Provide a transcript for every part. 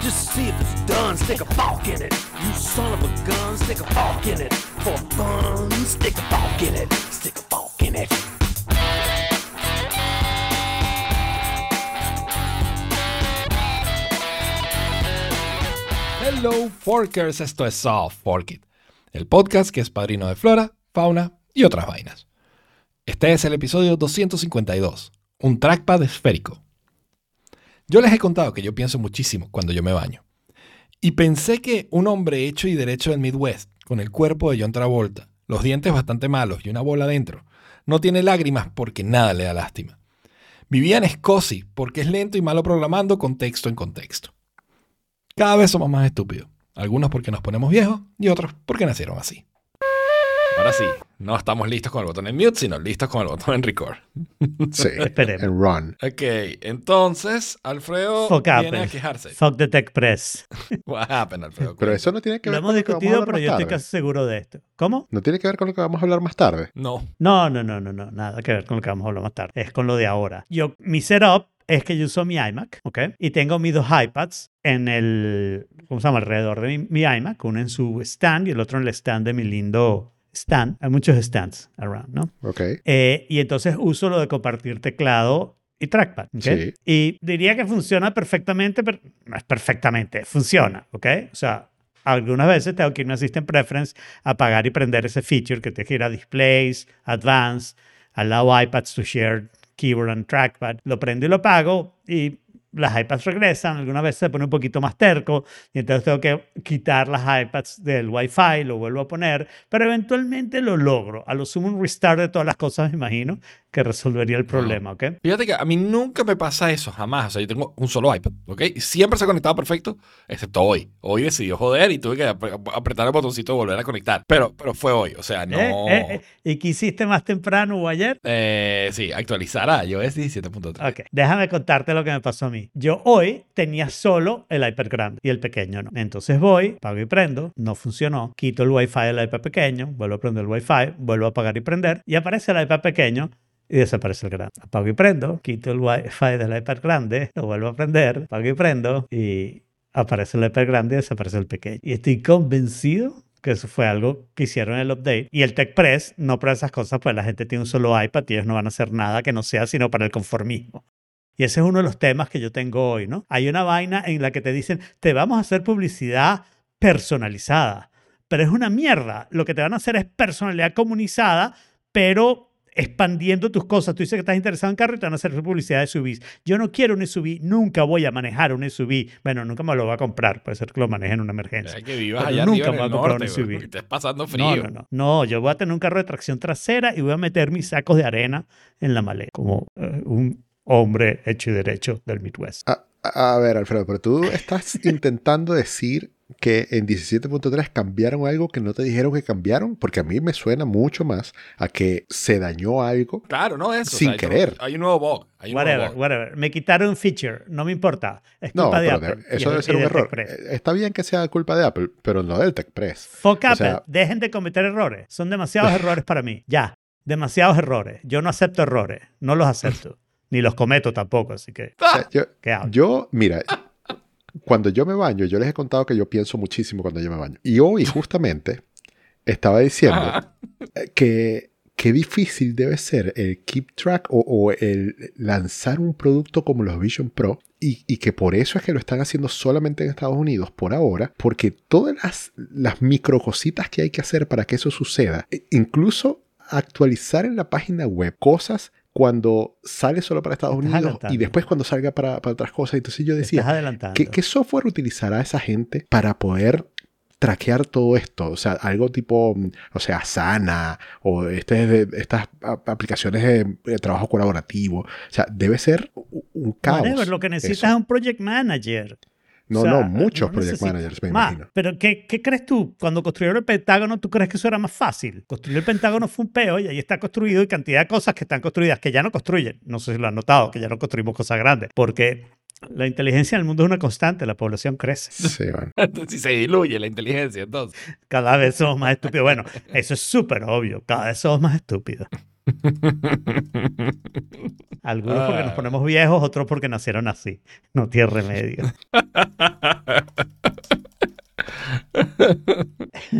Just see if it's done, stick a in it. You son of a gun, stick a in it. For fun, stick a in it. Stick a in it. Hello Forkers, esto es Soft Fork It, el podcast que es padrino de flora, fauna y otras vainas. Este es el episodio 252, un trackpad esférico. Yo les he contado que yo pienso muchísimo cuando yo me baño. Y pensé que un hombre hecho y derecho del Midwest, con el cuerpo de John Travolta, los dientes bastante malos y una bola dentro, no tiene lágrimas porque nada le da lástima. Vivía en Scosi porque es lento y malo programando contexto en contexto. Cada vez somos más estúpidos. Algunos porque nos ponemos viejos y otros porque nacieron así. Ahora sí, no estamos listos con el botón en mute, sino listos con el botón en record. Sí, Esperemos. en run. Ok, entonces Alfredo Fuck viene a quejarse. Fuck the Tech Press. What happened, Alfredo? Pero eso no tiene que Lo ver hemos con lo que vamos a discutido, hablar pero más yo estoy tarde. casi seguro de esto. ¿Cómo? No tiene que ver con lo que vamos a hablar más tarde. No. No, no, no, no, no. Nada que ver con lo que vamos a hablar más tarde. Es con lo de ahora. Yo, mi setup es que yo uso mi iMac, ¿ok? Y tengo mis dos iPads en el, ¿cómo se llama? Alrededor de mi, mi iMac, uno en su stand y el otro en el stand de mi lindo stand. Hay muchos stands around, ¿no? Ok. Eh, y entonces uso lo de compartir teclado y trackpad. ¿ok? Sí. Y diría que funciona perfectamente, pero no es perfectamente, funciona. ¿ok? O sea, algunas veces tengo que ir a System Preference, apagar y prender ese feature que te que ir a Displays, Advanced, allow iPads to share keyboard and trackpad. Lo prendo y lo apago y las iPads regresan, algunas veces se pone un poquito más terco y entonces tengo que quitar las iPads del Wi-Fi, lo vuelvo a poner, pero eventualmente lo logro. A lo sumo un restart de todas las cosas, me imagino, que resolvería el problema, ¿ok? Fíjate que a mí nunca me pasa eso, jamás. O sea, yo tengo un solo iPad, ¿ok? Y siempre se ha conectado perfecto, excepto hoy. Hoy decidió joder y tuve que ap- ap- apretar el botoncito de volver a conectar. Pero, pero fue hoy, o sea, no... ¿Eh? ¿Eh? ¿Eh? ¿Y qué hiciste más temprano o ayer? Eh, sí, actualizar a iOS 17.3. Ok, déjame contarte lo que me pasó a mí. Yo hoy tenía solo el iPad grande y el pequeño no. Entonces voy, pago y prendo, no funcionó, quito el Wi-Fi del iPad pequeño, vuelvo a prender el Wi-Fi, vuelvo a apagar y prender y aparece el iPad pequeño y desaparece el grande. Apago y prendo, quito el Wi-Fi del iPad grande, lo vuelvo a prender, apago y prendo y aparece el iPad grande y desaparece el pequeño. Y estoy convencido que eso fue algo que hicieron en el update. Y el TechPress no prueba esas cosas, pues la gente tiene un solo iPad y ellos no van a hacer nada que no sea sino para el conformismo. Y ese es uno de los temas que yo tengo hoy, ¿no? Hay una vaina en la que te dicen, te vamos a hacer publicidad personalizada. Pero es una mierda. Lo que te van a hacer es personalidad comunizada, pero expandiendo tus cosas. Tú dices que estás interesado en carro y te van a hacer publicidad de SUVs. Yo no quiero un SUV, nunca voy a manejar un SUV. Bueno, nunca me lo voy a comprar, puede ser que lo maneje en una emergencia. Es que vivas allá nunca me voy a comprar un norte, SUV. estés pasando frío. No, no, no. No, yo voy a tener un carro de tracción trasera y voy a meter mis sacos de arena en la maleta, como eh, un hombre hecho y derecho del Midwest. A, a- a ver, Alfredo, pero tú estás intentando decir que en 17.3 cambiaron algo que no te dijeron que cambiaron, porque a mí me suena mucho más a que se dañó algo. Claro, no eso. Sin hay- querer. Hay un nuevo bug. Hay un nuevo Whatever, bug. whatever. Me quitaron un feature, no me importa. Es No, culpa de pero de- Apple. y eso debe es- ser y un error. Eh, Está bien que sea culpa de Apple, pero no del TechPress. Fuck o Apple. sea- Dejen de cometer errores. Son demasiados errores para mí. Ya. Demasiados errores. Yo no acepto errores. No los acepto. Ni los cometo tampoco, así que, O sea, yo, ¿qué hablo? yo, mira, cuando yo me baño, yo les he contado que yo pienso muchísimo cuando yo me baño. Y hoy justamente estaba diciendo Ajá. eh, que qué difícil debe ser el keep track o, o el lanzar un producto como los Vision Pro y, y que por eso es que lo están haciendo solamente en Estados Unidos por ahora, porque todas las, las micro cositas que hay que hacer para que eso suceda, e- incluso actualizar en la página web cosas cuando sale solo para Estados Estás Unidos y después cuando salga para, para otras cosas. Entonces yo decía. ¿Qué, qué software utilizará esa gente para poder traquear todo esto? O sea, algo tipo, mm, o sea, Asana o este, estas aplicaciones de, trabajo colaborativo. O sea, debe ser un caos. Whatever, lo que necesitas es un project manager. No, O sea, no, muchos no project managers, me Ma, imagino. Pero ¿qué, ¿qué crees tú? Cuando construyeron el Pentágono, ¿tú crees que eso era más fácil? Construir el Pentágono fue un peo y ahí está construido y cantidad de cosas que están construidas que ya no construyen. No sé si lo han notado, que ya no construimos cosas grandes. Porque la inteligencia en el mundo es una constante, la población crece. Sí, bueno. si se diluye la inteligencia, entonces. Cada vez somos más estúpidos. Bueno, eso es súper obvio. Cada vez somos más estúpidos. Algunos porque nos Ah. ponemos viejos, otros porque nacieron así. No tiene remedio.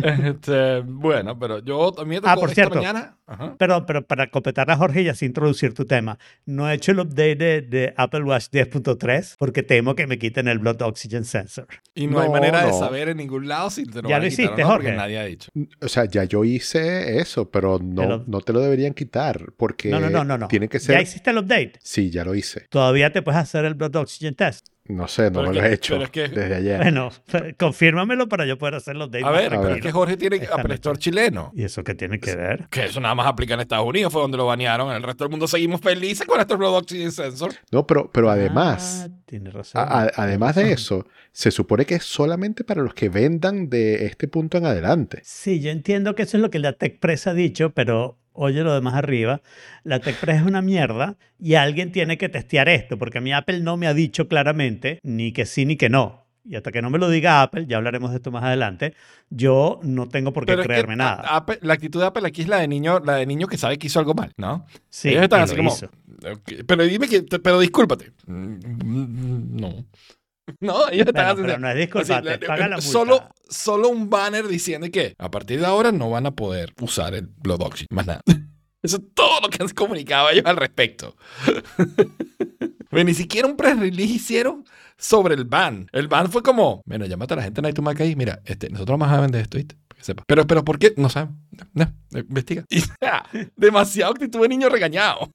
Este, bueno, pero yo también Ah, por esta cierto. mañana. Ajá. Perdón, pero para completar a Jorge y así introducir tu tema, no he hecho el update de, de Apple Watch 10.3 porque temo que me quiten el Blood Oxygen Sensor. Y no, hay No, manera de no. saber en ningún lado si te lo Ya van a lo quitar o hiciste, no, porque Jorge. nadie ha dicho. O sea, ya yo hice eso, pero no, Pero- no te lo deberían quitar porque No, no, no, no. no. tiene que ¿Ya ser... hiciste el update? Sí, ya lo hice. Todavía te puedes hacer el Blood Oxygen Test. No sé, no Pero me lo que- he hecho pero es que- desde ayer. Bueno, confírmamelo para yo poder hacer el update. A ver, pero es que Jorge tiene. Store chileno. ¿Y eso qué tiene que ver? Que eso nada más aplica en Estados Unidos, fue donde lo banearon. El resto del mundo seguimos felices con nuestro Blood Oxygen Sensor. No, pero, pero además, Ah, tienes razón. a- a- además de eso, se supone que es solamente para los que vendan de este punto en adelante. Sí, yo entiendo que eso es lo que la TechPress ha dicho, pero oye lo demás arriba. La TechPress es una mierda y alguien tiene que testear esto, porque a mí Apple no me ha dicho claramente ni que sí ni que no. Y hasta que no me lo diga Apple, ya hablaremos de esto más adelante, yo no tengo por qué Pero es que creerme nada. Apple- la actitud de Apple aquí es la de niño, la de niño que sabe que hizo algo mal, ¿no? sí, Ellos están así como. hizo. "Ok, Pero dime que. Pero discúlpate. Mm, No. No, ellos están Bueno, así. pero no es disculpate, así, paga la multa. solo, solo un banner diciendo que a partir de ahora no van a poder usar el Blood Oxygen. Más nada. Eso es todo lo que han comunicado ellos al respecto. Pero ni siquiera un press release hicieron sobre el ban. El ban fue como, bueno, llámate a la gente en iTunes ahí, mira, este, nosotros vamos a vender esto, ¿viste? Que sepa. Pero, pero, ¿por qué? No saben. No, no, investiga. Y, demasiado actitud de niño regañado.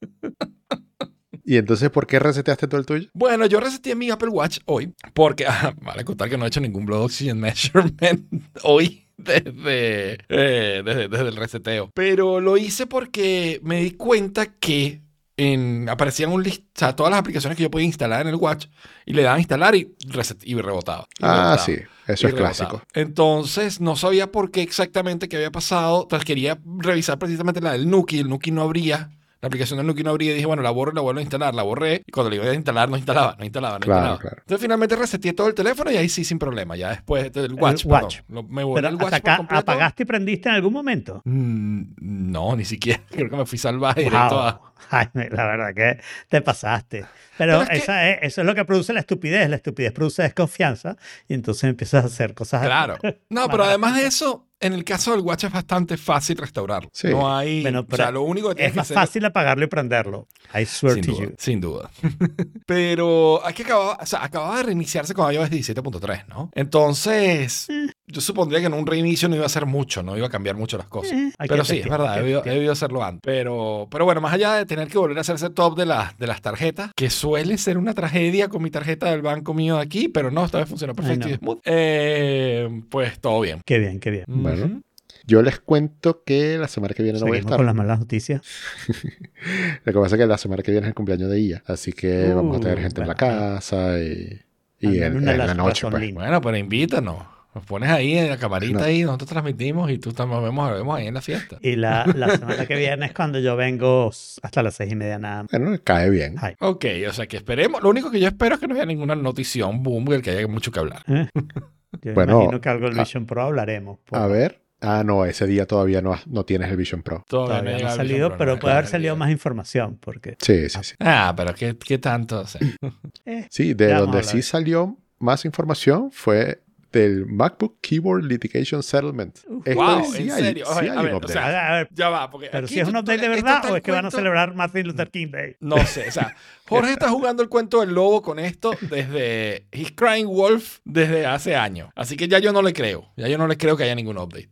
¿Y entonces por qué reseteaste todo el tuyo? Bueno, yo reseté mi Apple Watch hoy porque, ah, vale contar que no he hecho ningún Blood Oxygen Measurement hoy desde, eh, desde, desde el reseteo. Pero lo hice porque me di cuenta que en, aparecían un list, o sea, todas las aplicaciones que yo podía instalar en el Watch y le daban a instalar y, reset, y rebotaba. y Ah, rebotaba, sí, eso es rebotaba. clásico. Entonces no sabía por qué exactamente qué había pasado. Entonces quería revisar precisamente la del Nuki. El Nuki no abría. La aplicación del Nuki no abría y dije, bueno, la borro y la vuelvo a instalar. La borré y cuando la iba a instalar no instalaba, no instalaba, no Claro, instalaba. claro. Entonces finalmente reseteé todo el teléfono y ahí sí sin problema. Ya después del Watch, Watch. perdón. Lo- me volví el Watch acá. ¿apagaste y prendiste en algún momento? Mm, no, ni siquiera. Creo que me fui salvaje directo Wow. a... Jaime, la verdad que te pasaste. Pero, Pero es que- esa es- eso es lo que produce la estupidez. La estupidez produce desconfianza y entonces empiezas a hacer cosas. Claro. No, pero además de eso, en el caso del Watch es bastante fácil restaurarlo. Sí. No hay... Bueno, o pero sea, lo único que tienes Es que más hacer... fácil apagarlo y prenderlo. I swear Sin to duda, you. sin duda. Pero aquí acababa, o sea, acababa de reiniciarse con iOS 17.3, ¿no? Entonces, yo supondría que en un reinicio no iba a hacer mucho, no iba a cambiar mucho las cosas. Eh, Pero que sí, es verdad, he que debido hacerlo antes. Pero, pero bueno, más allá de tener que volver a hacerse top de, las de las tarjetas, que suele ser una tragedia con mi tarjeta del banco mío de aquí, pero no, esta vez funcionó perfecto Ay, no. y smooth. Eh, pues todo bien. Qué bien, qué bien. Bueno. Ujú. Yo les cuento que la semana que viene no voy a Seguimos estar. con las malas noticias. Lo que pasa es que la semana que viene es el cumpleaños de ella. Así que Uh, vamos a tener gente en la bueno. casa y, y en, en la noche. Pues. Bueno, pero invítanos. Nos pones ahí en la camarita No. ahí, nosotros transmitimos y tú también vemos, vemos ahí en la fiesta. Y la, la semana que viene es cuando yo vengo hasta las seis y media nada más. Bueno, cae bien. Ay, Ok, o sea que esperemos. Lo único que yo espero es que no haya ninguna notición boom del que haya mucho que hablar. ¿eh? Yo Bueno, imagino que algo del a- Vision Pro hablaremos. por- A ver. Ah, no, ese día todavía no, no tienes el Vision Pro. Todavía, Todavía no ha salido, Pro, pero no, puede haber salido más información porque Sí, sí, sí. Ah, pero ¿qué, qué tanto? O sea, eh, Sí, de donde sí salió más información fue del MacBook Keyboard Litigation Settlement. Esto Wow, sí ¿en hay- serio? sí a un ver, o update. sea, a ver, a ver, ya va. Porque pero si es un update de verdad o es que van a cuento- celebrar Martin Luther King Day. No sé, o sea, Jorge está jugando el cuento del lobo con esto desde He's Crying Wolf desde hace años. Así que ya yo no le creo. Ya yo no le creo que haya ningún update.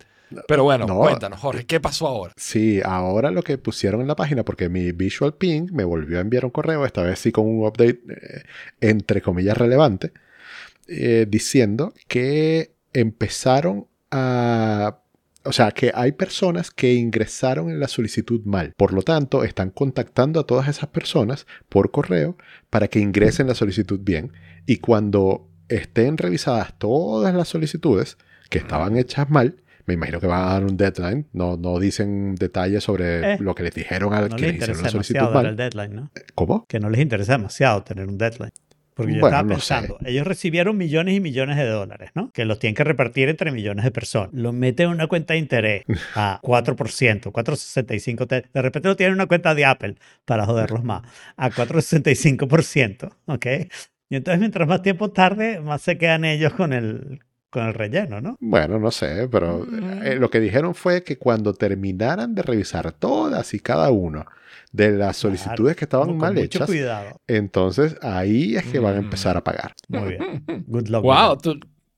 Pero bueno, No. cuéntanos, Jorge, ¿qué pasó ahora? Sí, ahora lo que pusieron en la página, porque mi Visual Ping me volvió a enviar un correo, esta vez sí con un update eh, entre comillas relevante, eh, diciendo que empezaron a... O sea, que hay personas que ingresaron en la solicitud mal. Por lo tanto, están contactando a todas esas personas por correo para que ingresen la solicitud bien. Y cuando estén revisadas todas las solicitudes que estaban hechas mal, me imagino que van a dar un deadline. No, no dicen detalles sobre Eh, lo que les dijeron al No que les hicieron la solicitud dar el mal. deadline, ¿no? ¿Cómo? Que no les interesa demasiado tener un deadline. Porque yo Bueno, estaba no sé. pensando, ellos recibieron millones y millones de dólares, ¿no? Que los tienen que repartir entre millones de personas. Lo meten en una cuenta de interés a 4%, 4,65%. te- De repente lo tienen en una cuenta de Apple para joderlos más, a 4,65%, ¿ok? Y entonces mientras más tiempo tarde, más se quedan ellos con el, con el relleno, ¿no? Bueno, no sé, pero eh, lo que dijeron fue que cuando terminaran de revisar todas y cada una de las solicitudes que estaban Con mal mucho hechas, cuidado. entonces ahí es que van a Mm. empezar a pagar. Muy bien. Good luck. Wow,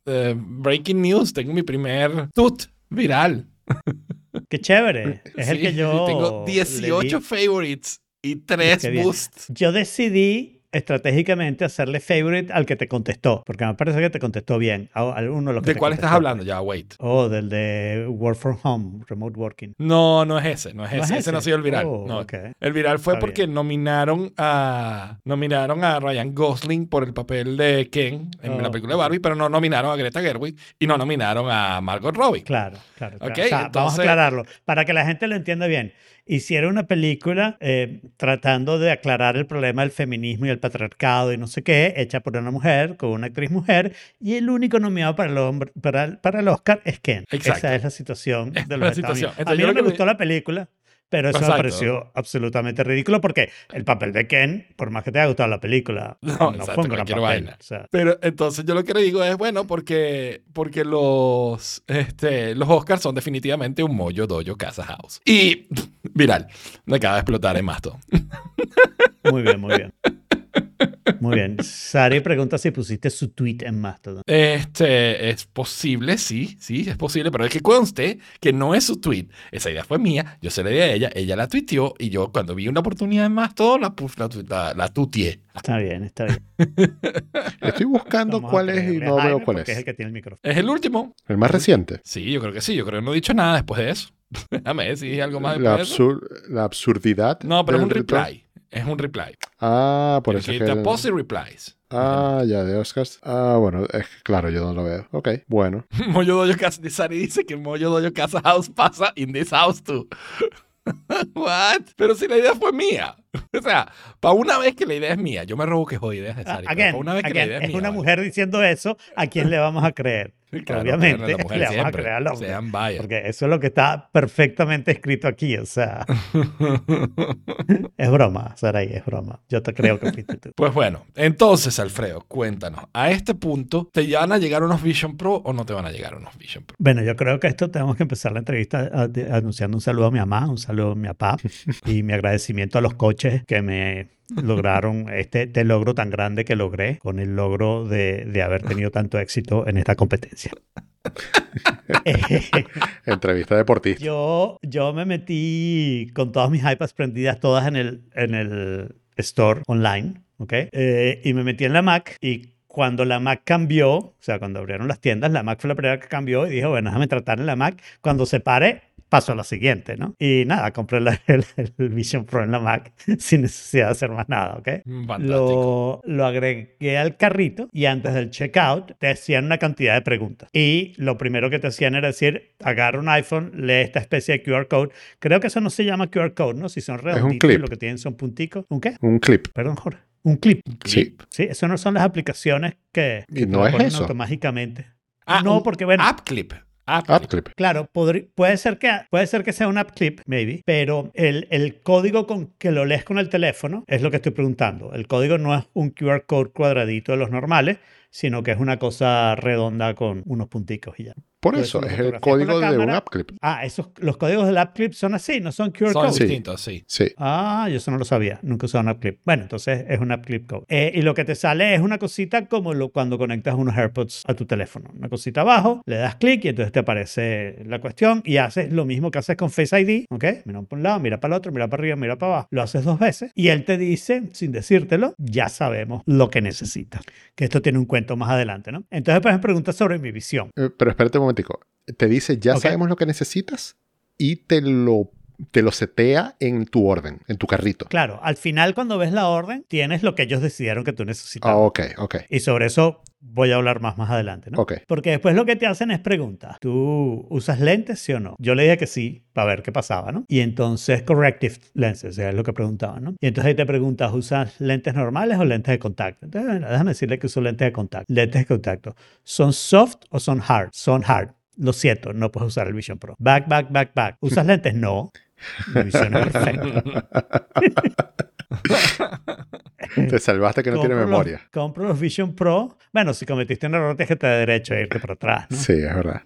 eh, breaking news, tengo mi primer tut viral. Qué chévere. Es el que yo. Tengo le 18 di. favorites y 3 Qué bien. boosts. Yo decidí estratégicamente hacerle favorite al que te contestó, porque me parece que te contestó bien. A, a uno de los que ¿De cuál estás hablando? Ya, wait. Oh, del de Work from Home, Remote Working. No, no es ese, no es ese. ¿No es ese no ha sido el viral. Oh, no. El viral fue Está porque nominaron a nominaron a Ryan Gosling por el papel de Ken en Oh, la película de. Barbie, pero no nominaron a Greta Gerwig y no nominaron a Margot Robbie. Claro, claro. claro. Ok, O sea, vamos a aclararlo para que la gente lo entienda bien. Hicieron una película eh, tratando de aclarar el problema del feminismo y el patriarcado y no sé qué, hecha por una mujer, con una actriz mujer, y el único nominado para el, hombre- para el, para el Oscar es Ken. Exacto. Esa es la situación de los situación. Entonces, a mí no me- gustó la película, pero eso me Exacto. pareció absolutamente ridículo porque el papel de Ken, por más que te haya gustado la película, No, no, exacto, fue un gran papel. vaina. O sea, Pero entonces yo lo que le digo es, bueno, porque, porque los, este, los Oscars son definitivamente un mollo dojo casa house. Y viral, me acaba de explotar en Mastodon. muy bien, muy bien. Muy bien. Sari pregunta si pusiste su tweet en Mastodon. Este, es posible, sí, sí, es posible, pero es que conste que no es su tweet. Esa idea fue mía, yo se la di a ella, ella la tuiteó y yo cuando vi una oportunidad en Mastodon la, puse- la, la, la tuiteé. Está bien, está bien. Estoy buscando Vamos a cuál es y no veo cuál es. es el que tiene el micrófono. Es el último. El más reciente. Sí, yo creo que sí, yo creo que no he dicho nada después de eso. Déjame dije algo más La, después de eso. la absurdidad. No, pero es un retorno. reply. Es un reply. Ah, por eso es que que... te post y replies. Ah, ya, de Oscars. Ah, bueno, es que claro, yo no lo veo. Ok, bueno. Moyo Dojo Casa Sari dice que Moyo Dojo Casa House pasa in this house too. What? Pero si la idea fue mía. O sea, para una vez que la idea es mía, yo me robo que jodí ideas de Ah, Sari. again, pa' una vez que again, la idea es, es mía. una ¿vale? mujer diciendo eso, ¿a quién le vamos a creer? Claro, Obviamente, pero la mujer le vamos a creer al hombre. Sean biased. Porque eso es lo que está perfectamente escrito aquí, o sea. es broma, Saray, es broma. Yo te creo que fuiste tú. Pues bueno, entonces, Alfredo, cuéntanos. A este punto, ¿te van a llegar unos Vision Pro o no te van a llegar unos Vision Pro? Bueno, yo creo que esto tenemos que empezar la entrevista anunciando un saludo a mi mamá, un saludo a mi papá y mi agradecimiento a los coches que me lograron este, este logro tan grande que logré con el logro de, de haber tenido tanto éxito en esta competencia. Entrevista deportista. yo, yo me metí con todas mis iPads prendidas todas en el, en el store online, ¿ok? Eh, y me metí en la Mac y cuando la Mac cambió, o sea, cuando abrieron las tiendas, la Mac fue la primera que cambió y dije, bueno, déjame tratar en la Mac. Cuando se pare, paso a la siguiente, ¿no? Y nada, compré la- el, el Vision Pro en la Mac sin necesidad de hacer más nada, ¿ok? Fantástico. Lo, lo agregué al carrito y antes del checkout te hacían una cantidad de preguntas. Y lo primero que te hacían era decir, agarra un iPhone, lee esta especie de QR code. Creo que eso no se llama QR code, ¿no? Si son redonditos lo que tienen son punticos. ¿Un qué? Un clip. Perdón, Jorge. Un clip. Sí. Sí, eso no son las aplicaciones que, Y que no lo es ponen eso. automáticamente. Ah, no, porque bueno, App Clip. App App Clip. clip. Claro, puede, ser que, puede ser que sea un app clip, maybe, pero el, el código con que lo lees con el teléfono es lo que estoy preguntando. El código no es un QR code cuadradito de los normales, sino que es una cosa redonda con unos punticos y ya. Por eso, es el código de un app clip. Ah, esos, los códigos del app clip son así, no son QR Son codes. Sí. distintos, sí. Sí. Ah, yo eso no lo sabía. Nunca he usado un app clip. Bueno, entonces es un app clip code. Eh, y lo que te sale es una cosita como lo, cuando conectas unos AirPods a tu teléfono. Una cosita abajo, le das clic y entonces te aparece la cuestión y haces lo mismo que haces con Face ID. ¿Ok? Mira para un lado, mira para el otro, mira para arriba, mira para abajo. Lo haces dos veces y él te dice, sin decírtelo, ya sabemos lo que necesitas. Que esto tiene un cuento más adelante, ¿no? Entonces, pues me preguntas sobre mi visión. Eh, Pero espérate un momentico. Te dice, ya Ok. sabemos lo que necesitas y te lo te lo setea en tu orden, en tu carrito. Claro, al final cuando ves la orden, tienes lo que ellos decidieron que tú Ah, necesitabas. ok, ok. Y sobre eso voy a hablar más más adelante, ¿no? Ok. Porque después lo que te hacen es preguntas. ¿Tú usas lentes, sí o no? Yo le dije que sí, para ver qué pasaba, ¿no? Y entonces, corrective lenses, es lo que preguntaban, ¿no? Y entonces ahí te preguntas, ¿usas lentes normales o lentes de contacto? Entonces, déjame decirle que uso lentes de contacto. Lentes de contacto. ¿Son soft o son hard? Son hard. Lo siento, no puedes usar el Vision Pro. Back, back, back, back. ¿Usas lentes? No. Mi visión es perfecta. Te salvaste que no tiene los- memoria. compro los Vision Pro. Bueno, si cometiste un error, tienes que te da derecho a irte para atrás. ¿no? Sí, es verdad.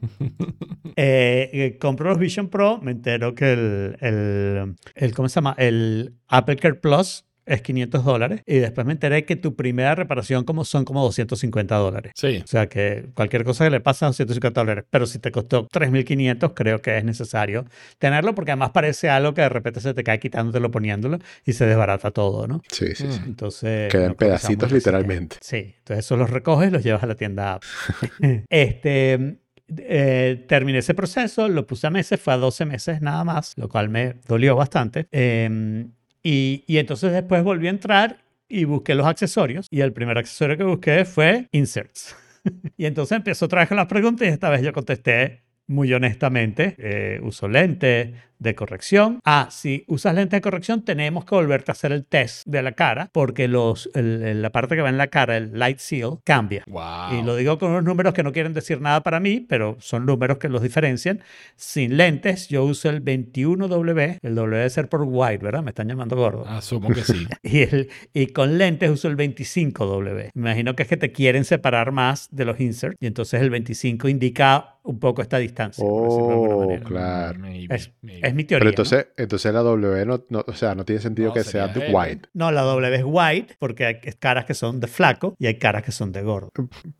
Eh, eh, compro los Vision Pro, me entero que el, el, el- ¿cómo se llama? El Apple Care Plus es 500 dólares y después me enteré que tu primera reparación como son como 250 dólares. Sí. O sea que cualquier cosa que le pasa 250 dólares, pero si te costó 3.500 creo que es necesario tenerlo porque además parece algo que de repente se te cae quitándotelo poniéndolo y se desbarata todo, ¿no? Sí, sí, sí. Entonces. Quedan no pedacitos literalmente. Sí, entonces eso los recoges y los llevas a la tienda este. eh, terminé ese proceso, lo puse a meses, fue a 12 meses nada más, lo cual me dolió bastante. Eh, y, entonces después volví a entrar y busqué los accesorios. Y el primer accesorio que busqué fue inserts. y entonces empezó otra vez con las preguntas y esta vez yo contesté muy honestamente. eh, uso lentes de corrección. Ah, si usas lentes de corrección, tenemos que volverte a hacer el test de la cara porque los, el- la parte que va en la cara, el light seal, cambia. Wow. Y lo digo con unos números que no quieren decir nada para mí, pero son números que los diferencian. Sin lentes, yo uso el 21W. El W debe ser por wide, ¿verdad? Me están llamando gordo. Asumo que sí. Y, el, y con lentes uso el 25W. Me imagino que es que te quieren separar más de los inserts. Y entonces el 25 indica un poco esta distancia. por decirlo de alguna Oh, manera. claro. Maybe, Es, maybe. Es mi teoría. Pero ¿no? entonces, entonces la W no, no- o sea, no tiene sentido No, que sea de wide. No, la W es wide porque hay caras que son de flaco y hay caras que son de gordo.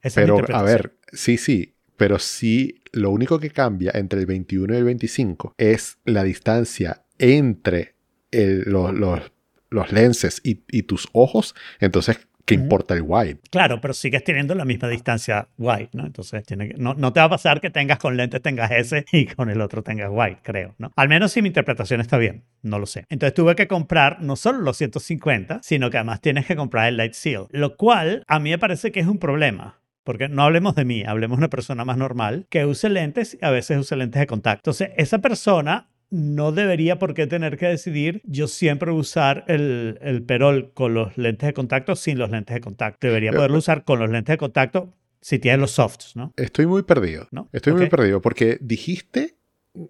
Esa es mi Pero, a ver, sí, sí. Pero sí, lo único que cambia entre el 21 y el 25 es la distancia entre el- los, los- los lenses y, y tus ojos. Entonces, ¿qué importa el wide? Claro, pero sigues teniendo la misma distancia wide, ¿no? Entonces, tiene que- no, no te va a pasar que tengas con lentes tengas ese y con el otro tengas wide, creo, ¿no? Al menos si mi interpretación está bien, no lo sé. Entonces tuve que comprar no solo los 150, sino que además tienes que comprar el Light Seal, lo cual a mí me parece que es un problema. Porque no hablemos de mí, hablemos de una persona más normal que use lentes y a veces use lentes de contacto. Entonces, esa persona no debería por qué tener que decidir yo siempre usar el, el perol con los lentes de contacto sin los lentes de contacto. Debería poderlo usar con los lentes de contacto si tiene los softs, ¿no? Estoy muy perdido. ¿No? Estoy muy Ok. perdido porque dijiste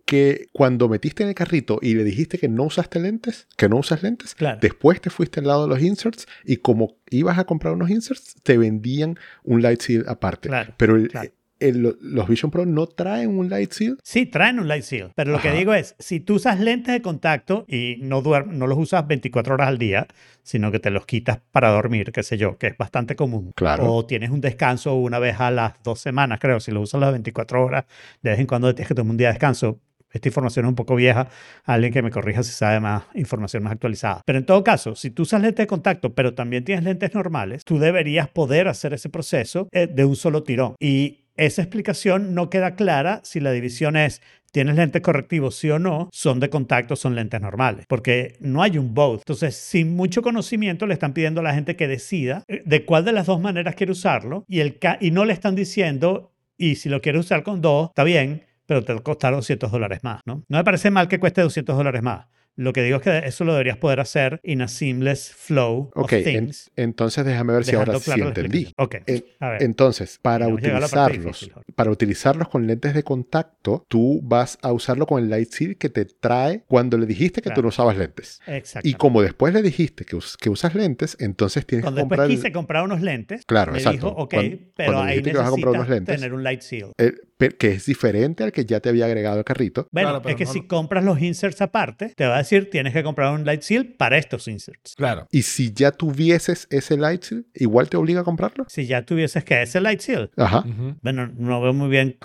que cuando metiste en el carrito y le dijiste que no usaste lentes, que no usas lentes, Claro. después te fuiste al lado de los inserts y como ibas a comprar unos inserts, te vendían un light seal aparte. Claro, Pero el- claro. El- los Vision Pro no traen un light seal. Sí, traen un light seal, pero lo que Ajá. digo es, si tú usas lentes de contacto y no, no los usas 24 horas al día, sino que te los quitas para dormir, qué sé yo, que es bastante común. Claro. O tienes un descanso una vez a las dos semanas, creo, si lo usas las 24 horas, de vez en cuando tienes que tomar un día de descanso. Esta información es un poco vieja, alguien que me corrija si sabe más información más actualizada. Pero en todo caso, si tú usas lentes de contacto, pero también tienes lentes normales, tú deberías poder hacer ese proceso eh, de un solo tirón. Y esa explicación no queda clara si la división es tienes lentes correctivos sí o no, son de contacto, son lentes normales, porque no hay un both. Entonces, sin mucho conocimiento, le están pidiendo a la gente que decida eh, de cuál de las dos maneras quiere usarlo y, el y no le están diciendo, y si lo quieres usar con dos, está bien, pero te va a costar 200 dólares más, ¿no? No me parece mal que cueste 200 dólares más. Lo que digo es que eso lo deberías poder hacer in a seamless flow Ok, of en- things. entonces déjame ver si ahora sí clara la entendí. explicación. Ok, En- a ver. Entonces, para utilizarlos, difícil, para utilizarlos con lentes de contacto, tú vas a usarlo con el light seal que te trae cuando le dijiste que tú Claro. no usabas lentes. Exacto. Y como después le dijiste que, us- que usas lentes, entonces tienes Cuando que después comprar el- quise comprar unos lentes, Claro, me exacto. dijo, ok, Cuando- pero cuando ahí dijiste que vas a comprar necesitas unos lentes, tener un light seal. el- pe- que es diferente al que ya te había agregado al carrito. Bueno, Claro, es que no si compras los inserts aparte, te va a decir tienes que comprar un light seal para estos inserts. Claro. Y si ya tuvieses ese light seal, igual te obliga a comprarlo. Si ya tuvieses que ese light seal, Ajá. Bueno, no veo muy bien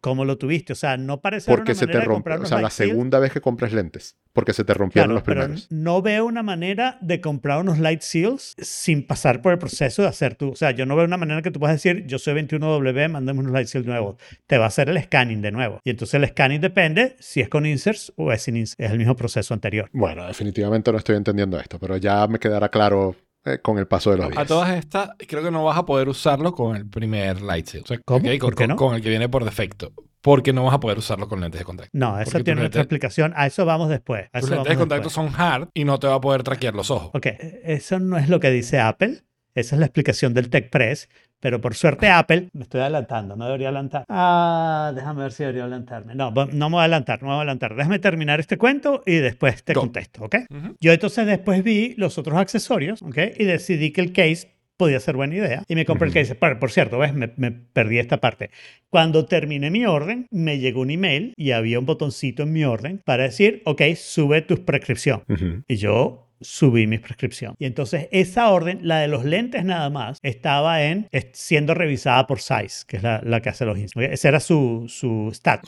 ¿cómo lo tuviste? O sea, no parece Porque una se te rompe. O sea, la segunda vez que compras lentes. Porque se te rompieron Claro, los pero primeros. no veo una manera de comprar unos light seals sin pasar por el proceso de hacer tú. O sea, yo no veo una manera que tú puedas decir, yo soy 21W, mándame unos light seals nuevos. Te va a hacer el scanning de nuevo. Y entonces el scanning depende si es con inserts o es sin inserts. Es el mismo proceso anterior. Bueno, definitivamente no estoy entendiendo esto, pero ya me quedará claro eh, con el paso de los días. A todas estas, creo que no vas a poder usarlo con el primer light seal. O sea, con, ¿Por qué con- no? con el que viene por defecto. Porque no vas a poder usarlo con lentes de contacto. No, eso Porque tiene otra explicación. A eso vamos después. A Tus eso lentes de contacto después. son hard y no te va a poder traquear los ojos. Ok, eso no es lo que dice Apple. Esa es la explicación del Tech Press. Pero por suerte Apple, me estoy adelantando, no debería adelantar. Ah, déjame ver si debería adelantarme. No, va- no me voy a adelantar, no me voy a adelantar. Déjame terminar este cuento y después te contesto, ¿ok? Ujú. Yo entonces después vi los otros accesorios, ¿ok? Y decidí que el case podía ser buena idea. Y me compré el case. Por, por cierto, ¿ves? Me, me perdí esta parte. Cuando terminé mi orden, me llegó un email y había un botoncito en mi orden para decir, ok, sube tu prescripción. Ujú. Y yo subí mi prescripción. Y entonces esa orden, la de los lentes nada más, estaba en siendo revisada por Size, que es la, la que hace los ins- ¿ok? Ese era su, su stat.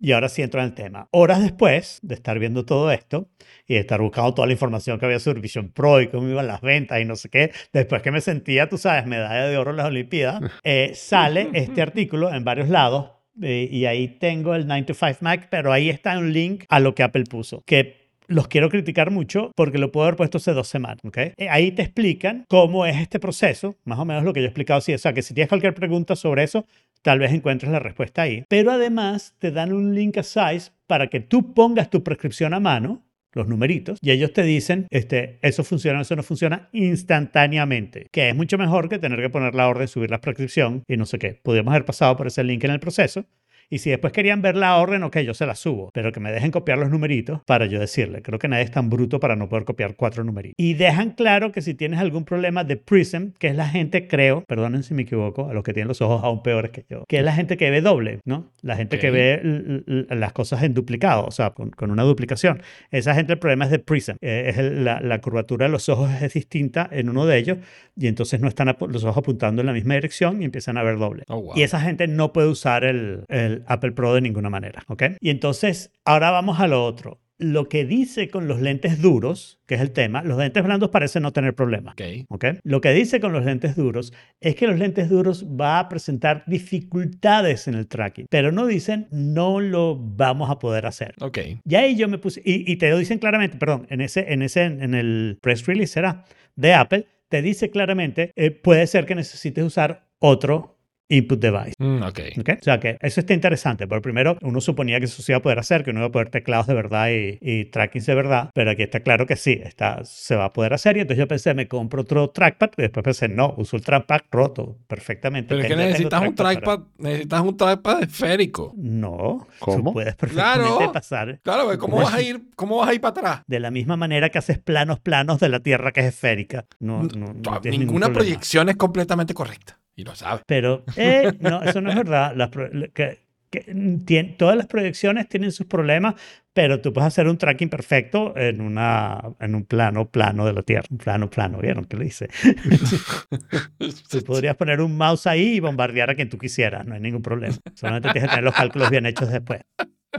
Y ahora sí entro en el tema. Horas después de estar viendo todo esto y de estar buscando toda la información que había sobre Vision Pro y cómo iban las ventas y no sé qué, después que me sentía, tú sabes, medalla de oro en las Olimpiadas, eh, sale este artículo en varios lados eh, y ahí tengo el 9 to 5 Mac, pero ahí está un link a lo que Apple puso, que los quiero criticar mucho porque lo puedo haber puesto hace dos semanas. ¿ok? Eh, Ahí te explican cómo es este proceso, más o menos lo que yo he explicado. así. O sea, que si tienes cualquier pregunta sobre eso, tal vez encuentres la respuesta ahí. Pero además te dan un link a Size para que tú pongas tu prescripción a mano los numeritos y ellos te dicen este eso funciona eso no funciona instantáneamente que es mucho mejor que tener que poner la orden subir la prescripción y no sé qué podríamos haber pasado por ese link en el proceso y si después querían ver la orden, ok, yo se la subo, pero que me dejen copiar los numeritos para yo decirle. Creo que nadie es tan bruto para no poder copiar cuatro numeritos. Y dejan claro que si tienes algún problema de Prism, que es la gente, creo, perdonen si me equivoco, a los que tienen los ojos aún peores que yo, que es la gente que ve doble, ¿no? La gente que Ok. ve las cosas en duplicado, o sea, con, con una duplicación. Esa gente el problema es de Prism. Eh, es el- la, la curvatura de los ojos es distinta en uno de ellos y entonces no están los ojos apuntando en la misma dirección y empiezan a ver doble. Oh, wow. Y esa gente no puede usar el, el Apple Pro de ninguna manera, ¿ok? Y entonces, ahora vamos a lo otro. Lo que dice con los lentes duros, que es el tema, los lentes blandos parecen no tener problema. Ok. ¿ok? Lo que dice con los lentes duros es que los lentes duros va a presentar dificultades en el tracking, pero no dicen no lo vamos a poder hacer. Ok. Y ahí yo me puse, y, y te lo dicen claramente, perdón, en ese, en ese, en el press release será de Apple, te dice claramente, eh, puede ser que necesites usar otro input device. Mm, ok. ¿ok? O sea que eso está interesante. Por primero, uno suponía que eso se iba a poder hacer, que uno iba a poder teclados de verdad y, y trackings de verdad, pero aquí está claro que sí, está, se va a poder hacer. Y entonces yo pensé, me compro otro trackpad, y después pensé, no, uso el trackpad roto perfectamente. Pero es que necesitas un para- trackpad, necesitas un trackpad esférico. No, ¿Cómo? puedes perfectamente Claro. pasar Claro, ¿cómo ¿Cómo vas a ir, cómo vas a ir para atrás? de la misma manera que haces planos planos de la Tierra que es esférica. No, no, no ningún Ninguna proyección es completamente correcta. Y lo sabes. Pero, eh, no, eso no es verdad. Las que, que, todas las proyecciones tienen sus problemas, pero tú puedes hacer un tracking perfecto en, una, en un plano plano de la Tierra. Un plano plano, ¿vieron qué le dice? Tú podrías poner un mouse ahí y bombardear a quien tú quisieras, no hay ningún problema. Solamente tienes que tener los cálculos bien hechos después.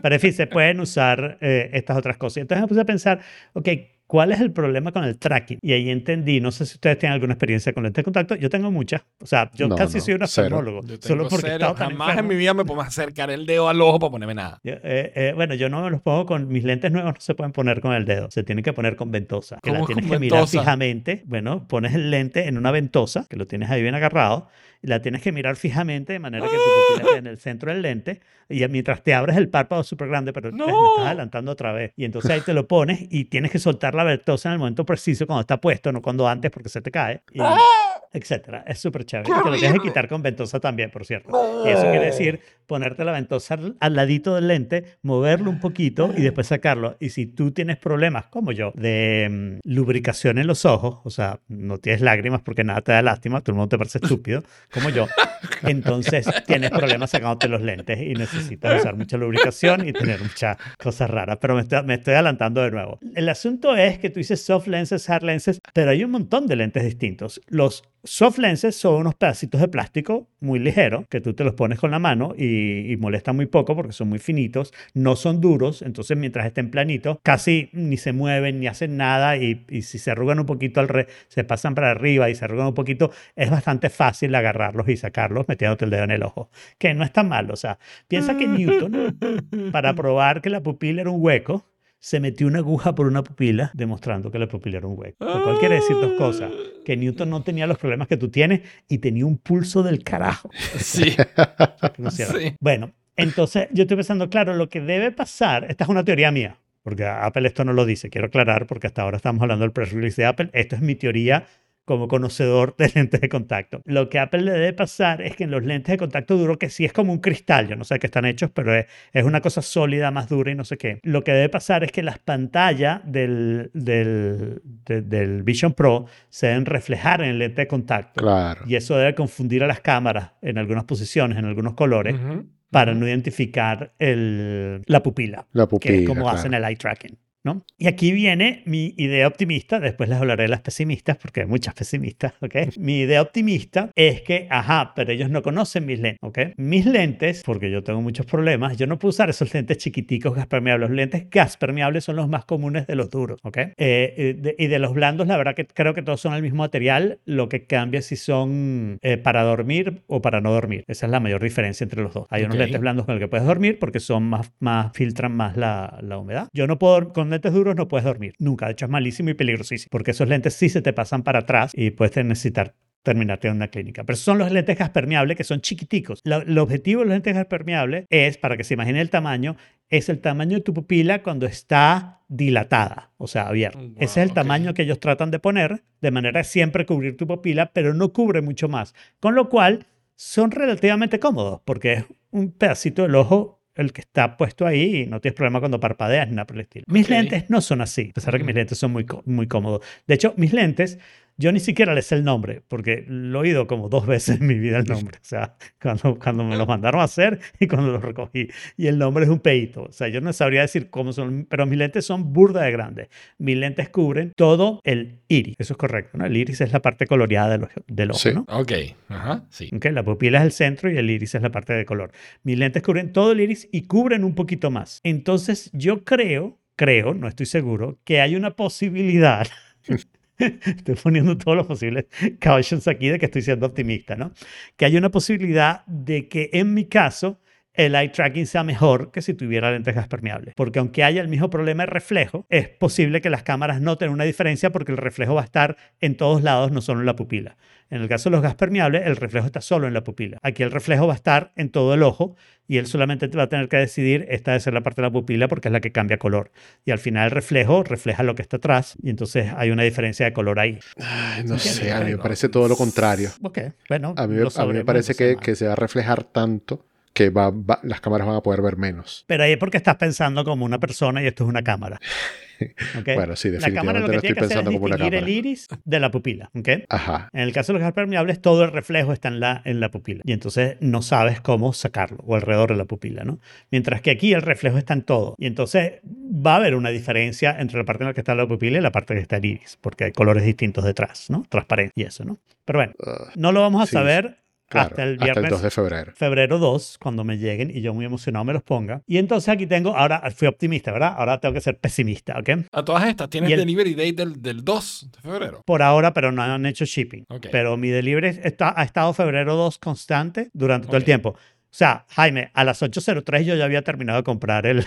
Pero en fin, se pueden usar eh, estas otras cosas. Entonces me puse a pensar, ok, ¿cuál es el problema con el tracking? Y ahí entendí, no sé si ustedes tienen alguna experiencia con lentes de contacto, yo tengo muchas. O sea, yo No, casi no, soy un oftalmólogo. Solo porque cero. estado tan Jamás en mi vida me puedo acercar el dedo al ojo para ponerme nada. Yo, eh, eh, bueno, yo no me los pongo con mis lentes nuevos, no se pueden poner con el dedo, se tienen que poner con ventosa. Que la ¿Cómo tienes con que mirar fijamente. Bueno, pones el lente en una ventosa, que lo tienes ahí bien agarrado, y la tienes que mirar fijamente de manera que tu pupila esté en el centro del lente. Y mientras te abres el párpado súper grande, pero ¡No! estás adelantando otra vez. Y entonces ahí te lo pones y tienes que soltar la ventosa en el momento preciso cuando está puesto, no cuando antes porque se te cae. Y, etcétera. Es súper chévere. Te lo tienes que quitar con ventosa también, por cierto. Y eso quiere decir ponerte la ventosa al, ladito del lente, moverlo un poquito y después sacarlo. Y si tú tienes problemas, como yo, de mm, lubricación en los ojos, o sea, no tienes lágrimas porque nada te da lástima, todo el mundo te parece estúpido, como yo, entonces tienes problemas sacándote los lentes y necesitas usar mucha lubricación y tener muchas cosas raras. Pero me estoy, me estoy adelantando de nuevo. El asunto es que tú dices soft lenses, hard lenses, pero hay un montón de lentes distintos. Los soft lenses son unos pedacitos de plástico muy ligeros que tú te los pones con la mano y, y molestan muy poco porque son muy finitos, no son duros, entonces mientras estén planitos casi ni se mueven ni hacen nada y, y si se arrugan un poquito al re, se pasan para arriba y se arrugan un poquito, es bastante fácil agarrarlos y sacarlos metiéndote el dedo en el ojo, que no es tan malo, o sea, piensa que Newton para probar que la pupila era un hueco se metió una aguja por una pupila, demostrando que la pupila era un hueco. Lo cual quiere decir dos cosas. Que Newton no tenía los problemas que tú tienes y tenía un pulso del carajo. Sí. No. Sí. Bueno, entonces yo estoy pensando, claro, lo que debe pasar, esta es una teoría mía, porque Apple esto no lo dice, quiero aclarar, porque hasta ahora estamos hablando del press release de Apple, esto es mi teoría como conocedor de lentes de contacto. Lo que a Apple le debe pasar es que en los lentes de contacto duro, que sí es como un cristal, yo no sé de qué están hechos, pero es, es una cosa sólida, más dura y no sé qué. Lo que debe pasar es que las pantallas del, del, de- del Vision Pro se deben reflejar en el lente de contacto. Claro. Y eso debe confundir a las cámaras en algunas posiciones, en algunos colores, Ujú. para no identificar el, la pupila, La que pupila. es como claro. hacen el eye tracking. ¿No? Y aquí viene mi idea optimista, después les hablaré de las pesimistas, porque hay muchas pesimistas, ¿ok? Mi idea optimista es que, ajá, pero ellos no conocen mis lentes, ¿ok? Mis lentes, porque yo tengo muchos problemas, yo no puedo usar esos lentes chiquiticos gas permeables. Los lentes gas permeables son los más comunes de los duros, ¿ok? Eh, eh, de- y de los blandos, la verdad que creo que todos son el mismo material, lo que cambia si son eh, para dormir o para no dormir. Esa es la mayor diferencia entre los dos. Hay unos Ok. lentes blandos con los que puedes dormir porque son más, más filtran más la, la humedad. Yo no puedo, con lentes duros no puedes dormir, nunca. De hecho, es malísimo y peligrosísimo porque esos lentes sí se te pasan para atrás y puedes necesitar terminarte en una clínica. Pero son los lentes gas permeables que son chiquiticos. El objetivo de los lentes gas permeables es, para que se imagine el tamaño, es el tamaño de tu pupila cuando está dilatada, o sea, abierta. Wow, Ese es el tamaño que ellos tratan de poner, de manera de siempre cubrir tu pupila, pero no cubre mucho más. Con lo cual, son relativamente cómodos, porque es un pedacito del ojo el que está puesto ahí y no tienes problema cuando parpadeas ni nada por el estilo. Mis lentes no son así, a pesar de que mis lentes son muy, muy cómodos. De hecho, mis lentes, yo ni siquiera les sé el nombre, porque lo he oído como dos veces en mi vida el nombre. O sea, cuando, cuando me los mandaron a hacer y cuando los recogí. Y el nombre es un peito. O sea, yo no sabría decir cómo son, pero mis lentes son burda de grandes. Mis lentes cubren todo el iris. Eso es correcto, ¿no? El iris es la parte coloreada del del ojo, Sí. ¿no? Ok, ajá, sí. Ok, La pupila es el centro y el iris es la parte de color. Mis lentes cubren todo el iris y cubren un poquito más. Entonces, yo creo, creo, no estoy seguro, que hay una posibilidad. Estoy poniendo todos los posibles cautions aquí de que estoy siendo optimista, ¿no? Que hay una posibilidad de que en mi caso el eye tracking sea mejor que si tuviera lentes gas permeables. Porque aunque haya el mismo problema de reflejo, es posible que las cámaras noten una diferencia porque el reflejo va a estar en todos lados, no solo en la pupila. En el caso de los gas permeables, el reflejo está solo en la pupila. Aquí el reflejo va a estar en todo el ojo y él solamente te va a tener que decidir, esta debe ser la parte de la pupila porque es la que cambia color. Y al final el reflejo refleja lo que está atrás y entonces hay una diferencia de color ahí. Ay, no sé, a mí me parece todo lo contrario. Ok, bueno. A mí, lo a mí me parece que se va a reflejar tanto que va, va- las cámaras van a poder ver menos. Pero ahí es porque estás pensando como una persona y esto es una cámara. ¿ok? Bueno, sí, la cámara lo definitivamente que lo tiene estoy que hacer es pensando como una distinguir el cámara. iris de la pupila. ¿ok? Ajá. En el caso de los gas permeables, todo el reflejo está en la, en la pupila. Y entonces no sabes cómo sacarlo o alrededor de la pupila, ¿no? Mientras que aquí el reflejo está en todo. Y entonces va a haber una diferencia entre la parte en la que está la pupila y la parte que está el iris, porque hay colores distintos detrás, ¿no? Transparente y eso, ¿no? Pero bueno, Ah, no lo vamos a Sí, saber claro, hasta el viernes. 2 de febrero. febrero 2, cuando me lleguen y yo muy emocionado me los ponga. Y entonces aquí tengo, ahora fui optimista, ¿verdad? Ahora tengo que ser pesimista, ¿ok? A todas estas, tienes el- delivery date del, del 2 de febrero. Por ahora, pero no han hecho shipping. Ok. Pero mi delivery está, ha estado febrero 2 constante durante todo el tiempo. O sea, Jaime, a las 8.03 yo ya había terminado de comprar el,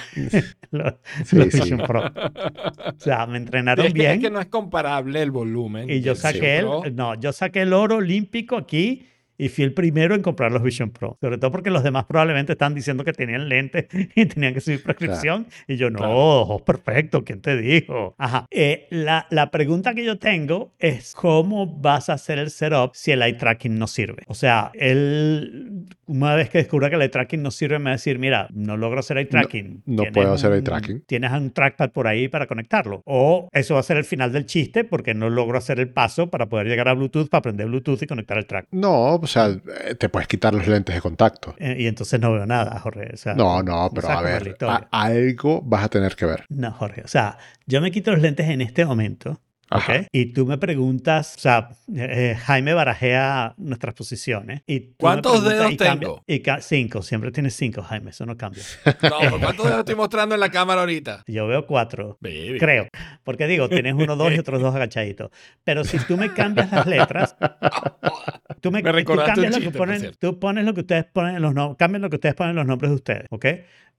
los, Sí, los sí. Vision Pro. O sea, me entrenaron es, que, bien. es que no es comparable el volumen. Y yo saqué el, no, yo saqué el oro olímpico aquí y fui el primero en comprar los Vision Pro. Sobre todo porque los demás probablemente están diciendo que tenían lentes y tenían que subir prescripción. Y yo, no, Claro. ojos perfecto, ¿quién te dijo? Ajá. Eh, la, la pregunta que yo tengo es, ¿cómo vas a hacer el setup si el eye tracking no sirve? O sea, él, una vez que descubra que el eye tracking no sirve, me va a decir, mira, no logro hacer eye tracking. no Tienes puedo hacer eye tracking. Tienes un trackpad por ahí para conectarlo. O eso va a ser el final del chiste porque no logro hacer el paso para poder llegar a Bluetooth, para aprender Bluetooth y conectar el track. No, o sea, eh, te puedes quitar los lentes de contacto. Eh, Y entonces no veo nada, Jorge. O sea, No, no, pero a ver, a- algo vas a tener que ver. No, Jorge. O sea, yo me quito los lentes en este momento Ajá. ¿ok? Y tú me preguntas, o sea, eh, Jaime barajea nuestras posiciones. Y ¿Cuántos dedos y cambia- tengo? Y cinco, siempre tienes cinco, Jaime, eso no cambia. No, ¿por ¿cuántos dedos estoy mostrando en la cámara ahorita? Yo veo cuatro. Baby. Creo, porque digo, tienes uno, dos y otros dos agachaditos. Pero si tú me cambias las letras, tú me, Me tú cambias lo que chiste, ponen, tú pones lo que ustedes ponen en los nombres, cambian lo que ustedes ponen en los nombres de ustedes, ¿ok?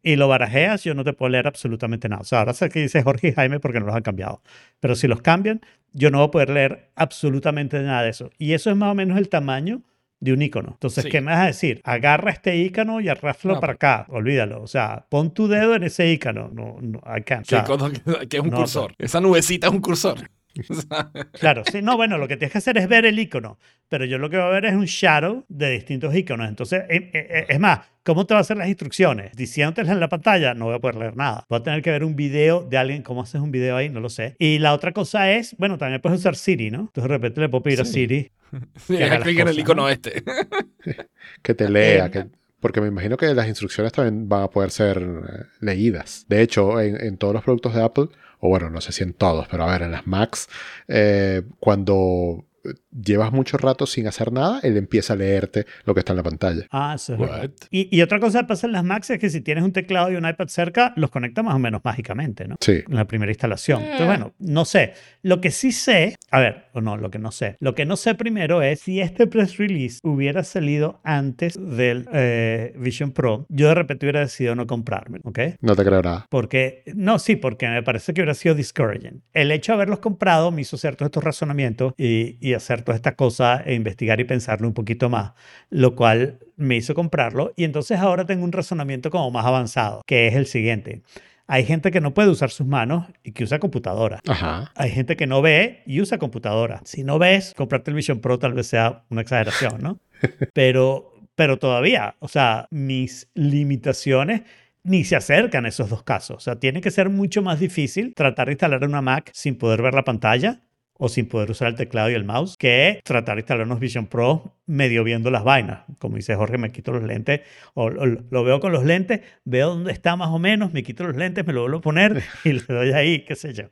Y lo barajeas, yo no te puedo leer absolutamente nada. O sea, ahora sé que dice Jorge y Jaime porque no los han cambiado. Pero si los cambian, yo no voy a poder leer absolutamente nada de eso. Y eso es más o menos el tamaño de un icono. Entonces, Sí. ¿qué me vas a decir? Agarra este icono y arrástralo No, para acá. Olvídalo. O sea, pon tu dedo en ese icono. No, no, I can't. O sea, que es un no, cursor. Esa nubecita es un cursor. Claro, sí, no, bueno, lo que tienes que hacer es ver el icono, pero yo lo que voy a ver es un shadow de distintos iconos. Entonces, eh, eh, es más, ¿cómo te va a hacer las instrucciones? Diciéndotelas en la pantalla, no voy a poder leer nada. Voy a tener que ver un video de alguien, ¿cómo haces un video ahí? No lo sé. Y la otra cosa es, bueno, también puedes usar Siri, ¿no? Entonces, de repente le puedo pedir a Sí. Siri. Sí, haga haz las clic en el cosas, icono ¿no? este. Que te lea, Eh, que- porque me imagino que las instrucciones también van a poder ser eh, leídas. De hecho, en, todos los productos de Apple, o bueno, no sé si en todos, pero a ver, en las Macs, eh, cuando llevas mucho rato sin hacer nada, él empieza a leerte lo que está en la pantalla. Ah, eso es verdad. Y, y otra cosa que pasa en las Macs es que si tienes un teclado y un iPad cerca, los conecta más o menos mágicamente, ¿no? Sí. en la primera instalación. Eh. Entonces, bueno, no sé. Lo que sí sé, a ver, o no, lo que no sé. Lo que no sé primero es si este press release hubiera salido antes del eh, Vision Pro, yo de repente hubiera decidido no comprarme, ¿ok? No te creo nada. Porque, no, sí, porque me parece que hubiera sido discouraging. El hecho de haberlos comprado me hizo hacer todos estos razonamientos y, y hacer todas estas cosas e investigar y pensarlo un poquito más, lo cual me hizo comprarlo. Y entonces ahora tengo un razonamiento como más avanzado, que es el siguiente. Hay gente que no puede usar sus manos y que usa computadora. Ajá. Hay gente que no ve y usa computadora. Si no ves, comprarte el Vision Pro tal vez sea una exageración, ¿no? Pero, pero todavía, o sea, mis limitaciones ni se acercan a esos dos casos. O sea, tiene que ser mucho más difícil tratar de instalar una Mac sin poder ver la pantalla o sin poder usar el teclado y el mouse que tratar de instalar unos Vision Pro medio viendo las vainas. Como dice Jorge, me quito los lentes o, o lo veo con los lentes, veo dónde está más o menos, me quito los lentes, me lo vuelvo a poner y le doy ahí, qué sé yo.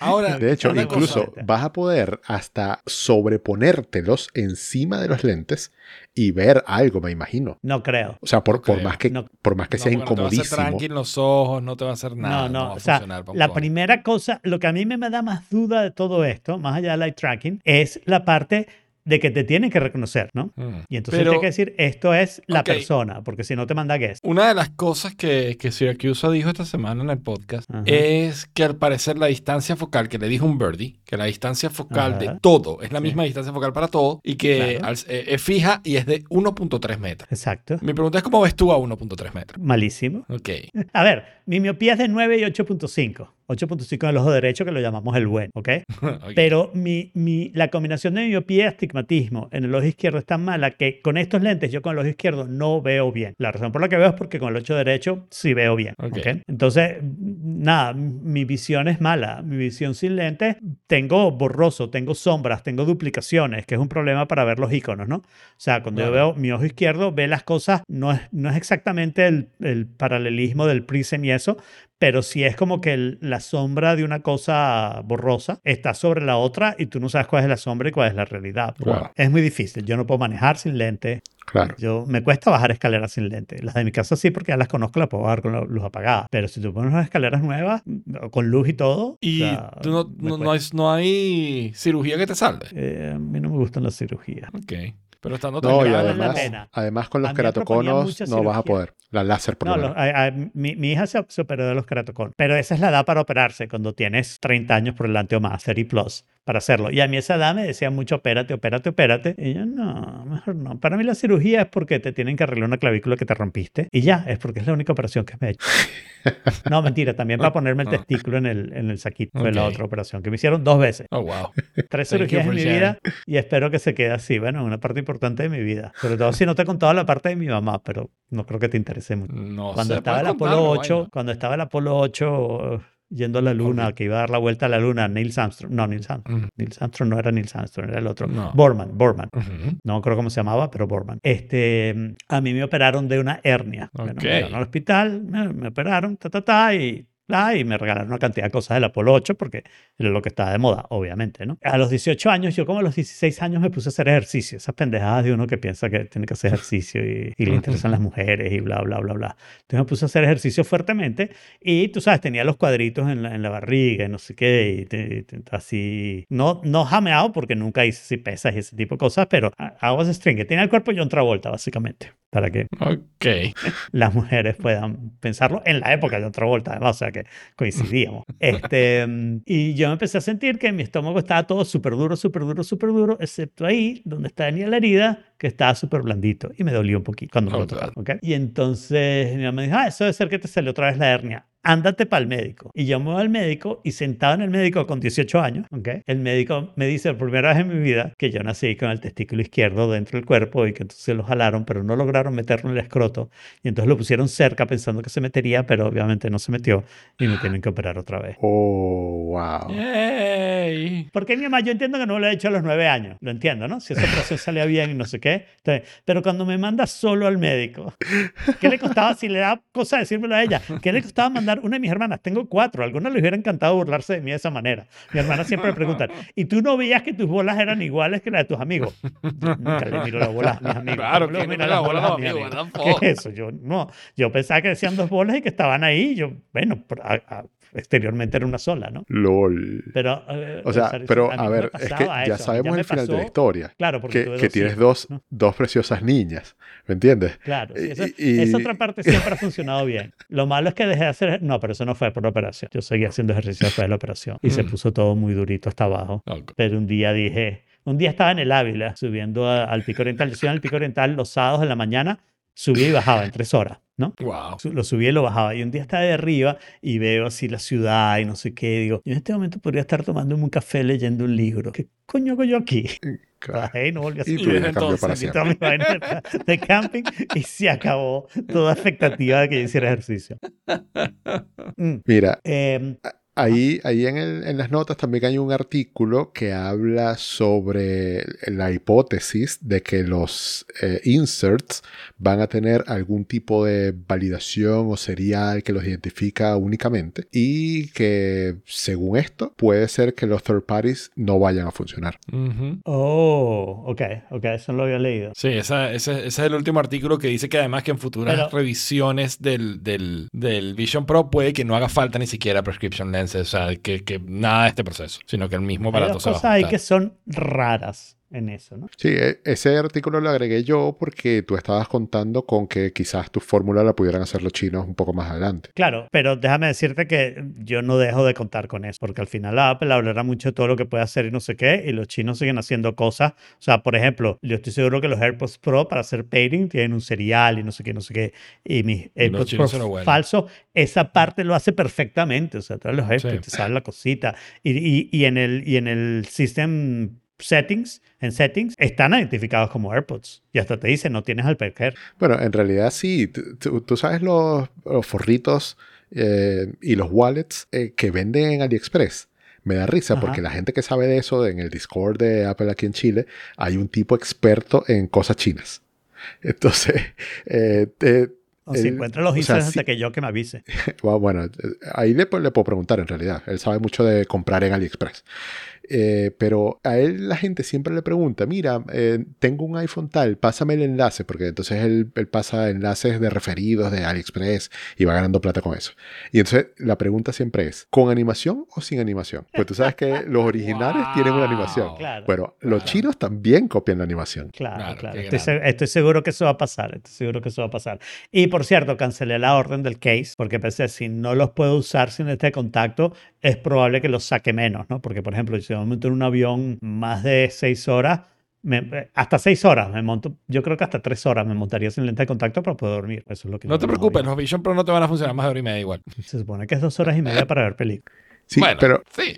Ahora, De hecho, incluso cosa. vas a poder hasta sobreponértelos encima de los lentes y ver algo, me imagino. No creo. O sea, por, No por creo. más que, No. por más que No, sea porque no te va a hacer incomodísimo. en los ojos, no te va a hacer nada. no, no, va a o sea, la primera cosa, lo que a mí me da más duda de todo esto, más allá del eye tracking, es la parte de que te tienen que reconocer, ¿no? Mm. Y entonces hay que decir, esto es la persona, porque si no te manda guess. Una de las cosas que, que Syracuse dijo esta semana en el podcast Ajá. es que al parecer la distancia focal, que le dijo un birdie, que la distancia focal de todo es la Sí. misma distancia focal para todo y que Claro. eh, es fija y es de 1.3 metros. Exacto. Mi pregunta es, ¿cómo ves tú a 1.3 metros? Malísimo. Ok. A ver, mi miopía es de 9 y 8.5. 8.5 en el ojo derecho, que lo llamamos el buen, ¿ok? Ok. Pero mi, mi, la combinación de miopía y astigmatismo en el ojo izquierdo es tan mala que con estos lentes yo con el ojo izquierdo no veo bien. La razón por la que veo es porque con el ojo derecho sí veo bien. Ok. ¿ok? Entonces, nada, mi visión es mala. Mi visión sin lentes, tengo borroso, tengo sombras, tengo duplicaciones, que es un problema para ver los iconos, ¿no? O sea, cuando yo Claro. veo mi ojo izquierdo, ve las cosas, no es, no es exactamente el, el paralelismo del prism y eso, pero sí es como que el- la sombra de una cosa borrosa está sobre la otra y tú no sabes cuál es la sombra y cuál es la realidad. Wow. Es muy difícil. Yo no puedo manejar sin lente. Claro. Yo, me cuesta bajar escaleras sin lente. Las de mi casa sí, porque ya las conozco, las puedo bajar con la luz apagada. Pero si tú pones unas escaleras nuevas, mm, con luz y todo. Y o sea, tú no, no, no hay, no hay cirugía que te salve. Eh, a mí no me gustan las cirugías. Ok. Pero estando No, y vale la además, pena. además con los mucha no vas a poder. La láser por No, lo los- a- a- mi, mi hija se, se operó de los keratoconos, pero esa es la edad para operarse cuando tienes 30 años por delante o más, 30 plus, para hacerlo. Y a mí esa edad me decía mucho, opérate, opérate, opérate. Y yo, no, mejor no. Para mí la cirugía es porque te tienen que arreglar una clavícula que te rompiste. Y ya, es porque es la única operación que me he hecho. No, mentira, también para ponerme el testículo en el, en el saquito. Fue la Ok. otra operación que me hicieron dos veces. Oh, wow. Tres cirugías en mi sharing. vida y espero que se quede así. Bueno, una parte importante de mi vida. Sobre todo si no te he contado la parte de mi mamá, pero no creo que te interese mucho. No Cuando sé, estaba el Apolo contarlo, 8, why cuando estaba el Apolo 8 eh, yendo a la luna, que iba a dar la vuelta a la luna, Neil Armstrong, no, Neil Armstrong, Mm. Neil Armstrong no era Neil Armstrong, era el otro, No. Borman, Borman. not? Ujú. No creo cómo se llamaba, pero Borman. Este, a mí me operaron de una hernia. Bueno, Ok. me al hospital, me, me operaron, ta, ta, ta, y Ah, y me regalaron una cantidad de cosas del Apolo 8 porque era lo que estaba de moda, obviamente, ¿no? A los 18 años, yo como a los 16 años me puse a hacer ejercicio. Esas pendejadas de uno que piensa que tiene que hacer ejercicio y, y le interesan las mujeres y bla, bla, bla, bla. Entonces me puse a hacer ejercicio fuertemente y tú sabes, tenía los cuadritos en la, en la barriga y no sé qué, y te- así, no, no jameado porque nunca hice así pesas y ese tipo de cosas, pero I was string, que tenía el cuerpo John Travolta, básicamente, para que Ok. las mujeres puedan pensarlo en la época de otra vuelta, además, o sea que coincidíamos. Este, y yo me empecé a sentir que mi estómago estaba todo súper duro, súper duro, súper duro, excepto ahí, donde está tenía la herida, que estaba súper blandito y me dolió un poquito cuando me Oh, lo tocaron. ¿ok? Y entonces mi mamá dijo, ah, eso debe ser que te salió otra vez la hernia. Ándate para el médico. Y yo me voy al médico y sentado en el médico con 18 años, el médico me dice por primera vez en mi vida que yo nací con el testículo izquierdo dentro del cuerpo y que entonces lo jalaron, pero no lograron meterlo en el escroto. Y entonces lo pusieron cerca pensando que se metería, pero obviamente no se metió y me tienen que operar otra vez. Oh, wow. Yay. Porque mi mamá, yo entiendo que no lo he hecho a los nueve años, lo entiendo, ¿no? Si esa operación salía bien y no sé qué. Entonces, pero cuando me manda solo al médico, ¿qué le costaba si le da cosa decírmelo a ella? ¿Qué le costaba mandar una de mis hermanas? Tengo cuatro, algunas les hubiera encantado burlarse de mí de esa manera. Mi hermana siempre me preguntan, ¿y tú no veías que tus bolas eran iguales que las de tus amigos? Yo nunca le miro las bolas a mis amigos. Claro ¿Cómo le que no le las bolas a mis amigos. ¿Qué es eso? Yo no, yo pensaba que decían dos bolas y que estaban ahí. Yo, bueno, a- a- exteriormente era una sola, ¿no? LOL. Pero, eh, O sea, pero a ver, es que ya eso, sabemos el final de la historia. Claro, porque Que, tienes dos, ¿no? dos preciosas niñas. ¿Me entiendes? Claro, sí, esa, Y- y- esa otra parte siempre ha funcionado bien. Lo malo es que dejé de hacer. No, pero eso no fue por la operación. Yo seguía haciendo ejercicio después de la operación y se Mm. puso todo muy durito hasta abajo. Pero un día dije. Un día estaba en el Ávila subiendo a- al Pico Oriental. Yo subía al Pico Oriental los sábados en la mañana, subía y bajaba en tres horas, ¿no? Wow. Lo subía y lo bajaba. Y un día estaba de arriba y veo así la ciudad y no sé qué. Digo, yo en este momento podría estar tomándome un café leyendo un libro. ¿Qué coño hago yo aquí? Bajé y no volví a Y subir. vida desde cambió para entonces, siempre. De camping y se acabó toda expectativa de que yo hiciera ejercicio. Mm, Mira, eh, Ahí, ahí en, el- en las notas también hay un artículo que habla sobre la hipótesis de que los eh, inserts van a tener algún tipo de validación o serial que los identifica únicamente y que según esto puede ser que los third parties no vayan a funcionar. Ujú. oh, ok, ok, eso no lo había leído. Sí, esa- ese, ese es el último artículo que dice que además que en futuras Pero- revisiones del, del, del Vision Pro puede que no haga falta ni siquiera prescription o sea, que, que nada de este proceso, sino que el mismo Hay aparato dos se va a cosas ahí ajustar. que son raras en eso, ¿no? Sí, e- ese artículo lo agregué yo porque tú estabas contando con que quizás tu fórmula la pudieran hacer los chinos un poco más adelante. Claro, pero déjame decirte que yo no dejo de contar con eso, porque al final Apple hablará mucho de todo lo que puede hacer y no sé qué, y los chinos siguen haciendo cosas. O sea, por ejemplo, yo estoy seguro que los AirPods Pro para hacer pairing tienen un serial y no sé qué, no sé qué, y mis AirPods Pro falsos, esa parte lo hace perfectamente. O sea, traes los AirPods, Sí. te sale la cosita, y, y, y en el, y en el System Settings, en Settings, están identificados como AirPods. Y hasta te dice, no tienes Alperker. Bueno, en realidad sí. Tú, tú- sabes los, los forritos eh, y los wallets eh, que venden en AliExpress. Me da risa Ajá. porque la gente que sabe de eso, en el Discord de Apple aquí en Chile, hay un tipo experto en cosas chinas. Entonces, eh, te- O si encuentra los o sea, sí- hasta que yo que me avise. Bueno, eh, ahí le, le puedo preguntar en realidad. Él sabe mucho de comprar en AliExpress. Eh, pero a él la gente siempre le pregunta, mira, eh, tengo un iPhone tal, pásame el enlace, porque entonces él, él pasa enlaces de referidos de AliExpress y va ganando plata con eso. Y entonces la pregunta siempre es, ¿con animación o sin animación? Pues tú sabes que los originales tienen una animación. Claro. Bueno, los Claro. chinos también copian la animación. Claro, Claro, Estoy, se- estoy seguro que eso va a pasar. Estoy seguro que eso va a pasar. Y por cierto, cancelé la orden del case porque pensé, si no los puedo usar sin este contacto, es probable que los saque menos, ¿no? Porque, por ejemplo, si me monto en un avión más de seis horas, me- eh, hasta seis horas me monto, yo creo que hasta tres horas me montaría sin lente de contacto para poder dormir. Eso es lo que No te preocupes, bien. los Vision Pro no te van a funcionar más de hora y media igual. Se supone que es dos horas y media para ver películas. Sí, bueno, pero sí.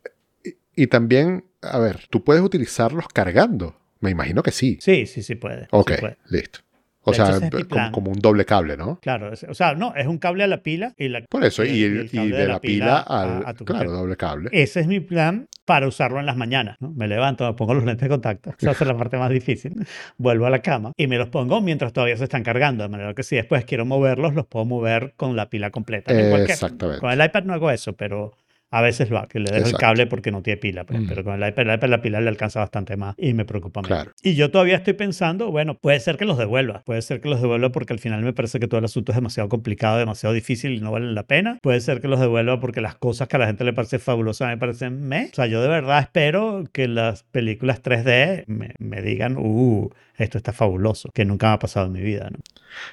y también, a ver, tú puedes utilizarlos cargando. Me imagino que sí. Sí, sí, sí puede. sí Ok, puede. listo. O De hecho, sea, ese es mi como, como un doble cable, ¿no? Claro, es- o sea, no, es un cable a la pila y la Por eso, y, y el- y cable de la pila a- al. a tu claro, mujer. doble cable. Ese es mi plan para usarlo en las mañanas. ¿no? Me levanto, me pongo los lentes de contacto, esa es la parte más difícil. Vuelvo a la cama y me los pongo mientras todavía se están cargando, de manera que si después quiero moverlos, los puedo mover con la pila completa. Exactamente. Con el iPad no hago eso, pero a veces lo hago, que le dejo el Exacto. cable porque no tiene pila. pues, Mm. Pero con el iPad, el iPad la pila le alcanza bastante más y me preocupa menos. Claro. Y yo todavía estoy pensando, bueno, puede ser que los devuelva. Puede ser que los devuelva porque al final me parece que todo el asunto es demasiado complicado, demasiado difícil y no vale la pena. Puede ser que los devuelva porque las cosas que a la gente le parece fabulosas me parecen me. O sea, yo de verdad espero que las películas 3D me, me digan, uh, esto está fabuloso, que nunca me ha pasado en mi vida, ¿no?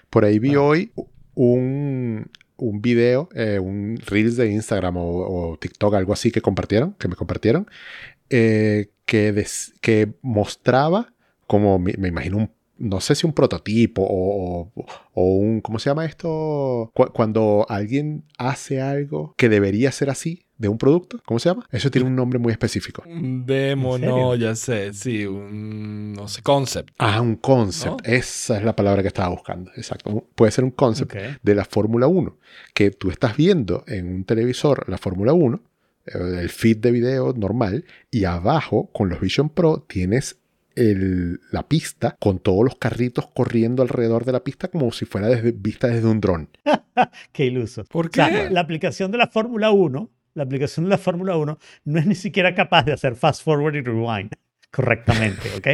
Por ahí vi hoy un, un video, eh, un Reels de Instagram o, TikTok, algo así que compartieron, que me compartieron, eh, que, des- que mostraba como, me, me imagino, un, no sé si un prototipo o, o- o un, ¿cómo se llama esto? Cu- cuando alguien hace algo que debería ser así de un producto, ¿cómo se llama? Eso tiene un nombre muy específico. Un demo, no, ya sé, sí, un, no sé, concept. Ah, un concept. ¿No? Esa es la palabra que estaba buscando. Exacto. Puede ser un concept de la Fórmula 1, que tú estás viendo en un televisor la Fórmula 1, eh, el feed de video normal, y abajo con los Vision Pro tienes el- la pista con todos los carritos corriendo alrededor de la pista como si fuera desde, vista desde un dron. Qué iluso. ¿Por O sea, qué? la aplicación de la Fórmula 1, la aplicación de la Fórmula 1 no es ni siquiera capaz de hacer fast forward y rewind correctamente, ¿ok?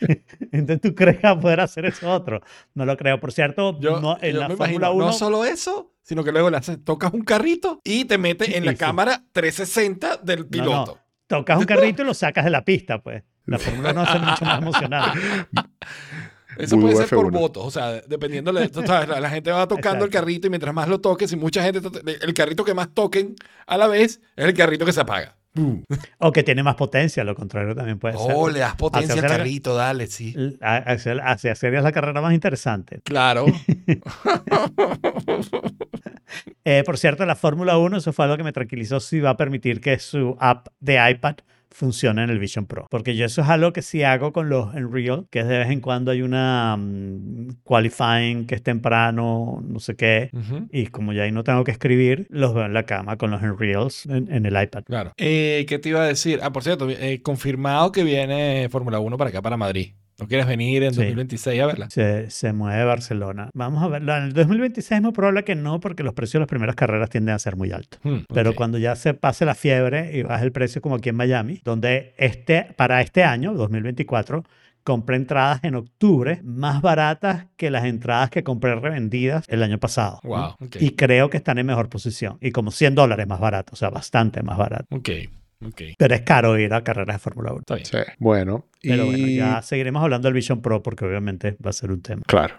Entonces tú crees que va a poder hacer eso otro. No lo creo. Por cierto, Yo, no, en yo la me Fórmula imagino, 1 no solo eso, sino que luego le haces- tocas un carrito y te metes en la Sí, sí. cámara 360 del no. piloto. tocas un carrito y lo sacas de la pista, pues. La Fórmula 1 es mucho más emocionante. Eso Muy puede ser por F1. votos, o sea, dependiendo, de, sabes, la, la gente va tocando el carrito y mientras más lo toques, y mucha gente, el carrito que más toquen a la vez es el carrito que se apaga. O que tiene más potencia, lo contrario también puede ser. Oh, le das potencia al Hacia- carrito, dale, sí. Hacia, hacia hacer la carrera más interesante. Claro. Eh, por cierto, la Fórmula 1, eso fue algo que me tranquilizó si va a permitir que su app de iPad funcione en el Vision Pro. Porque yo eso es algo que sí hago con los Unreal, que es de vez en cuando hay una mm, qualifying que es temprano, no sé qué. Ujú. Y como ya ahí no tengo que escribir, los veo en la cama con los Unreals en, en el iPad. Claro. Eh, ¿Qué te iba a decir? Ah, por cierto, eh, confirmado que viene Fórmula 1 para acá, para Madrid. ¿No quieres venir en Sí. 2026 a verla? Se, se mueve Barcelona. Vamos a ver. En el 2026 es muy probable que no, porque los precios de las primeras carreras tienden a ser muy altos. Hmm, Pero cuando ya se pase la fiebre y baje el precio como aquí en Miami, donde este, para este año, 2024, compré entradas en octubre más baratas que las entradas que compré revendidas el año pasado. Wow. Y creo que están en mejor posición. Y como 100 dólares más barato, o sea, bastante más barato. Ok, Pero es caro ir a carreras de Fórmula 1. Está bien. Sí. Bueno, Pero y bueno, ya seguiremos hablando del Vision Pro porque obviamente va a ser un tema. claro.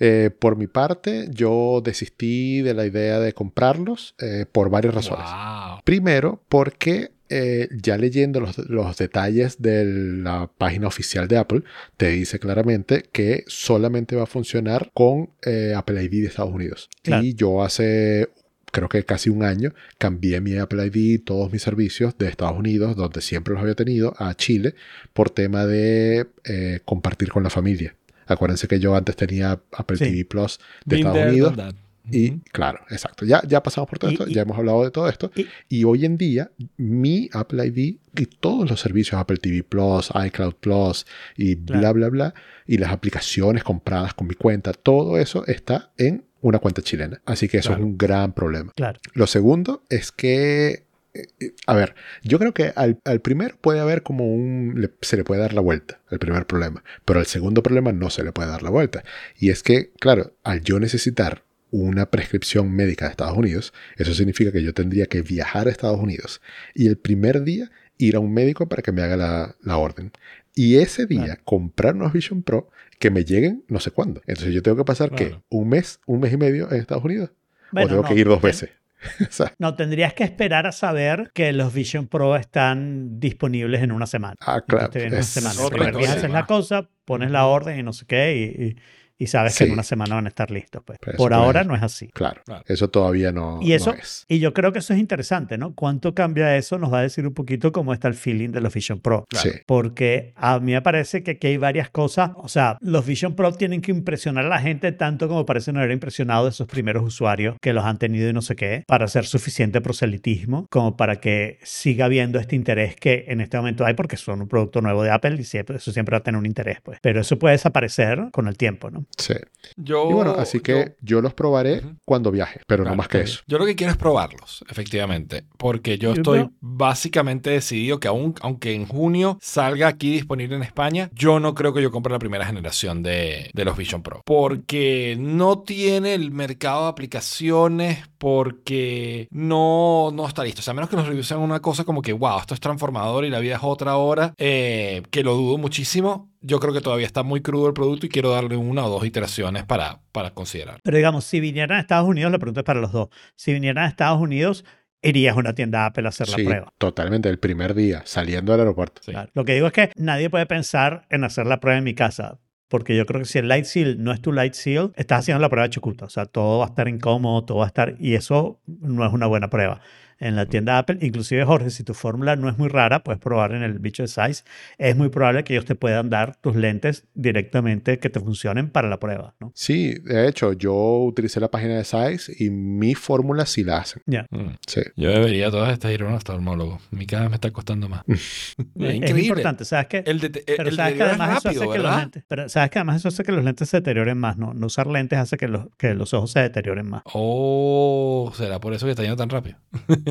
Eh, por mi parte, yo desistí de la idea de comprarlos eh, por varias razones. Wow. Primero, porque eh, ya leyendo los, los detalles de la página oficial de Apple, te dice claramente que solamente va a funcionar con eh, Apple ID de Estados Unidos. Claro. Y yo hace, creo que casi un año, cambié mi Apple ID todos mis servicios de Estados Unidos, donde siempre los había tenido, a Chile, por tema de eh, compartir con la familia. Acuérdense que yo antes tenía Apple Sí. TV Plus de Been Estados Unidos. Y claro, exacto. Ya, ya pasamos por todo Y- esto, y- ya hemos hablado de todo esto. y- Y, hoy en día, mi Apple ID y todos los servicios Apple TV Plus, iCloud Plus y bla, Claro. bla, bla, y las aplicaciones compradas con mi cuenta, todo eso está en una cuenta chilena. Así que eso Claro. es un gran problema. Claro. Lo segundo es que, eh, eh, a ver, yo creo que al, al primero puede haber como un, le- se le puede dar la vuelta, el primer problema, pero al segundo problema no se le puede dar la vuelta. Y es que, claro, al yo necesitar una prescripción médica de Estados Unidos, eso significa que yo tendría que viajar a Estados Unidos y el primer día ir a un médico para que me haga la, la orden. Y ese día Claro. comprar unos Vision Pro que me lleguen no sé cuándo. Entonces yo tengo que pasar, ¿qué? ¿Un mes? ¿Un mes y medio en Estados Unidos? Bueno, ¿O tengo no, que ir dos veces? No, tendrías que esperar a saber que los Vision Pro están disponibles en una semana. Ah, claro. Entonces viene una Es semana. Otra cosa. haces la cosa, pones la orden y no sé qué, y, y- y sabes que en una semana van a estar listos. Pues. Eso Por ahora no es así. Claro, Claro. eso todavía no, Y eso, no es. y yo creo que eso es interesante, ¿no? ¿Cuánto cambia eso? Nos va a decir un poquito cómo está el feeling de los Vision Pro. Claro. Sí, Porque a mí me parece que aquí hay varias cosas. O sea, los Vision Pro tienen que impresionar a la gente tanto como parecen haber impresionado a esos primeros usuarios que los han tenido y no sé qué, para hacer suficiente proselitismo como para que siga habiendo este interés que en este momento hay porque son un producto nuevo de Apple y siempre, eso siempre va a tener un interés, pues. Pero eso puede desaparecer con el tiempo, ¿no? Sí. Yo, Y bueno, así que yo, los probaré cuando viaje, pero Claro, no más que eso. Yo lo que quiero es probarlos, efectivamente, porque yo Yo estoy básicamente decidido que aun, aunque en junio salga aquí disponible en España, yo no creo que yo compre la primera generación de, de los Vision Pro, porque no tiene el mercado de aplicaciones, porque no, no está listo. O sea, a menos que los reviews sean una cosa como que, wow, esto es transformador y la vida es otra hora, eh, que lo dudo muchísimo. Yo creo que todavía está muy crudo el producto y quiero darle una o dos iteraciones para, para considerar. Pero digamos, si vinieran a Estados Unidos, la pregunta es para los dos. Si vinieran a Estados Unidos, irías a una tienda Apple a hacer Sí, la prueba. totalmente, el primer día, saliendo del aeropuerto. Sí. Claro. Lo que digo es que nadie puede pensar en hacer la prueba en mi casa. Porque yo creo que si el Light Seal no es tu Light Seal, estás haciendo la prueba de Chucuta. O sea, todo va a estar incómodo, todo va a estar... Y eso no es una buena prueba. En la tienda Apple, inclusive Jorge, si tu fórmula no es muy rara, puedes probar en el bicho de size. Es muy probable que ellos te puedan dar tus lentes directamente que te funcionen para la prueba, ¿no? Sí, de hecho, yo utilicé la página de Size y mi fórmula sí la hacen. Ya. Mm. Sí. Yo debería todas estas ir a un oftalmólogo. Mi cada vez me está costando más. es Es importante, ¿sabes qué? El, de, el, Pero el sabes que además eso rápido, hace que los lentes, pero sabes que además eso hace que los lentes se deterioren más, ¿no? No usar lentes hace que los, que los ojos se deterioren más. Oh, será por eso que está yendo tan rápido.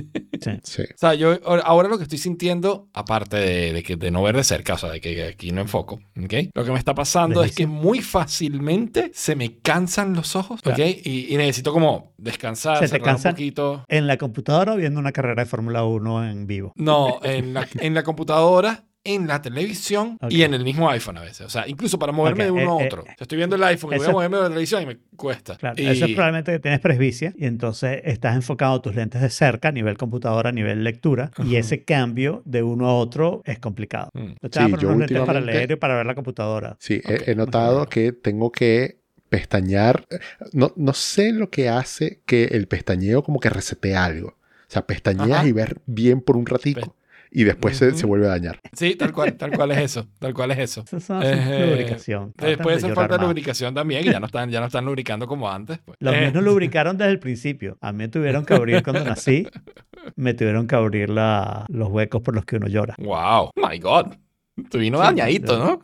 Sí. Sí. O sea, yo ahora- lo que estoy sintiendo, aparte de, de que, de no ver de cerca, o sea, de que aquí no enfoco, ¿ok? Lo que me está pasando es que muy fácilmente se me cansan los ojos, ¿ok? Claro. Y, y necesito como descansar, Se te cerrar un poquito. En la computadora o viendo una carrera de Fórmula 1 en vivo. No, en la, en la computadora, en la televisión Ok. y en el mismo iPhone a veces. O sea, incluso para moverme de uno eh, a eh, otro. O sea, estoy viendo el iPhone y voy a moverme de la televisión y me cuesta. Claro, Y- eso es probablemente que tienes presbicia y entonces estás enfocado tus lentes de cerca, a nivel computadora, a nivel lectura, y ese cambio de uno a otro es complicado. Mm. Te voy a Sí, poner yo lentes para leer y para ver la computadora. Sí, he- notado que tengo que pestañear. No, no sé lo que hace que el pestañeo como que resetea algo. O sea, pestañeas Ajá. y ver bien por un ratico y después se, se vuelve a dañar. Sí, tal cual, tal cual es eso. Tal cual es eso. Eso es Eh, lubricación. Eh, puede de ser falta de lubricación también, y ya no están, ya no están lubricando como antes. pues. Los Eh, míos no lubricaron desde el principio. A mí me tuvieron que abrir cuando nací. Me tuvieron que abrir la- los huecos por los que uno llora. Wow, my God. Tu vino Sí, dañadito, ¿no?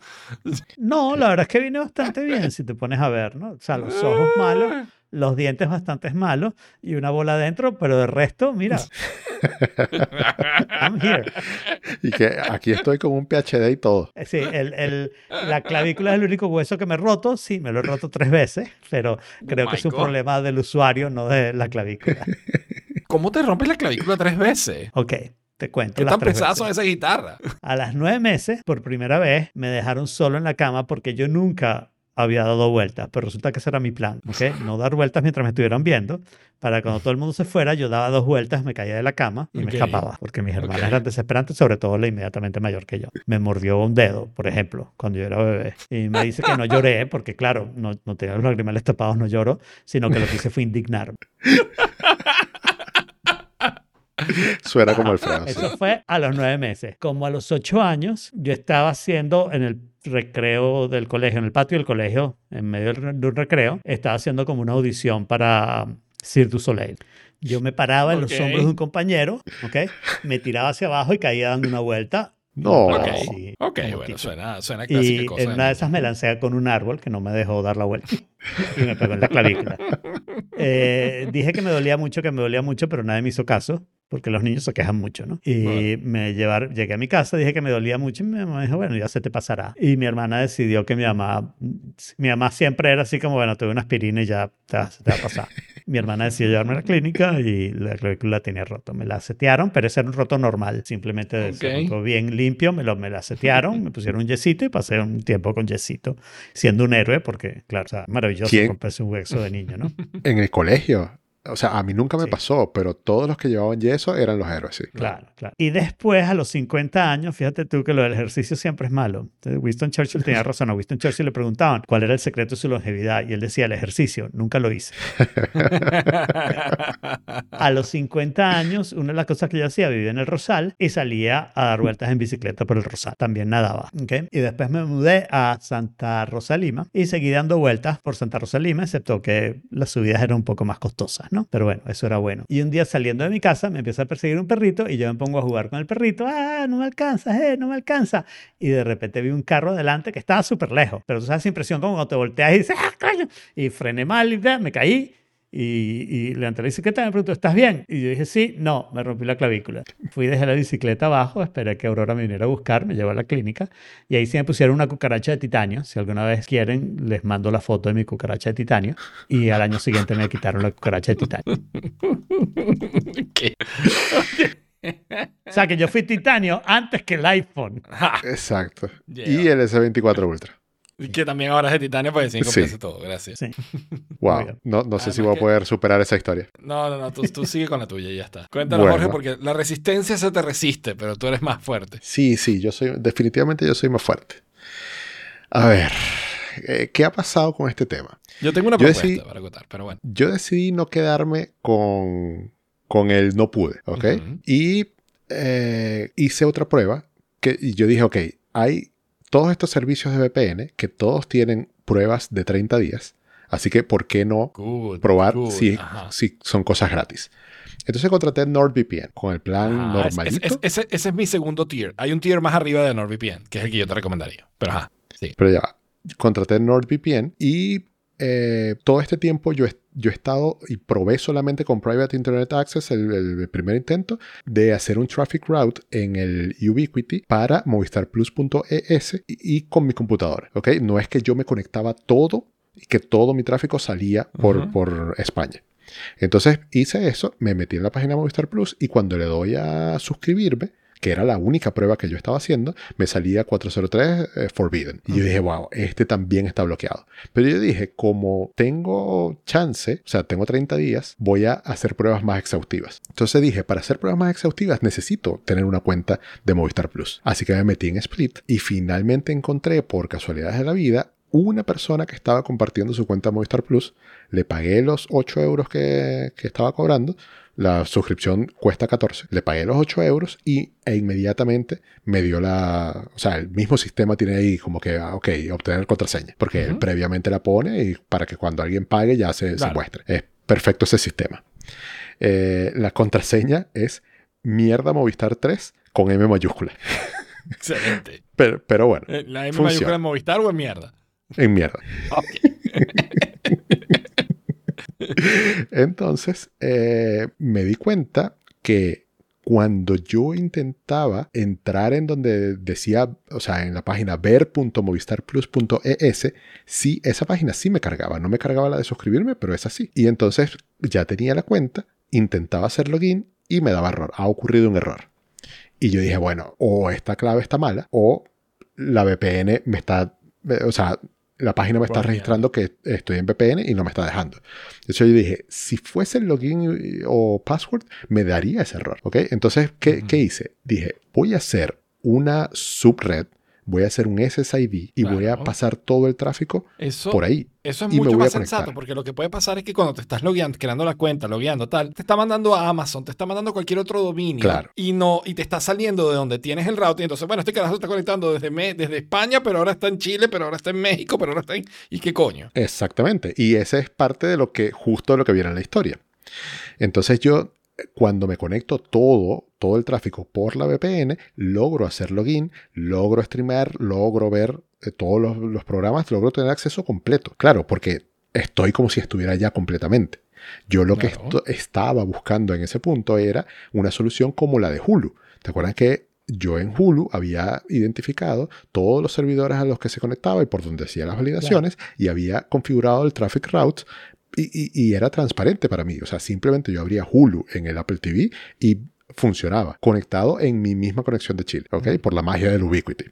No, la verdad es que vine bastante bien si te pones a ver, ¿no? O sea, los ojos malos, los dientes bastante malos y una bola adentro, pero de resto, mira, I'm here. Y que aquí estoy con un PhD y todo. Eh, Sí, el, el- la clavícula es el único hueso que me he roto. Sí, me lo he roto tres veces, pero creo Oh que es un God. problema del usuario, no de la clavícula. ¿Cómo te rompes la clavícula tres veces? Ok, te cuento. ¿Qué tan tres pesadas son veces. esas guitarras? A las nueve meses, por primera vez, me dejaron solo en la cama porque yo nunca había dado vueltas, pero resulta que ese era mi plan, ¿ok? No dar vueltas mientras me estuvieran viendo, para cuando todo el mundo se fuera, yo daba dos vueltas, me caía de la cama y Ok. me escapaba, porque mis hermanas Ok. eran desesperantes, sobre todo la inmediatamente mayor que yo. Me mordió un dedo, por ejemplo, cuando yo era bebé, y me dice que no lloré, porque claro, no, no tenía los lagrimales tapados, no lloro, sino que lo que hice fue indignarme. Suena como el sí. Eso fue a los nueve meses. Como a los ocho años, yo estaba haciendo en el recreo del colegio, en el patio del colegio, en medio de un recreo, estaba haciendo como una audición para um, Cirque du Soleil. Yo me paraba en Ok. los hombros de un compañero, ¿ok? Me tiraba hacia abajo y caía dando una vuelta. No. Ok, Sí, ok, como bueno, tipo. suena, suena clásica Y cosa. en una de esas me lancé con un árbol que no me dejó dar la vuelta y me pegó en la clavícula. Eh, dije que me dolía mucho, que me dolía mucho, pero nadie me hizo caso porque los niños se quejan mucho, ¿no? Y me llevaron, llegué a mi casa, dije que me dolía mucho y mi mamá dijo, bueno, ya se te pasará. Y mi hermana decidió que mi mamá, mi mamá siempre era así como, bueno, tuve una aspirina y ya te, te va a pasar. mi hermana decidió llevarme a la clínica y la clavícula tenía roto. Me la setearon, pero ese era un roto normal, simplemente se Ok. roto bien limpio, me lo me la setearon, me pusieron un yesito y pasé un tiempo con yesito, siendo un héroe porque, claro, o sea, maravilloso ¿Quién? romperse un hueso de niño, ¿no? En el colegio. O sea, a mí nunca me Sí. pasó, pero todos los que llevaban yeso eran los héroes, sí. Claro, claro. Y después, a los 50 años, fíjate tú que lo del ejercicio siempre es malo. Entonces, Winston Churchill tenía razón. A Winston Churchill le preguntaban cuál era el secreto de su longevidad y él decía el ejercicio. Nunca lo hice. A los 50 años, una de las cosas que yo hacía, vivía en el Rosal y salía a dar vueltas en bicicleta por el Rosal. También nadaba. ¿ok? Y después me mudé a Santa Rosa Lima y seguí dando vueltas por Santa Rosa Lima, excepto que las subidas eran un poco más costosas, ¿no? Pero bueno, eso era bueno. Y un día saliendo de mi casa me empieza a perseguir un perrito y yo me pongo a jugar con el perrito. ¡Ah, no me alcanza, eh! No me alcanza. Y de repente vi un carro adelante que estaba súper lejos. Pero tú sabes esa impresión como cuando te volteas y dices, ¡ah, coño! Y frené mal y me caí. Y, y levanté la bicicleta y me preguntó, ¿estás bien? Y yo dije, sí, no, me rompí la clavícula. Fui, dejé la bicicleta abajo, esperé que Aurora me viniera a buscar, me llevó a la clínica y ahí sí me pusieron una cucaracha de titanio. Si alguna vez quieren, les mando la foto de mi cucaracha de titanio. Y al año siguiente me quitaron la cucaracha de titanio. ¿Qué? O sea que yo fui titanio antes que el iPhone. Exacto. Yeah. Y el S24 Ultra. Y que también ahora es de titanio porque sí, Sí. compraste todo. Gracias. Sí. Wow. No, no sé si Además voy a que- poder superar esa historia. No, no, no, tú, tú sigue con la tuya y ya está. Cuéntanos, Bueno. Jorge, porque la resistencia se te resiste, pero tú eres más fuerte. Sí, sí, yo soy, definitivamente yo soy más fuerte. A ver, eh, ¿qué ha pasado con este tema? Yo tengo una Yo propuesta decidí- para contar, pero bueno. Yo decidí no quedarme con, con el no pude, ¿ok? Y eh, hice otra prueba que y yo dije, ok, hay todos estos servicios de VPN que todos tienen pruebas de 30 días, así que ¿por qué no Good, probar good, si, si son cosas gratis? Entonces contraté NordVPN con el plan Ah, es- normalito. es- es- ese, ese es mi segundo tier. Hay un tier más arriba de NordVPN, que es el que yo te recomendaría. Pero ajá, sí. Pero ya, va. contraté NordVPN y eh, todo este tiempo yo, he- yo he estado y probé solamente con Private Internet Access el, el primer intento de hacer un traffic route en el Ubiquiti para movistarplus.es y, y con mi computadora. ¿ok? No es que yo me conectaba todo y que todo mi tráfico salía por, por España. Entonces hice eso, me metí en la página Movistar Plus y cuando le doy a suscribirme, que era la única prueba que yo estaba haciendo, me salía 403 eh, Forbidden. Y yo dije, wow, este también está bloqueado. Pero yo dije, como tengo chance, o sea, tengo 30 días, voy a hacer pruebas más exhaustivas. Entonces dije, para hacer pruebas más exhaustivas necesito tener una cuenta de Movistar Plus. Así que me metí en Split y finalmente encontré, por casualidades de la vida, una persona que estaba compartiendo su cuenta Movistar Plus. Le pagué los 8 euros que, que estaba cobrando. La suscripción cuesta 14. Le pagué los 8 euros y e inmediatamente me dio la... O sea, el mismo sistema tiene ahí como que, ah, ok, obtener contraseña. Porque él Ujú. previamente la pone y para que cuando alguien pague ya se, se muestre. Es perfecto ese sistema. Eh, la contraseña es mierda Movistar 3 con M mayúscula. Excelente. Pero, pero bueno, Eh, ¿La M Funciona. mayúscula en Movistar o en mierda? en mierda. Ok. Entonces, eh, me di cuenta que cuando yo intentaba entrar en donde decía, o sea, en la página ver.movistarplus.es, sí, esa página sí me cargaba. No me cargaba la de suscribirme, pero es así. Y entonces ya tenía la cuenta, intentaba hacer login y me daba error. Ha ocurrido un error. Y yo dije, bueno, o esta clave está mala, o la VPN me está, o sea, la página me está registrando que estoy en VPN y no me está dejando. Entonces yo dije, si fuese login o password, me daría ese error. ¿Ok? Entonces, ¿qué. ¿qué hice? Dije, voy a hacer una subred, voy a hacer un SSID y voy a Claro. pasar todo el tráfico Eso, por ahí. eso es y mucho más sensato, porque lo que puede pasar es que cuando te estás logueando, creando la cuenta, logueando tal, te está mandando a Amazon, te está mandando a cualquier otro dominio. Claro. Y no, y te está saliendo de donde tienes el routing. Entonces, bueno, este carajo está conectando desde, Me- desde España, pero ahora está en Chile, pero ahora está en México, pero ahora está en. ¿Y qué coño? Exactamente. Y ese es parte de lo que, justo de lo que viene en la historia. Entonces yo, cuando me conecto todo, todo el tráfico por la VPN, logro hacer login, logro streamear, logro ver eh, todos los, los programas, logro tener acceso completo. Claro, porque estoy como si estuviera ya completamente. Yo lo que estaba buscando en ese punto era una solución como la de Hulu. ¿Te acuerdas que yo en Hulu había identificado todos los servidores a los que se conectaba y por donde hacía las validaciones y había configurado el traffic route y, y- y era transparente para mí. O sea, simplemente yo abría Hulu en el Apple TV y funcionaba, conectado en mi misma conexión de Chile, ¿ok? Por la magia del Ubiquiti.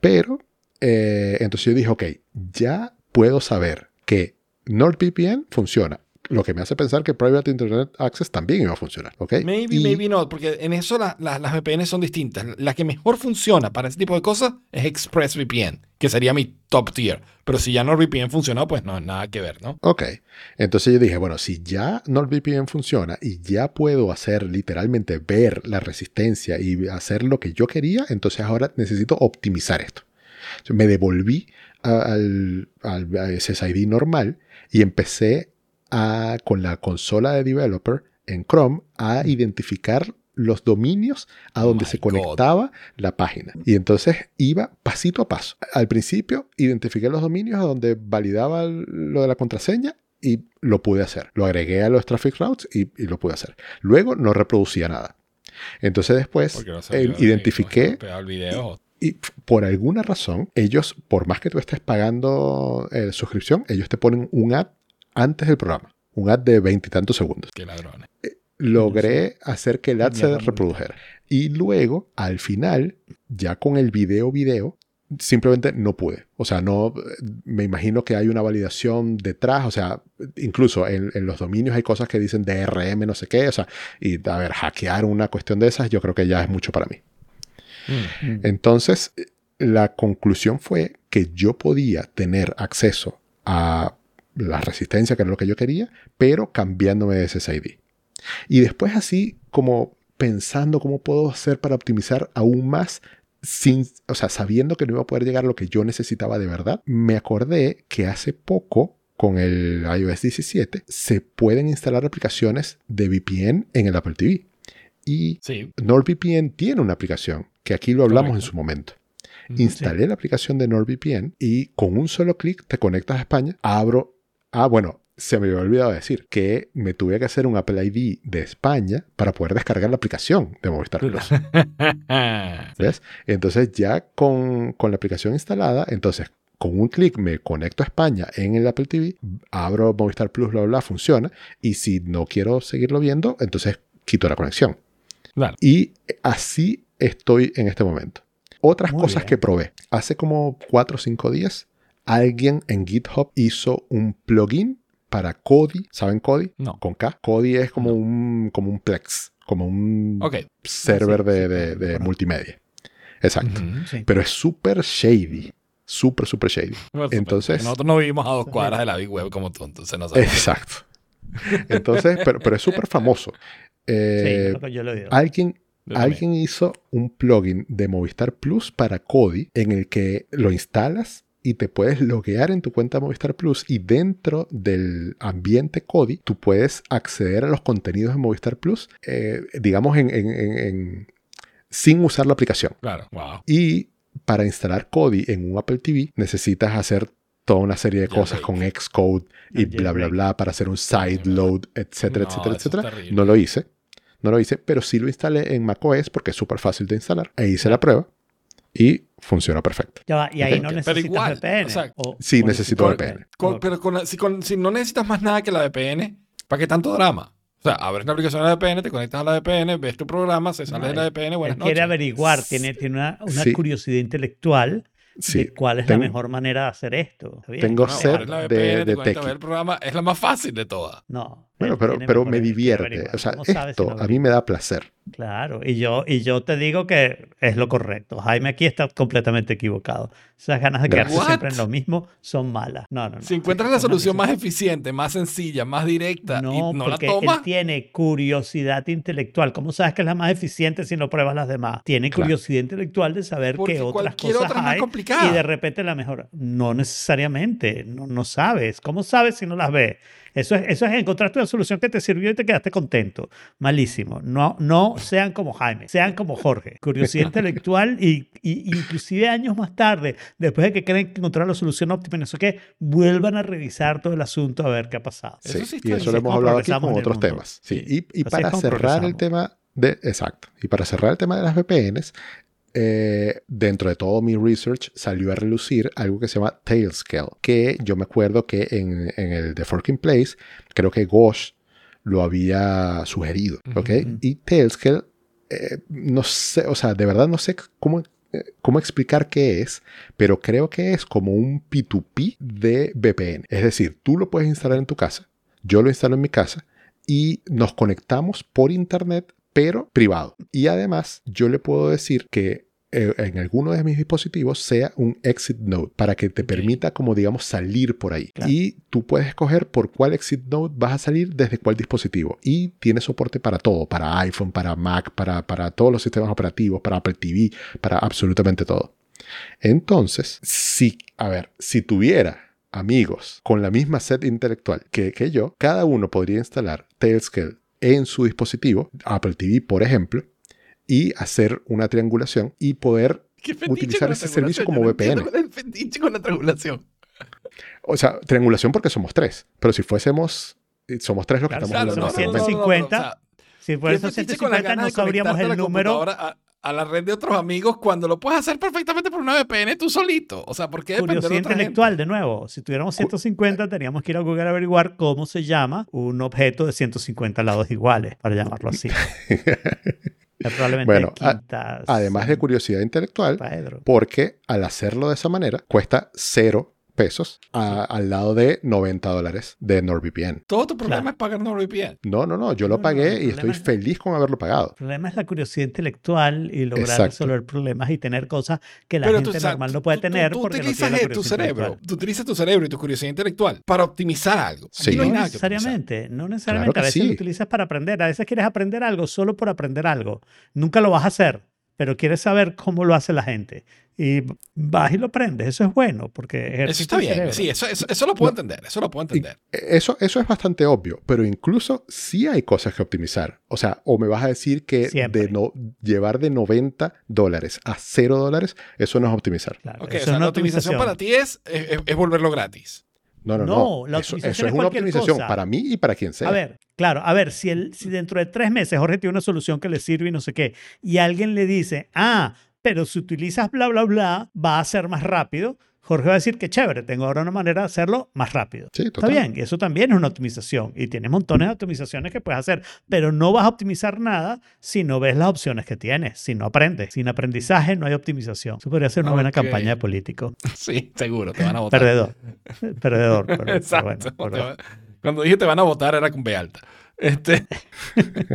Pero, eh, entonces yo dije, ok, ya puedo saber que NordVPN funciona. Lo que me hace pensar que Private Internet Access también iba a funcionar. ¿ok? Maybe, Y- maybe not, porque en eso la- la- las VPN son distintas. La que mejor funciona para ese tipo de cosas es ExpressVPN, que sería mi top tier. Pero si ya NordVPN funcionó, pues no, nada que ver, ¿no? Ok, entonces yo dije, bueno, si ya NordVPN funciona y ya puedo hacer literalmente ver la resistencia y hacer lo que yo quería, entonces ahora necesito optimizar esto. Entonces, me devolví a- al, al a SSID normal y empecé a, con la consola de developer en Chrome a identificar los dominios a donde se God. conectaba la página. Y entonces iba pasito a paso. Al principio identifiqué los dominios a donde validaba lo de la contraseña y lo pude hacer. Lo agregué a los traffic routes y, y lo pude hacer. Luego no reproducía nada. Entonces después no eh, sabía, identifiqué no y por alguna razón, ellos, por más que tú estés pagando eh, suscripción, ellos te ponen un ad antes del programa. Un ad de veintitantos segundos. Qué ladrones. Logré hacer que el ad se reprodujera. Y luego, al final, ya con el video video, simplemente no pude. O sea, no, me imagino que hay una validación detrás. O sea, incluso en, en los dominios hay cosas que dicen DRM, no sé qué. O sea, y a ver, hackear una cuestión de esas, yo creo que ya es mucho para mí. Mm. Mm. Entonces, la conclusión fue que yo podía tener acceso a la resistencia, que era lo que yo quería, pero cambiándome de SSID. Y después así, como pensando cómo puedo hacer para optimizar aún más, sin, o sea, sabiendo que no iba a poder llegar a lo que yo necesitaba de verdad, me acordé que hace poco, con el iOS 17, se pueden instalar aplicaciones de VPN en el Apple TV. Y Sí. NordVPN tiene una aplicación, que aquí lo hablamos Correcto. en su momento. Ujú. Instalé la aplicación de NordVPN y con un solo clic te conectas a España. Abro. Ah, bueno, se me había olvidado decir que me tuve que hacer un Apple ID de España para poder descargar la aplicación de Movistar Plus. ¿Ves? Entonces ya con, con la aplicación instalada, entonces con un clic me conecto a España en el Apple TV, abro Movistar Plus, bla, bla, bla, funciona. Y si no quiero seguirlo viendo, entonces quito la conexión. Claro. Y así estoy en este momento. Otras Muy cosas bien. que probé. Hace como 4 o 5 días, alguien en GitHub hizo un plugin para Kodi. ¿Saben Kodi? No. Con K. Kodi es como, un, como un Plex, como un Ok. server sí, de, sí, de- multimedia. Exacto. Sí. Pero es súper shady. Súper, súper shady. Entonces- Nosotros no vivimos a dos cuadras de la Big Web como tú, entonces no. Exacto. Entonces, pero, pero es súper famoso. Sí, Eh, yo lo oído. alguien. Alguien hizo un plugin de Movistar Plus para Kodi en el que lo instalas y te puedes loguear en tu cuenta Movistar Plus y dentro del ambiente Kodi tú puedes acceder a los contenidos de Movistar Plus, eh, digamos, en, en- en- en- sin usar la aplicación. Claro, wow. Y para instalar Kodi en un Apple TV necesitas hacer toda una serie de cosas con Xcode y bla, bla, bla para hacer un sideload, etcétera, No, etcétera, etcétera. No lo hice. No lo hice, pero sí lo instalé en macOS porque es súper fácil de instalar. E hice la prueba y funciona perfecto. Ya va, y ahí no Pero necesitas igual, VPN. o sea, o- sí o necesito VPN. Con- pero con la- si, con- si no necesitas más nada que la VPN, ¿para qué tanto drama? O sea, abres la aplicación de la VPN, te conectas a la VPN, ves tu programa, se sale No, de la VPN, buenas Él quiere noches. averiguar, tiene, tiene una, una Sí. curiosidad intelectual Sí. de cuál es Ten- la mejor manera de hacer esto. Tengo No, sed de- de a ver el programa, es la más fácil de todas. No. Bueno, pero, pero me divierte. O sea, ¿Cómo sabes si esto no a mí me da placer. Claro, y yo, y yo te digo que es lo correcto. Jaime aquí está completamente equivocado. Esas ganas de quedarse What? siempre en lo mismo son malas. No, no, no. Si encuentras la solución más eficiente, más sencilla, más directa No, y no la porque tomas, él tiene curiosidad intelectual. ¿Cómo sabes que es la más eficiente si no pruebas las demás? Tiene Claro. curiosidad intelectual de saber Porque qué otras cosas otra es más hay complicada. y de repente la mejor. No necesariamente, no, no sabes. ¿Cómo sabes si no las ves? Eso es, eso es encontraste una solución que te sirvió y te quedaste contento. Malísimo. No, no sean como Jaime, sean como Jorge. Curiosidad intelectual y, y inclusive años más tarde, después de que creen que encontraron la solución óptima y no sé qué, vuelvan a revisar todo el asunto a ver qué ha pasado. Eso Sí, y está eso lo hemos hablado aquí con otros temas. Sí, Sí. Y, y para cerrar el tema de. Exacto. Y para cerrar el tema de las VPNs, eh, dentro de todo mi research salió a relucir algo que se llama Tailscale, que yo me acuerdo que en, en el The Forking Place, creo que Gosh lo había sugerido, ¿ok? Ujú. Y Tailscale, eh, no sé, o sea, de verdad no sé cómo, eh, cómo explicar qué es, pero creo que es como un P2P de VPN. Es decir, tú lo puedes instalar en tu casa. Yo lo instalo en mi casa y nos conectamos por internet, pero privado. Y además, yo le puedo decir que en alguno de mis dispositivos sea un exit node para que te permita como digamos salir por ahí. Claro. y tú puedes escoger por cuál exit node vas a salir desde cuál dispositivo. Y tiene soporte para todo para iPhone para Mac para, para todos los sistemas operativos para Apple TV para absolutamente todo. Entonces si a ver si tuviera amigos con la misma set intelectual que, que yo cada uno podría instalar Tailscale en su dispositivo Apple TV por ejemplo y hacer una triangulación y poder ¿Qué fetiche utilizar ese servicio como Yo no VPN. es el fetiche con la triangulación. O sea, triangulación porque somos tres. Pero si fuésemos, eh, somos tres los que Claro, estamos claro, hablando. no, en este no, momento. 150. o sea, Si por ¿qué esos fetiche con las 150 ganas no sabríamos el número. A, a la red de otros amigos cuando lo puedes hacer perfectamente por una VPN tú solito. O sea, ¿por qué depender de otra intelectual, gente? de nuevo. Si tuviéramos 150, teníamos que ir a Google a averiguar cómo se llama un objeto de 150 lados iguales, para llamarlo así. Probablemente Bueno. Además de curiosidad intelectual, Pedro. porque al hacerlo de esa manera cuesta cero pesos a- al lado de 90 dólares de NordVPN. Todo tu problema Claro. es pagar NordVPN. No, no, no, yo lo No, no, pagué el y estoy es- feliz con haberlo pagado. El problema es la curiosidad intelectual y lograr Exacto. resolver problemas y tener cosas que la Pero gente tú, normal no puede tú- tener tú porque no utilizas tiene la eh, tu cerebro, tú utilizas tu cerebro y tu curiosidad intelectual para optimizar algo. Sí. Aquí no hay No nada necesariamente, no necesariamente. que a veces sí. lo utilizas para aprender. A veces quieres aprender algo solo por aprender algo. Nunca lo vas a hacer, pero quieres saber cómo lo hace la gente. Y vas y lo aprendes. Eso es bueno porque Eso está bien, sí, eso, eso, eso lo puedo entender, eso lo puedo entender. Eso, eso es bastante obvio, pero incluso sí hay cosas que optimizar. O sea, o me vas a decir que Siempre. de no, llevar de 90 dólares a 0 dólares, eso no es optimizar. Claro, Ok, eso o es sea, una la optimización para ti es, es, es- volverlo gratis. No, no, No, no. la Eso, optimización eso es es una optimización cosa. para mí y para quien sea. A ver, claro, a ver, si, el, si dentro de tres meses Jorge tiene una solución que le sirve y no sé qué, y alguien le dice, ah, pero si utilizas bla, bla, bla, va a ser más rápido, Jorge va a decir que chévere, tengo ahora una manera de hacerlo más rápido. Sí, Está bien, y eso también es una optimización, y tienes montones de optimizaciones que puedes hacer, pero no vas a optimizar nada si no ves las opciones que tienes, si no aprendes. Sin aprendizaje no hay optimización. Eso podría ser una buena campaña de político. Sí, seguro, te van a votar. Perdedor. Perdedor. pero- pero Exacto. bueno, pero- va- Cuando dije te van a votar era con B alta. Este,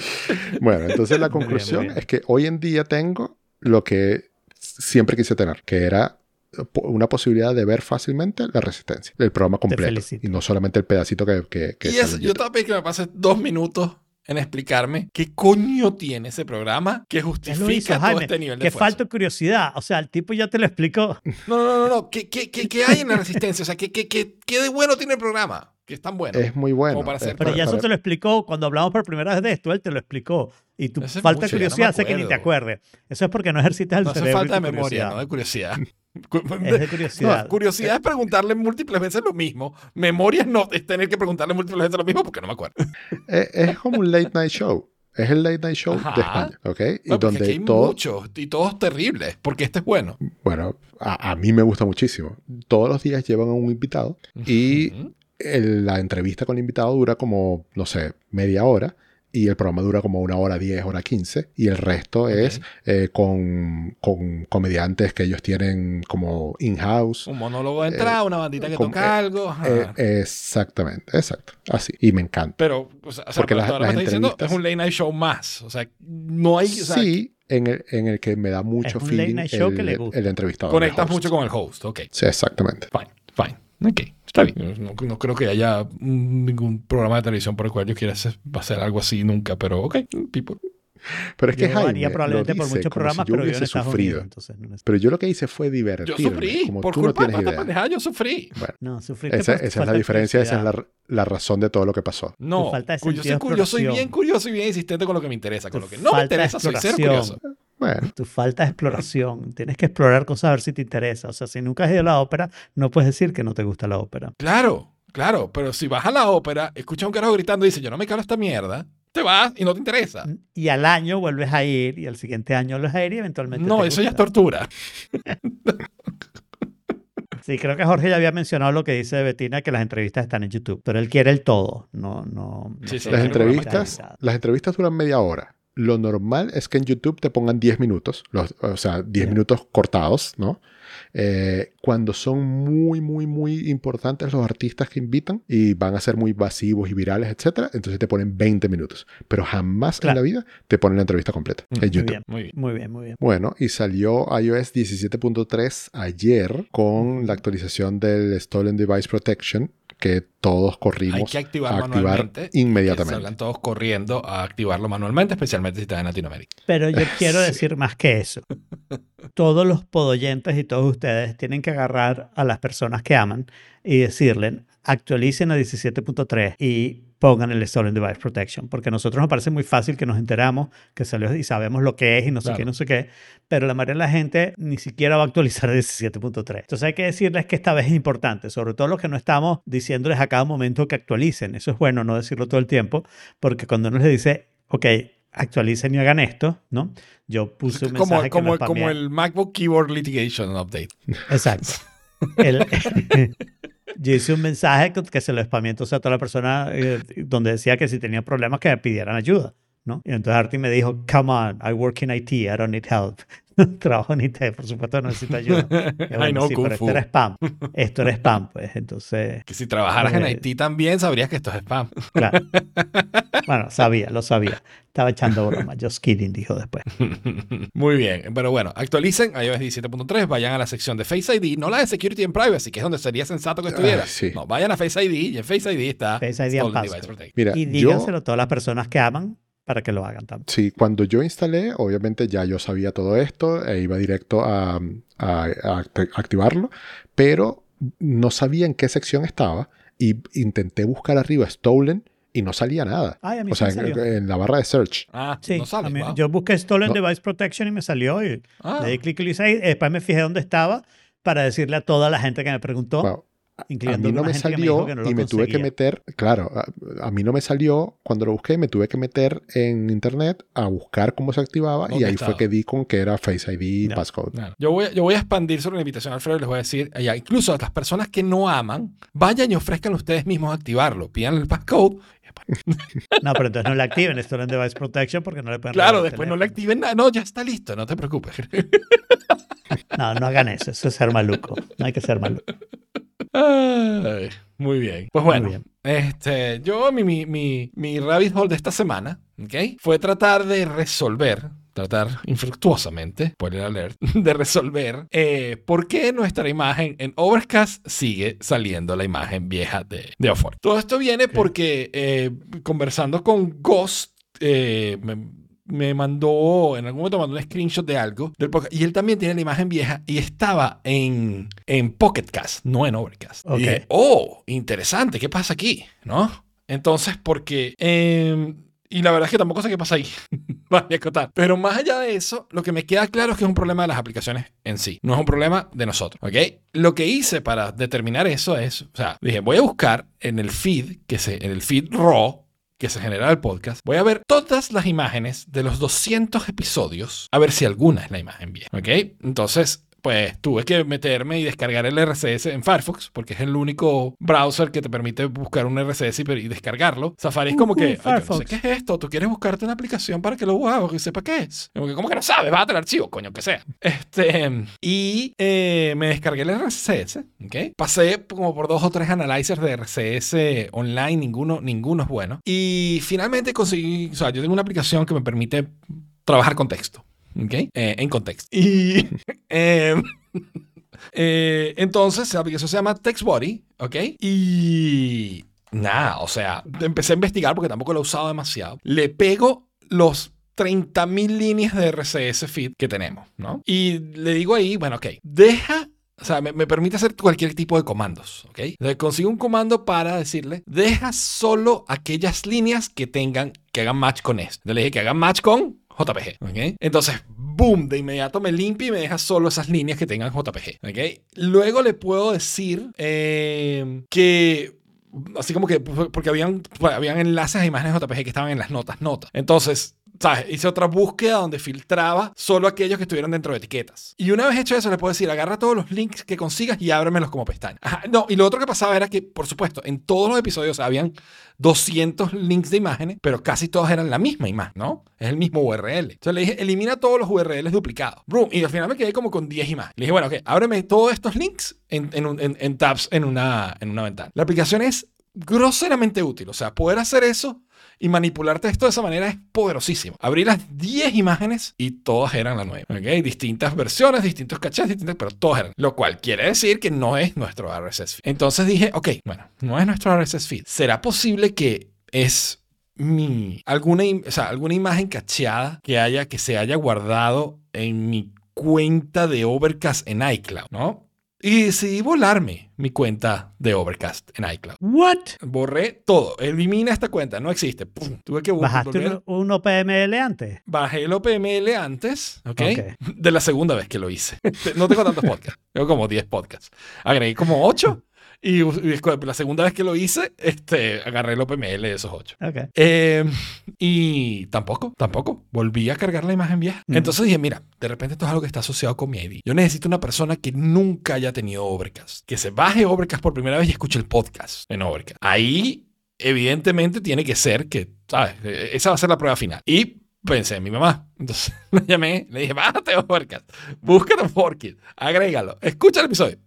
Bueno, entonces la Muy bien, conclusión muy bien. es que hoy en día tengo lo que siempre quise tener, que era una posibilidad de ver fácilmente la resistencia, el programa completo. Y no solamente el pedacito que, que, que y eso, yo te voy a pedir que me pases dos minutos en explicarme qué coño tiene ese programa que justifica hizo, todo Jaime. este nivel de que esfuerzo. falta curiosidad. O sea, el tipo ya te lo explicó. No, no, no, no. ¿Qué, qué, qué, qué hay en la resistencia? O sea, ¿qué, qué, qué, qué de bueno tiene el programa? Que es tan bueno. Es muy bueno. Como para hacer- Pero ya eso para- te lo explicó cuando hablamos por primera vez de esto. Él te lo explicó. Y tu Hace falta de ya no curiosidad hace que ni te acuerdes. Eso es porque no ejercitas el no hace cerebro. falta y de memoria, curiosidad. no de curiosidad. Es de curiosidad. No, curiosidad es preguntarle múltiples veces lo mismo. Memoria no es tener que preguntarle múltiples veces lo mismo porque no me acuerdo. es, es como un late night show. Es el late night show Ajá. de España, ¿ok? Y No, donde aquí hay todo, muchos y todos terribles, porque este es bueno. bueno, a, a mí me gusta muchísimo. Todos los días llevan a un invitado y Ujú. El- la entrevista con el invitado dura como, no sé, media hora y el programa dura como una hora diez, hora quince y el resto es eh, con, con comediantes que ellos tienen como in-house. Un monólogo de entrada, una bandita que como- toca eh, algo. Eh, exactamente, exacto. Así. Y me encanta. pero, o sea, porque pero las- las estás diciendo, entrevistas- es un late night show más. O sea, no hay. O sea, sí, en el, en el que me da mucho Es un late feeling night show el, que le gusta. el entrevistador. conectas mucho con el host. Ok, Sí, exactamente. fine, fine. Ok, está bien. No, no creo que haya ningún programa de televisión por el cual yo quiera hacer, algo así nunca, pero ok, people. Pero es que Yo Jaime haría lo probablemente por dice muchos programas, si yo pero yo sufrido. Unidos. Entonces no, Pero yo lo que hice fue Yo divertirme. sufrí. como Por tú no culpa de tienes idea. yo sufrí. Bueno, no, esa, esa es la diferencia, esa es la, la razón de todo lo que pasó. No, yo, soy, yo soy bien curioso y bien insistente con lo que me interesa. Con Tu lo que no me interesa, soy cero exploración. curioso. Bueno, Tu falta de exploración. Tienes que explorar cosas a ver si te interesa. O sea, si nunca has ido a la ópera, no puedes decir que no te gusta la ópera. Claro, claro, pero si vas a la ópera, escuchas a un carajo gritando y dices, yo no me calo esta mierda, te vas y no te interesa. Y al año vuelves a ir, y al siguiente año vuelves a ir, y eventualmente. No, te eso ya es tortura. Sí, creo que Jorge ya había mencionado lo que dice Betina, que las entrevistas están en YouTube. Pero él quiere el todo. No, no. no Sí, sí, las entrevistas, las entrevistas duran media hora. Lo normal es que en YouTube te pongan 10 minutos, los- o sea, 10 Ya. minutos cortados, ¿no? Eh, cuando son muy, muy, muy importantes los artistas que invitan y van a ser muy masivos y virales, etcétera, entonces te ponen 20 minutos. Pero jamás Claro. en la vida te ponen la entrevista completa Mm, en Muy YouTube. bien, Muy bien. muy bien, muy bien. Bueno, y salió iOS 17.3 ayer con la actualización del Stolen Device Protection que todos corrimos Hay que activar, a activar manualmente. Que inmediatamente. salgan todos corriendo a activarlo manualmente, especialmente si estás en Latinoamérica. Pero yo quiero Sí. decir más que eso. Todos los podoyentes y todos ustedes tienen que agarrar a las personas que aman y decirle, actualicen a 17.3 y pongan el Stolen Device Protection, porque a nosotros nos parece muy fácil que nos enteramos que salió y sabemos lo que es y no sé Claro. qué, no sé qué, pero la mayoría de la gente ni siquiera va a actualizar a 17.3. Entonces hay que decirles que esta vez es importante, sobre todo los que no estamos diciéndoles a cada momento que actualicen. Eso es bueno no decirlo todo el tiempo, porque cuando uno les dice, ok, actualicen y hagan esto, ¿no? Yo puse un Como, mensaje que como, lo como el MacBook Keyboard Litigation Update. Exacto. El- yo hice un mensaje que- se lo entonces a toda la persona eh, donde decía que si tenía problemas que me pidieran ayuda, ¿no? Y entonces Artie me dijo, come on, I work in IT, I don't need help. Trabajo en IT, por supuesto no necesito ayuda. Y I bueno, know sí, Kung pero esto era spam. Esto era spam, pues. Entonces, Que si trabajaras en Eh, Haití también sabrías que esto es spam. claro. Bueno, sabía, lo sabía. Estaba echando broma. Just kidding, dijo después. Muy bien, pero bueno, actualicen iOS 17.3, vayan a la sección de Face ID, no la de Security and Privacy, que es donde sería sensato que estuviera. Ah, sí. No, vayan a Face ID y en Face ID está Face ID and. Mira, Y yo, díganselo a todas las personas que aman para que lo hagan también. sí, cuando yo instalé, obviamente ya yo sabía todo esto e iba directo a, a- a act- activarlo, pero no sabía en qué sección estaba y intenté buscar arriba Stolen y no salía nada. Ay, a mí O sea, en, salió. en la barra de search. Ah, Sí, no sale. mí- wow. yo busqué Stolen No. Device Protection y me salió y Ah, le di clic y lo hice ahí. Después me fijé dónde estaba para decirle a toda la gente que me preguntó, Wow. A mí no me me salió no lo y me tuve que meter, claro, a, a mí no me salió, cuando lo busqué me tuve que meter en internet a buscar cómo se activaba y ¿Dónde ahí estaba? fue que di con que era Face ID y Ya. passcode. Yo, voy, a- yo voy a expandir sobre la invitación Alfredo y les voy a decir, ya, incluso a las personas que no aman, vayan y ofrezcan ustedes mismos activarlo. Pidan el passcode. No, pero entonces no le activen Stolen Device Protection porque no le pueden Claro, después no le activen nada. No, ya está listo, no te preocupes. No, no hagan eso. Eso es ser maluco. No hay que ser maluco. Ay, muy bien. Pues bueno, bien. este, yo, mi, mi, mi, mi rabbit hole de esta semana, ¿ok? Fue tratar de resolver, tratar infructuosamente, spoiler alert, de resolver eh, por qué nuestra imagen en Overcast sigue saliendo la imagen vieja de, de. Todo esto viene porque eh, conversando con Ghost, eh, me, mandó, en algún momento mandó un screenshot de algo del podcast, y él también tiene la imagen vieja y estaba en, en Pocket Cast, no en Overcast. Ok. Y dije, oh, interesante, ¿qué pasa aquí? ¿No? Entonces, porque... eh, y la verdad es que tampoco sé qué pasa ahí. Vale, acotar. Pero más allá de eso, lo que me queda claro es que es un problema de las aplicaciones en sí. No es un problema de nosotros. ¿Ok? Lo que hice para determinar eso es, o sea, dije, voy a buscar en el feed, que se, en el feed raw, que se genera el podcast, voy a ver todas las imágenes de los 200 episodios, a ver si alguna es la imagen vieja. ¿Ok? Entonces, pues tuve que meterme y descargar el RCS en Firefox, porque es el único browser que te permite buscar un RCS y, y descargarlo. Safari es como Ujú, que, "Ay, yo no sé qué es esto, tú quieres buscarte una aplicación para que lo haga, que sepa qué es. Como que, ¿cómo que no sabes? Bájate el archivo, coño, que sea. Este, y eh, me descargué el RCS, ¿ok? Pasé como por dos o tres analyzers de RCS online, ninguno, ninguno es bueno. Y finalmente conseguí, o sea, yo tengo una aplicación que me permite trabajar con texto. ¿Ok? Eh, en contexto. Y eh, eh, entonces la aplicación se llama TextBody, ¿ok? Y nada, o sea, empecé a investigar porque tampoco lo he usado demasiado. Le pego los 30.000 líneas de RCS feed que tenemos, ¿no? Y le digo ahí, bueno, ok, deja o sea, me, me permite hacer cualquier tipo de comandos, ¿ok? Entonces consigo un comando para decirle, deja solo aquellas líneas que tengan, que hagan match con esto. Entonces le dije que hagan match con JPG, ¿ok? Entonces, boom, de inmediato me limpia y me deja solo esas líneas que tengan JPG, ¿ok? Luego le puedo decir eh, que así como que porque habían, habían enlaces a imágenes JPG que estaban en las notas, notas. Entonces, ¿sabes? Hice otra búsqueda donde filtraba solo aquellos que estuvieran dentro de etiquetas. Y una vez hecho eso, le puedo decir, agarra todos los links que consigas y ábremelos como pestaña. Ajá, no, y lo otro que pasaba era que, por supuesto, en todos los episodios habían 200 links de imágenes, pero casi todos eran la misma imagen, ¿no? Es el mismo URL. Entonces le dije, elimina todos los URLs duplicados. Boom, y al final me quedé como con 10 imágenes. Le dije, bueno, ok, ábreme todos estos links en, en en- en tabs en una, en una ventana. La aplicación es groseramente útil. O sea, poder hacer eso y manipular texto de esa manera es poderosísimo. Abrí las 10 imágenes y todas eran la nueva. ¿ok? Distintas versiones, distintos cachés, distintas, pero todas eran. Lo cual quiere decir que no es nuestro RSS feed. Entonces dije, ok, bueno, no es nuestro RSS feed. ¿Será posible que es mi alguna, o sea, alguna imagen cacheada que haya que se haya guardado en mi cuenta de Overcast en iCloud, ¿no? Y decidí volarme mi cuenta de Overcast en iCloud. ¿What? Borré todo. Elimina esta cuenta. No existe. Pum. Tuve que ¿Bajaste volver- un, OPML antes? Bajé el OPML antes, ¿ok? Ok. De la segunda vez que lo hice. No tengo tantos podcasts. Tengo como 10 podcasts. Agregué como 8 y, y la segunda vez que lo hice, este, agarré el OPML de esos 8. Ok. Eh, y tampoco, tampoco. Volví a cargar la imagen vieja. Mm. Entonces dije, mira, de repente esto es algo que está asociado con mi ID. Yo necesito una persona que nunca haya tenido Overcast. Que se baje Overcast por primera vez y escuche el podcast en Overcast. Ahí, evidentemente, tiene que ser que, ¿sabes? Eh, Esa va a ser la prueba final. Y pensé en mi mamá. Entonces la llamé, le dije, bájate Overcast, búscate Forkit, agrégalo, escucha el episodio.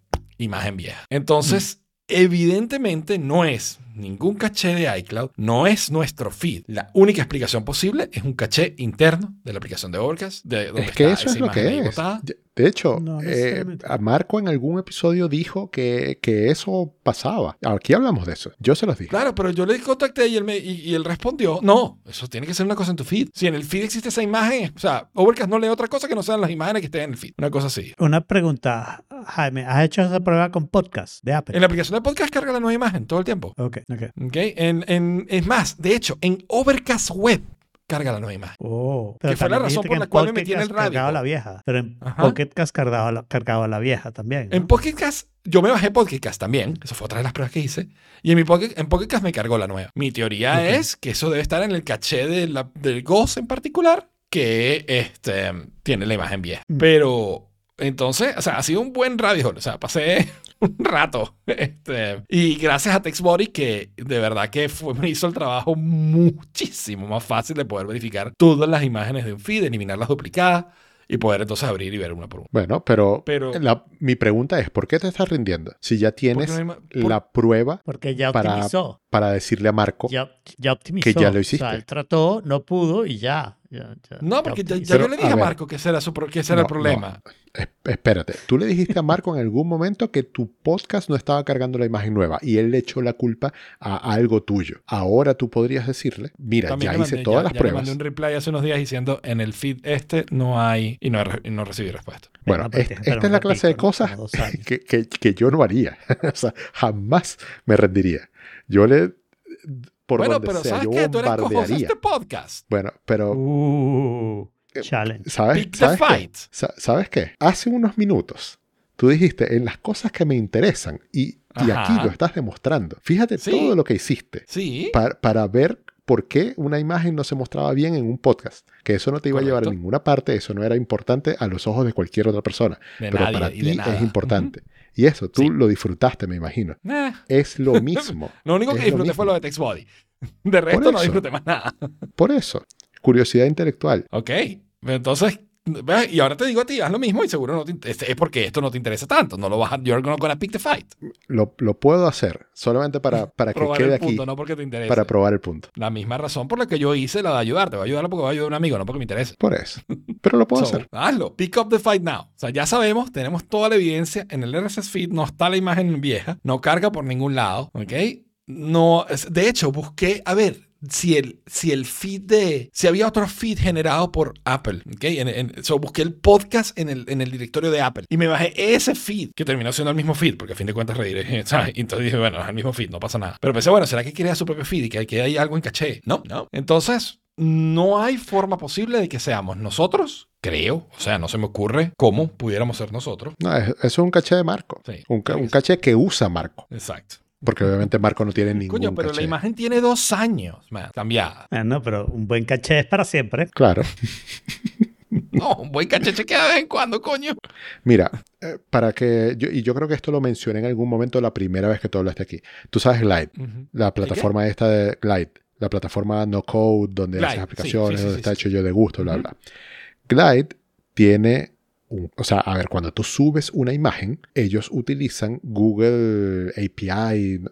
Imagen vieja. Entonces, evidentemente no es ningún caché de iCloud, no es nuestro feed. La única explicación posible es un caché interno de la aplicación de Overcast, de donde Es que está eso esa es lo que es. botada. De hecho, No eh, a Marco en algún episodio dijo que, que eso pasaba. Aquí hablamos de eso. Yo se los dije. Claro, pero yo le contacté y él, me, y, y él respondió, no, eso tiene que ser una cosa en tu feed. Si en el feed existe esa imagen, o sea, Overcast no lee otra cosa que no sean las imágenes que estén en el feed. Una cosa así. Una pregunta, Jaime. ¿Has hecho esa prueba con podcast de Apple? En la aplicación de podcast carga la nueva imagen todo el tiempo. Ok, ok. ¿Ok? En, en- es más, de hecho, en Overcast Web carga la nueva imagen. Oh, Que fue la razón por la cual me metí en el radio. la vieja, pero en Ajá. Pocket Cast cargaba la, cargaba la vieja también. ¿no? En Pocket Cast, yo me bajé Pocket Cast también. Eso fue otra de las pruebas que hice. Y en, mi Pocket, en Pocket Cast me cargó la nueva. Mi teoría Ok. es que eso debe estar en el caché de la, del Ghost en particular, que este, tiene la imagen vieja. Mm. Pero entonces, o sea, ha sido un buen radio. O sea, pasé un rato. Este, y gracias a TextBody, que de verdad que fue, me hizo el trabajo muchísimo más fácil de poder verificar todas las imágenes de un feed, eliminar las duplicadas y poder entonces abrir y ver una por una. Bueno, pero, Pero- la- mi pregunta es, ¿por qué te estás rindiendo? Si ya tienes Porque no hay ma- por- la prueba Porque ya para- optimizó. Para decirle a Marco, Ya, ya optimizó. Que ya lo O hiciste. sea, él trató, no pudo y ya. ya- ya- No, porque ya, yo le dije a. Marco que ese era, su, que ese era el No, problema. Es- espérate, tú le dijiste a Marco en algún momento que tu podcast no estaba cargando la imagen nueva y él le echó la culpa a algo tuyo. Ahora tú podrías decirle, mira, También ya hice mandé- todas ya- las ya le pruebas. mandé un reply hace unos días diciendo en el feed este no hay y no, y no recibí respuesta. Bueno, esta, es la clase de ¿no? cosas que, que- que yo no haría. o sea, jamás me rendiría. Yo le... Por bueno, donde pero sea, ¿sabes yo qué? Tú eres bombardearía. este podcast. Bueno, pero... Uh, Eh, challenge. ¿Sabes, Pick the ¿sabes qué? fight. Sa- ¿Sabes qué? Hace unos minutos tú dijiste en las cosas que me interesan y, y aquí lo estás demostrando. Fíjate Sí. todo lo que hiciste Sí. para, para ver por qué una imagen no se mostraba bien en un podcast. Que eso no te iba a llevar a ninguna parte, eso no era importante a los ojos de cualquier otra persona. De pero nadie para ti es importante. Y eso, tú Sí. lo disfrutaste, me imagino. Eh, Es lo mismo. lo único que lo disfruté fue lo de TextBody. De resto no disfruté más nada. Por eso, curiosidad intelectual. Ok. Entonces, y ahora te digo a ti, haz lo mismo y seguro no te in- es porque esto no te interesa tanto. No lo vas a, you're not gonna pick the fight. Lo, lo puedo hacer solamente para, para que Probar quede el aquí, punto, no porque te interese. para probar el punto. La misma razón por la que yo hice la de ayudarte. Voy a ayudarlo porque voy a ayudar a un amigo, no porque me interese. Por eso. Pero lo puedo So, hacer. hazlo. Pick up the fight now. O sea, ya sabemos, tenemos toda la evidencia. En el RSS feed no está la imagen vieja, no carga por ningún lado, ¿ok? No, de hecho, busqué, a ver, si el, si el feed de, si había otro feed generado por Apple, ¿ok? En, en- so, busqué el podcast en el, en el directorio de Apple y me bajé ese feed, que terminó siendo el mismo feed, porque a fin de cuentas rediré, ¿sabes? Y entonces dije, bueno, es el mismo feed, no pasa nada. Pero pensé, bueno, ¿será que crea su propio feed y que, que hay algo en caché? No, no. Entonces, no hay forma posible de que seamos nosotros, creo, o sea, no se me ocurre cómo pudiéramos ser nosotros. No, es- eso es un caché de Marco. Sí, un, ca- un caché que usa Marco. Exacto. Porque obviamente Marco no tiene ningún Coño, pero caché. la imagen tiene dos años, man, cambiada. Ah, no, pero un buen caché es para siempre. Claro. No, un buen caché chequea de vez en cuando, coño. Mira, eh, para que... Yo, y yo creo que esto lo mencioné en algún momento la primera vez que tú hablaste aquí. Tú sabes Glide, la plataforma esta de Glide, la plataforma no code donde Glide, haces aplicaciones, sí, sí, donde sí, está sí. hecho yo de gusto, bla, bla. Glide tiene... un- o sea, a ver, cuando tú subes una imagen, ellos utilizan Google API,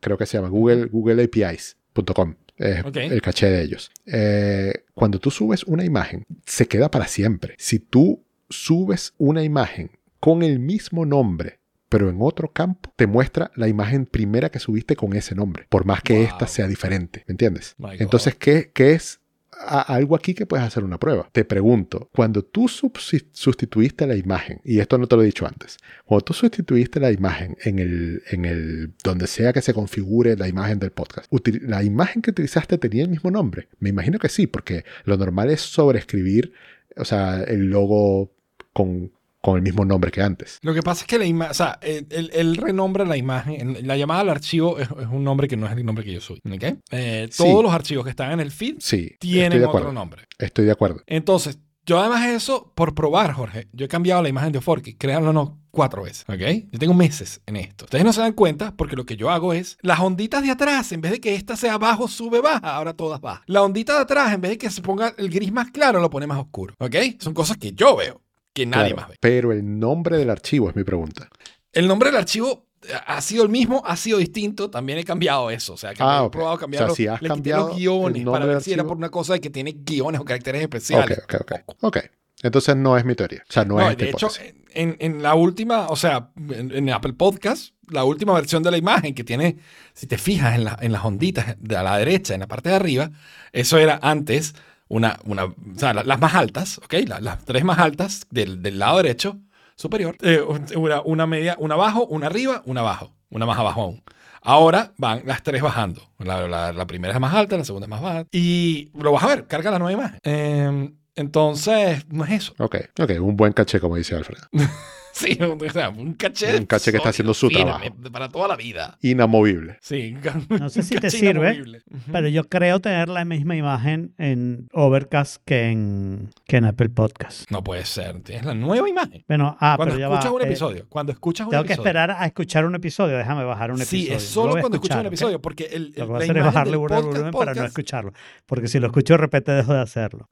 creo que se llama Google, Google APIs.com. Es el caché de ellos. Eh, cuando tú subes una imagen, se queda para siempre. Si tú subes una imagen con el mismo nombre, pero en otro campo, te muestra la imagen primera que subiste con ese nombre, por más que Wow. esta sea diferente. ¿Me entiendes? My God. Entonces, ¿qué, qué es a- algo aquí que puedes hacer una prueba? Te pregunto, cuando tú sustituiste la imagen, y esto no te lo he dicho antes, cuando tú sustituiste la imagen en el, en el donde sea que se configure la imagen del podcast, ¿la imagen que utilizaste tenía el mismo nombre? Me imagino que sí, porque lo normal es sobreescribir, o sea, el logo con, con el mismo nombre que antes. Lo que pasa es que la imagen, o sea, él, él- él renombra la imagen, en- la llamada al archivo es, es un nombre que no es el nombre que yo soy. ¿ok? Eh, Sí. Todos los archivos que están en el feed Sí, tienen otro nombre. Estoy de acuerdo. Entonces, yo además de eso, por probar, Jorge, yo he cambiado la imagen de Forky, créanlo o no, cuatro veces, ¿ok? Yo tengo meses en esto. Ustedes no se dan cuenta porque lo que yo hago es, las onditas de atrás, en vez de que esta sea abajo, sube, baja, ahora todas bajan. La ondita de atrás, en vez de que se ponga el gris más claro, lo pone más oscuro, ¿ok? Son cosas que yo veo, que nadie Claro, más ve. Pero el nombre del archivo es mi pregunta. El nombre del archivo eh, ha sido el mismo, ha sido distinto, también he cambiado eso, o sea, que Ah, he ok. probado O sea, cambiarlo. si has le quité los guiones para ver si era por una cosa de que tiene guiones o caracteres especiales. ok, ok. Ok. Entonces no es mi teoría. O sea, no, No, es esta de hecho, hipótesis. en, en la última, o sea, en, en Apple Podcast, la última versión de la imagen que tiene, si te fijas en, la- en las onditas de a la derecha, en la parte de arriba, eso era antes una, una o sea, la- las más altas, ¿ok? La- las tres más altas del, del lado derecho superior, eh, una, una media, una abajo, una arriba, una abajo, una más abajo aún. Ahora van las tres bajando. La, la- la primera es más alta, la segunda es más baja. Y lo vas a ver, carga la nueva imagen. Eh, entonces, no es eso. Ok, ok. Un buen caché, como dice Alfred. Sí, o sea, un caché. Un caché que está haciendo su firme trabajo. Para toda la vida. Inamovible. Sí. No sé si te sirve, inamovible. Pero yo creo tener la misma imagen en Overcast que en, que en Apple Podcast. No puede ser. Tienes la nueva imagen. Bueno, ah, cuando pero ya escuchas va. un eh, episodio. cuando escuchas un tengo que episodio. esperar a escuchar un episodio. Déjame bajar un episodio. Sí, es solo cuando escuchas un episodio. Porque el, el- Lo que voy a hacer es bajarle el podcast, volumen para no escucharlo. Porque si lo escucho de repente dejo de hacerlo.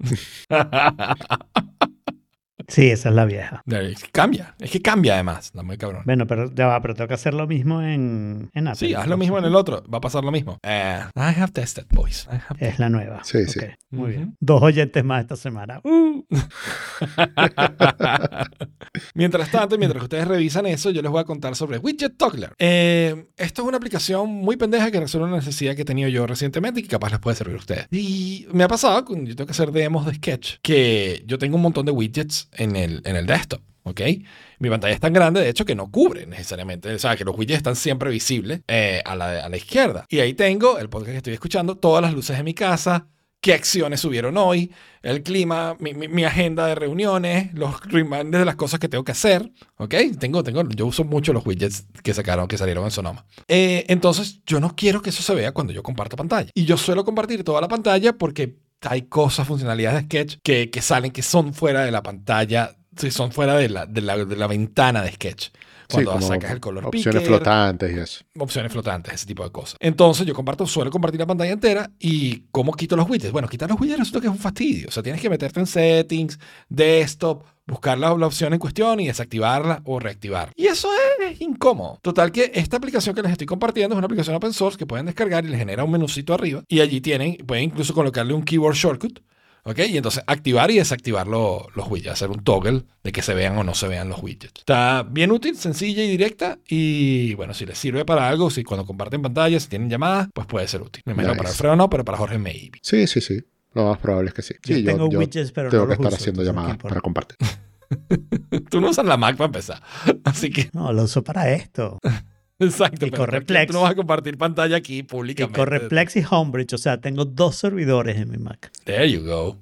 Sí, esa es la vieja. cambia. Es que cambia además. La muy cabrón. Bueno, pero ya va, pero tengo que hacer lo mismo en, en Apple. Sí, haz lo mismo en el otro. Va a pasar lo mismo. Eh, I have tested, boys. I have Es la nueva. Sí, sí. Muy bien. Dos oyentes más esta semana. Uh. mientras tanto, y mientras ustedes revisan eso, yo les voy a contar sobre Widget Toggler. Eh, esto es una aplicación muy pendeja que resuelve una necesidad que he tenido yo recientemente y que capaz les puede servir a ustedes. Y me ha pasado, cuando yo tengo que hacer demos de Sketch, que yo tengo un montón de widgets en el, en el desktop. ¿Ok? Mi pantalla es tan grande, de hecho, que no cubre necesariamente. O sea, que los widgets están siempre visibles eh, a, la, a la izquierda. Y ahí tengo el podcast que estoy escuchando, todas las luces de mi casa, qué acciones subieron hoy, el clima, mi, mi- mi agenda de reuniones, los reminders de las cosas que tengo que hacer, ¿ok? Tengo, tengo, yo uso mucho los widgets que sacaron, que salieron en Sonoma. Eh, entonces, yo no quiero que eso se vea cuando yo comparto pantalla. Y yo suelo compartir toda la pantalla porque hay cosas, funcionalidades de Sketch que, que salen, que son fuera de la pantalla, son fuera de la, de la, de la ventana de Sketch. Sí, Cuando como sacas el color opciones picker, flotantes y eso. opciones flotantes, ese tipo de cosas. Entonces yo comparto, suelo compartir la pantalla entera y ¿cómo quito los widgets? Bueno, quitar los widgets resulta que es un fastidio. O sea, tienes que meterte en settings, desktop, buscar la, la opción en cuestión y desactivarla o reactivar. Y eso es incómodo. Total que esta aplicación que les estoy compartiendo es una aplicación open source que pueden descargar y les genera un menucito arriba y allí tienen, pueden incluso colocarle un keyboard shortcut. ¿Ok? Y entonces activar y desactivar lo- los widgets, hacer un toggle de que se vean o no se vean los widgets. Está bien útil, sencilla y directa. Y bueno, si les sirve para algo, si cuando comparten pantalla, si tienen llamadas, pues puede ser útil. Me imagino Nice. para Alfredo no, pero para Jorge maybe. Sí, sí, sí. Lo más probable es que sí. Yo Sí, tengo widgets, pero tengo no que los estar uso, haciendo entonces, ¿qué llamadas para compartir. Tú no usas la Mac para empezar. Así que, No, lo uso para esto. exacto. Y pero corre ¿por qué Plex. Tú no vas a compartir pantalla aquí Y públicamente. corre Plex y Homebridge. O sea, tengo dos servidores en mi Mac. There you go.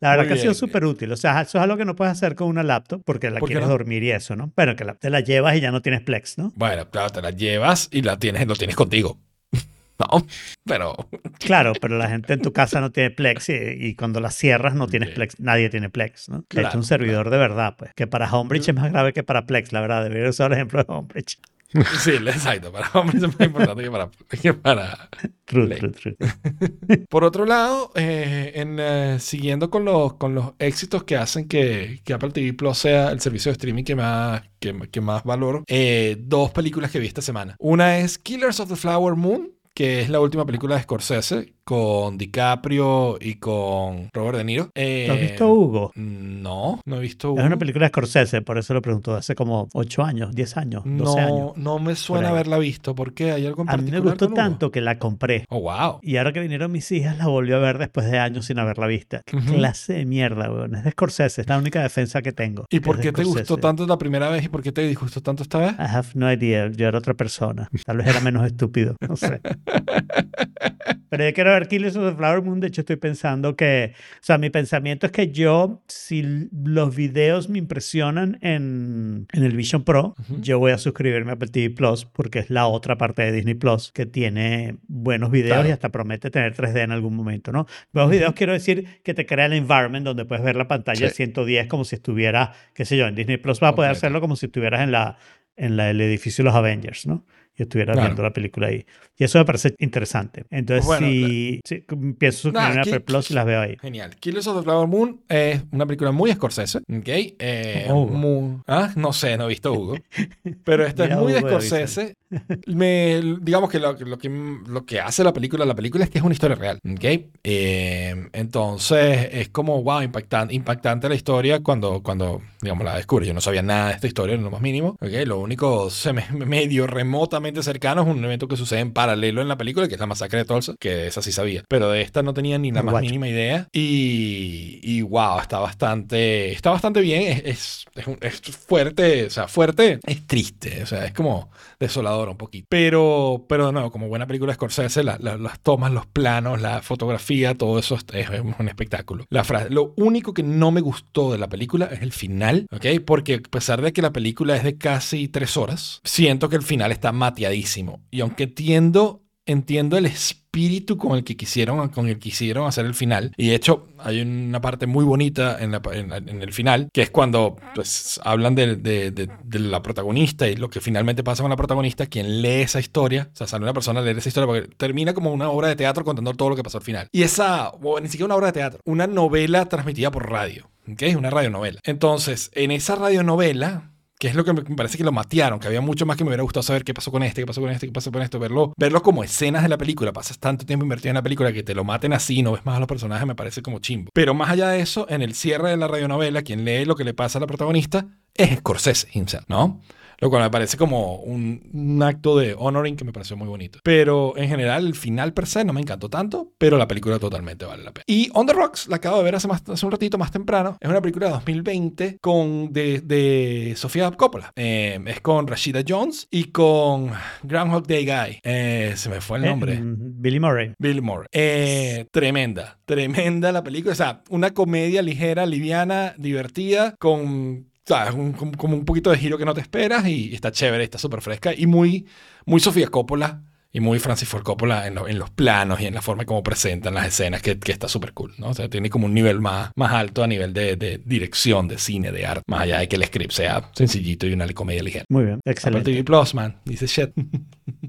La verdad Muy que ha sido súper útil. O sea, eso es algo que no puedes hacer con una laptop porque la ¿Por quieres no? dormir y eso, ¿no? Bueno, que la- te la llevas y ya no tienes Plex, ¿no? Bueno, claro, te la llevas y la tienes, lo tienes contigo. No, pero Claro, pero la gente en tu casa no tiene Plex y, y cuando la cierras no tienes Sí. Plex. Nadie tiene Plex, ¿no? De Claro, hecho, un servidor de verdad, pues. Que para Homebridge es más grave que para Plex, la verdad. Debería usar el ejemplo de Homebridge. sí, exacto. Para hombres es más importante que para, que para True, true, true. Por otro lado, eh, en, eh, siguiendo con los, con los éxitos que hacen que, que Apple TV Plus sea el servicio de streaming que más, que, que más valoro, eh, dos películas que vi esta semana. Una es Killers of the Flower Moon, que es la última película de Scorsese, con DiCaprio y con Robert De Niro. Eh, ¿Lo has visto, Hugo? No, no he visto Es una Hugo. película de Scorsese, por eso lo preguntó hace como 8 años, 10 años, 12 No, años. no me suena haberla visto. ¿Por qué? ¿Hay algo en A mí me gustó Hugo? tanto que la compré. Oh, wow. Y ahora que vinieron mis hijas, la volvió a ver después de años sin haberla vista. Qué clase de mierda, weón. Es de Scorsese, es la única defensa que tengo. ¿Y por qué te gustó tanto la primera vez y por qué te disgustó tanto esta vez? I have no idea. Yo era otra persona. Tal vez era menos estúpido. No sé. Pero yo quiero ver Killers of the Flower Moon. De hecho, estoy pensando que. O sea, mi pensamiento es que yo, si los videos me impresionan en, en el Vision Pro, Ujú. yo voy a suscribirme a Apple TV Plus porque es la otra parte de Disney Plus que tiene buenos videos Claro. y hasta promete tener 3D en algún momento, ¿no? Buenos videos quiero decir que te crea el environment donde puedes ver la pantalla Sí. 110 como si estuviera, qué sé yo, en Disney Plus va a poder Completo. hacerlo como si estuvieras en la en la, el edificio de los Avengers, ¿no? Y estuvieras Claro. viendo la película ahí. Y eso me parece interesante. Entonces, Bueno, sí, sí, pienso suscribirme Nada, a Apple Plus y las veo ahí. Genial. Killers of the Flower Moon es una película muy Scorsese, ¿ok? Eh, Hugo. muy- ¿Ah? No sé, no he visto Hugo. Pero esta es muy de. Scorsese. Me, digamos que lo, lo que lo que hace la película, la película es que es una historia real, ¿ok? Eh, entonces es como, wow, impactante, impactante la historia cuando, cuando, digamos, la descubre. Yo no sabía nada de esta historia, en lo más mínimo, ¿ok? Lo único se me, medio remotamente cercano es un evento que sucede en paralelo en la película, que es la masacre de Tulsa, que esa sí sabía. Pero de esta no tenía ni la más Guacho. mínima idea. Y, y wow, está bastante, está bastante bien. Es, es, es un- es fuerte, o sea, fuerte, es triste, o sea, es como desolador un poquito. Pero, pero no, como buena película de Scorsese, la- la- las tomas, los planos, la fotografía, todo eso es, es un espectáculo. La frase, lo único que no me gustó de la película es el final, ¿ok? Porque a pesar de que la película es de casi tres horas, siento que el final está mateadísimo. Y aunque entiendo entiendo el espíritu con el que quisieron con el que quisieron hacer el final y de hecho hay una parte muy bonita en, la- en en el final que es cuando pues hablan de, de- de- de la protagonista y lo que finalmente pasa con la protagonista quien lee esa historia o sea sale una persona a leer esa historia porque termina como una obra de teatro contando todo lo que pasó al final y esa o ni siquiera una obra de teatro una novela transmitida por radio ¿ok? una radionovela entonces en esa radionovela que es lo que me parece que lo matearon, que había mucho más que me hubiera gustado saber qué pasó con este, qué pasó con este, qué pasó con esto, verlo, verlo como escenas de la película, pasas tanto tiempo invertido en la película que te lo maten así, no ves más a los personajes, me parece como chimbo. Pero más allá de eso, en el cierre de la radionovela, quien lee lo que le pasa a la protagonista es Scorsese himself, ¿no? Lo cual me parece como un, un acto de honoring que me pareció muy bonito. Pero en general, el final per se no me encantó tanto, pero la película totalmente vale la pena. Y On the Rocks, la acabo de ver hace, más, hace un ratito más temprano. Es una película de 2020 con, de, de Sofía Coppola. Eh, es con Rashida Jones y con Groundhog Day Guy. Eh, se me fue el nombre. Eh, mm, Billy Murray. Bill Moore. Eh, tremenda, tremenda la película. O sea, una comedia ligera, liviana, divertida, con ¿sabes? Un- como, un poquito de giro que no te esperas y está chévere, está súper fresca y muy, muy Sofía Coppola y muy Francis Ford Coppola en, lo- en los planos y en la forma como presentan las escenas, que, que está súper cool, ¿no? O sea, tiene como un nivel más, más alto a nivel de, de dirección, de cine, de arte, más allá de que el script sea sencillito y una comedia ligera. Muy bien, Apple excelente. TV Plus, man, dice shit.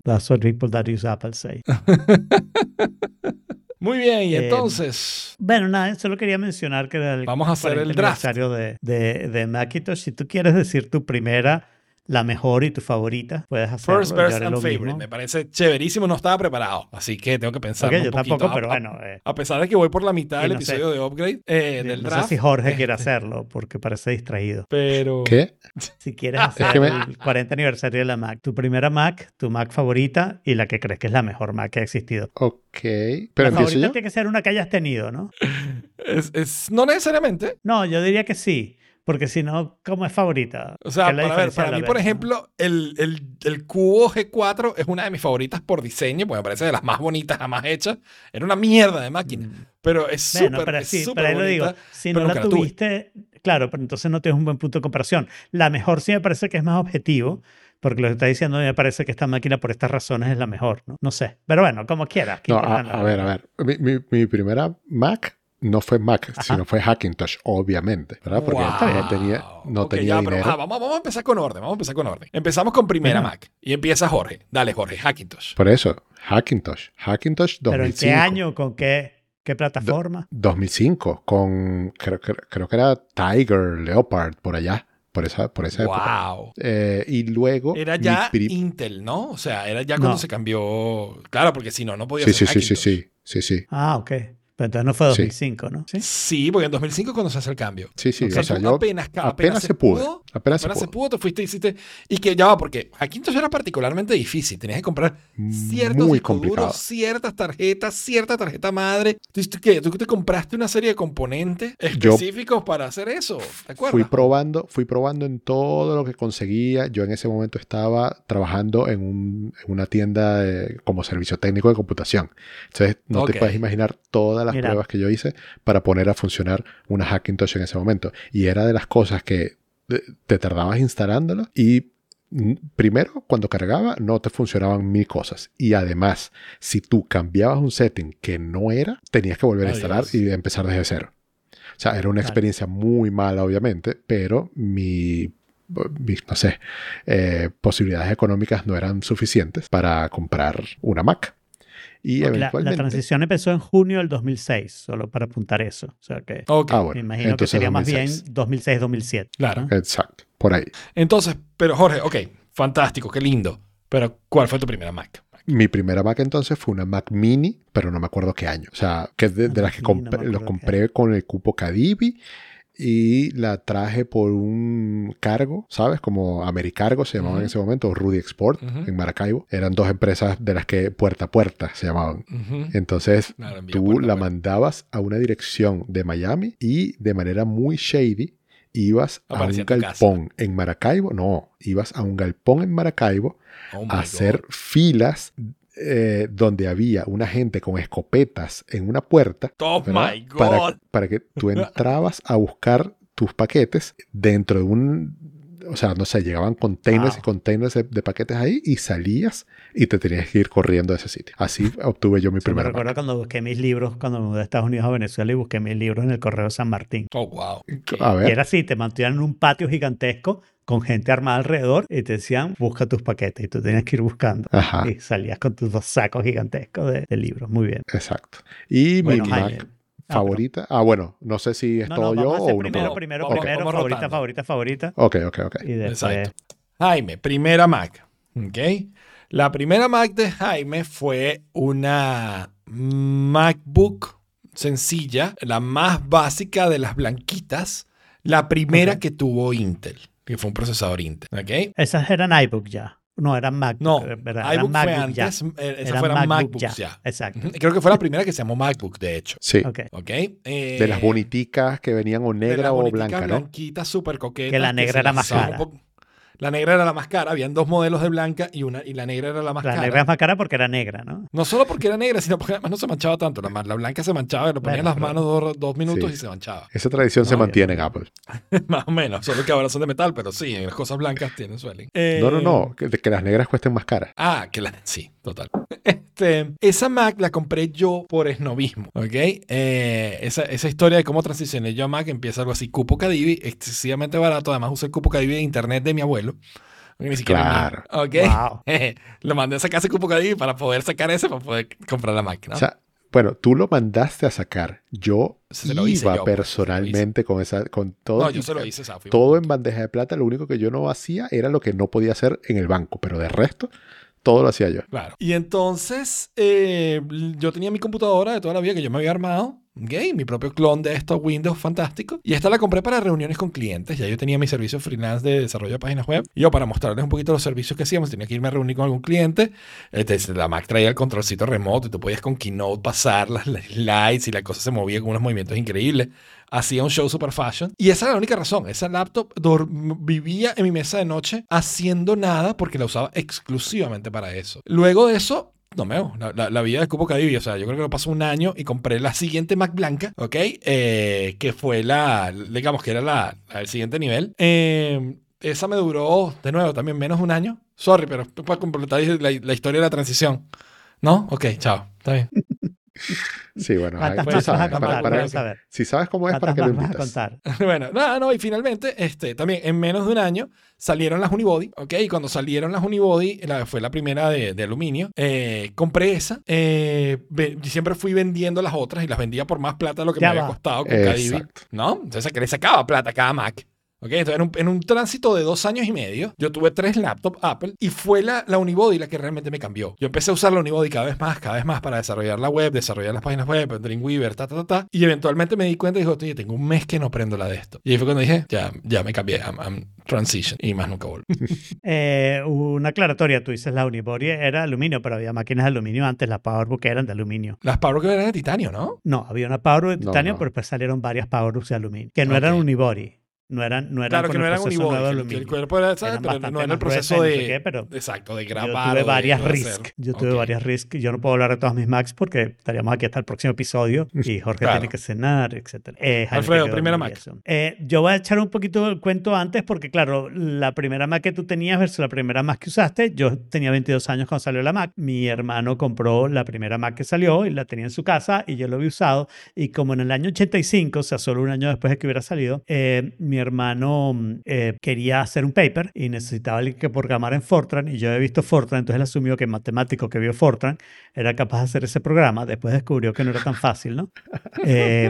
That's what people that use Apple say. Muy bien, y Eh, entonces... Bueno, nada, solo quería mencionar que era el Vamos a hacer 40 el draft. aniversario de, de, de Macintosh. Si tú quieres decir tu primera, la mejor y tu favorita, puedes hacerlo. First, best and favorite. mismo. Me parece chéverísimo. No estaba preparado. Así que tengo que pensar Ok, un yo poquito. tampoco, A- pero a- bueno. eh, A pesar de que voy por la mitad del no sé. episodio de Upgrade, eh, del no draft. sé si Jorge este, quiere hacerlo, porque parece distraído. Pero. ¿Qué? Si quieres Ah, hacer es que me- el 40 aniversario de la Mac, tu primera Mac, tu Mac favorita y la que crees que es la mejor Mac que ha existido. Ok. Pero la favorita yo. tiene que ser una que hayas tenido, ¿no? Es, es- no necesariamente. No, yo diría que sí. Porque si no, ¿cómo es favorita? O sea, ¿Qué es la para, ver, para mí, la por ejemplo, el, el, el cubo G4 es una de mis favoritas por diseño, porque me parece de las más bonitas jamás hechas. Era una mierda de máquina, pero es Bueno, súper pero sí, súper pero ahí lo digo, si no la tuve. tuviste, claro, pero entonces no tienes un buen punto de comparación. La mejor sí me parece que es más objetivo, porque lo que está diciendo me parece que esta máquina por estas razones es la mejor, ¿no? No sé, pero bueno, como quieras. ¿qué No, a, a no? ver, a ver. Mi, mi- mi primera Mac no fue Mac, Ajá. sino fue Hackintosh, obviamente, ¿verdad? Porque Wow. no tenía, no tenía ya, pero, ajá, vamos, vamos a empezar con orden, vamos a empezar con orden. Empezamos con primera. Mac y empieza Jorge. Dale, Jorge, Hackintosh. Por eso, Hackintosh. Hackintosh 2005. ¿Pero en qué año? ¿Con qué, qué plataforma? 2005, con, creo, creo- creo que era Tiger, Leopard, por allá, por esa, por esa época. Wow. Eh, y luego... Era ya Intel, ¿no? O sea, era ya cuando No. se cambió. Claro, porque si no, no podía Sí, ser sí, sí, sí, sí, sí, sí. Ah, ok. Pero entonces no fue Sí. 2005, ¿no? ¿Sí? Sí, porque en 2005 es cuando se hace el cambio. Sí, sí, O sea, o sea, yo apenas, apenas, apenas se pudo. Apenas se Apenas se pudo. pudo, te fuiste y hiciste. Y que ya va, porque Hackintosh era particularmente difícil. Tenías que comprar ciertos Muy discos complicado. duros, ciertas tarjetas, cierta tarjeta madre. ¿Tú, tú qué? ¿Tú te compraste una serie de componentes Yo- específicos para hacer eso? ¿Te acuerdas? Fui probando, fui probando en todo lo que conseguía. Yo en ese momento estaba trabajando en, un- en una tienda de- como servicio técnico de computación. Entonces, no te puedes imaginar todas las Mira. pruebas que yo hice para poner a funcionar una Hackintosh en ese momento. Y era de las cosas que te tardabas instalándolo y primero cuando cargaba no te funcionaban mil cosas. Y además si tú cambiabas un setting que no era tenías que volver a instalar Adiós. y empezar desde cero. O sea era una experiencia muy mala obviamente pero mi mis, no sé eh, posibilidades económicas no eran suficientes para comprar una Mac y Porque la, la eventualmente transición empezó en junio del 2006, solo para apuntar eso. O sea que Ok, ah me bueno imagino que entonces sería más 2006. bien 2006-2007. claro. exacto por ahí Entonces, pero Jorge, ok, fantástico, qué lindo. Pero, ¿cuál fue tu primera Mac? Mi primera Mac entonces fue una Mac Mini, pero no me acuerdo qué año. O sea, que de, de las que Mini, no me compré, acuerdo lo qué compré con el cupo Cadivi y la traje por un cargo, ¿sabes? Como Americargo se llamaba en Ujú. ese momento, o Rudy Export en Maracaibo. Eran dos empresas de las que puerta a puerta se llamaban. Entonces, Claro, tú la mandabas a una dirección de Miami y de manera muy shady ibas a un en casa. galpón en Maracaibo. No, ibas a un galpón en Maracaibo Oh a hacer God. filas eh, donde había una gente con escopetas en una puerta Oh my God. para, para que tú entrabas a buscar tus paquetes dentro de un, o sea, no sé, llegaban containers Wow. y containers de, de paquetes ahí y salías y te tenías que ir corriendo a ese sitio. Así obtuve yo mi Sí, me primera recuerdo Mac. cuando busqué mis libros, cuando me mudé a Estados Unidos a Venezuela y busqué mis libros en el Correo San Martín. Oh, wow. A Y ver, era así, te mantenían en un patio gigantesco con gente armada alrededor y te decían, busca tus paquetes y tú tenías que ir buscando. ajá, Y salías con tus dos sacos gigantescos de, de libros. Muy bien. exacto. Y Bueno, mi. Mac favorita, ah, bueno, no sé si es No, todo no, yo o uno primero, primero, primero, favorita, favorita, favorita. Ok, ok, ok. Y después, Exacto. Jaime, primera Mac. ¿Ok? La primera Mac de Jaime fue una MacBook sencilla, la más básica de las blanquitas, la primera que tuvo Intel, que fue un procesador Intel. ¿Ok? esas eran iBook ya. No, eran MacBook. No, ¿verdad? Eran iBook fue MacBook ya. antes, eh, esas Eran fueron MacBook MacBooks ya. Exacto. Creo que fue la primera que se llamó MacBook, de hecho. Sí, Ok. ¿Ok? Eh, de las boniticas que venían o de negra o blanca, ¿no? blanquitas, súper coquetas. Que la negra era más cara. un poco- La negra era la más cara. Habían dos modelos de blanca y, una, y la negra era la más La cara. negra es más cara porque era negra, ¿no? No solo porque era negra, sino porque además no se manchaba tanto. La, la blanca se manchaba, le ponían Bueno, las manos dos, dos minutos Sí. y se manchaba. Esa tradición se No, mantiene en Apple. Más o menos. Solo que ahora son de metal, pero sí, en las cosas blancas tienen suelen. No, no, no, que, que las negras cuesten más caras. Ah, que la. Sí, total. Este, esa Mac la compré yo por esnovismo, ¿ok? Eh, esa, esa historia de cómo transicioné yo a Mac empieza algo así. Cupo Cadivi, excesivamente barato. Además, usé el Cupo Cadivi de internet de mi abuelo. Ni siquiera Claro. mío, ¿Ok? Wow. Lo mandé a sacar ese Cupo Cadivi para poder sacar ese para poder comprar la máquina. O sea, bueno, tú lo mandaste a sacar. Yo Se lo hice iba yo, pues, personalmente con esa, con todo. no, yo se lo hice, o sea, fui- Todo en bandeja de plata. Lo único que yo no hacía era lo que no podía hacer en el banco, pero de resto, todo lo hacía yo. Claro. Y entonces eh, yo tenía mi computadora de toda la vida que yo me había armado ¿ok? Mi propio clon de estos Windows fantástico. Y esta la compré para reuniones con clientes. Ya yo tenía mi servicio freelance de desarrollo de páginas web. Y yo para mostrarles un poquito los servicios que hacíamos, tenía que irme a reunir con algún cliente. Este, la Mac traía el controlcito remoto y tú podías con Keynote pasar las, las slides y la cosa se movía con unos movimientos increíbles. Hacía un show super fashion. Y esa era la única razón. Esa laptop vivía en mi mesa de noche haciendo nada porque la usaba exclusivamente para eso. Luego de eso, no me la, la, la vida de Cupo Cadivi. O sea, yo creo que no pasó un año y compré la siguiente Mac blanca, ¿ok? Eh, que fue la, digamos que era la, el siguiente nivel. Eh, esa me duró, de nuevo, también menos de un año. Sorry, pero para completar la, la historia de la transición. ¿No? Ok, chao. Está bien. Sí, bueno, ¿Cuántas tú sabes, para- contar? para- Quiero saber. si sabes cómo es, ¿para ¿Cuántas qué lo invitas? contar? bueno, nada, no, y finalmente, este, también en menos de un año salieron las Unibody, ¿ok? Y cuando salieron las Unibody, la, fue la primera de, de aluminio, eh, compré esa, eh, ve- siempre fui vendiendo las otras y las vendía por más plata de lo que Ya me había va. costado con Exacto. ¿no? Entonces que le sacaba plata a cada Mac. ¿Ok? Entonces, en un, en un tránsito de dos años y medio, yo tuve tres laptops Apple y fue la, la Unibody la que realmente me cambió. Yo empecé a usar la Unibody cada vez más, cada vez más para desarrollar la web, desarrollar las páginas web, Dreamweaver, ta, ta, ta, ta. Y eventualmente me di cuenta y dije, oye, tengo un mes que no prendo la de esto. Y ahí fue cuando dije, ya, ya me cambié, I'm, I'm transition. Y más nunca volví. Eh, una aclaratoria, tú dices la Unibody era aluminio, pero había máquinas de aluminio antes, las PowerBook eran de aluminio. Las PowerBook eran de titanio, ¿no? No, había una PowerBook de titanio, no. pero después salieron varias PowerBooks de aluminio, que no eran Unibody, no eran, no eran Claro que no eran de que el- cuerpo era, ¿sabes? Eran Pero bastante no era el proceso y no de... sé qué, pero exacto, de Yo grabar. tuve o de- varias de hacer. Yo tuve Ok. varias RISC. Yo no puedo hablar de todas mis Macs porque estaríamos aquí hasta el próximo episodio y Jorge Claro. tiene que cenar, etc. Eh, Alfredo, primera Mac. Eh, yo voy a echar un poquito el cuento antes porque, claro, la primera Mac que tú tenías versus la primera Mac que usaste, yo tenía 22 años cuando salió la Mac. Mi hermano compró la primera Mac que salió y la tenía en su casa y yo lo había usado. Y como en el año 85, o sea, solo un año después de que hubiera salido, eh, mi hermano mm, eh, quería hacer un paper y necesitaba alguien que programara en Fortran y yo he visto Fortran, entonces él asumió que el matemático que vio Fortran era capaz de hacer ese programa. Después descubrió que no era tan fácil, ¿no? Eh,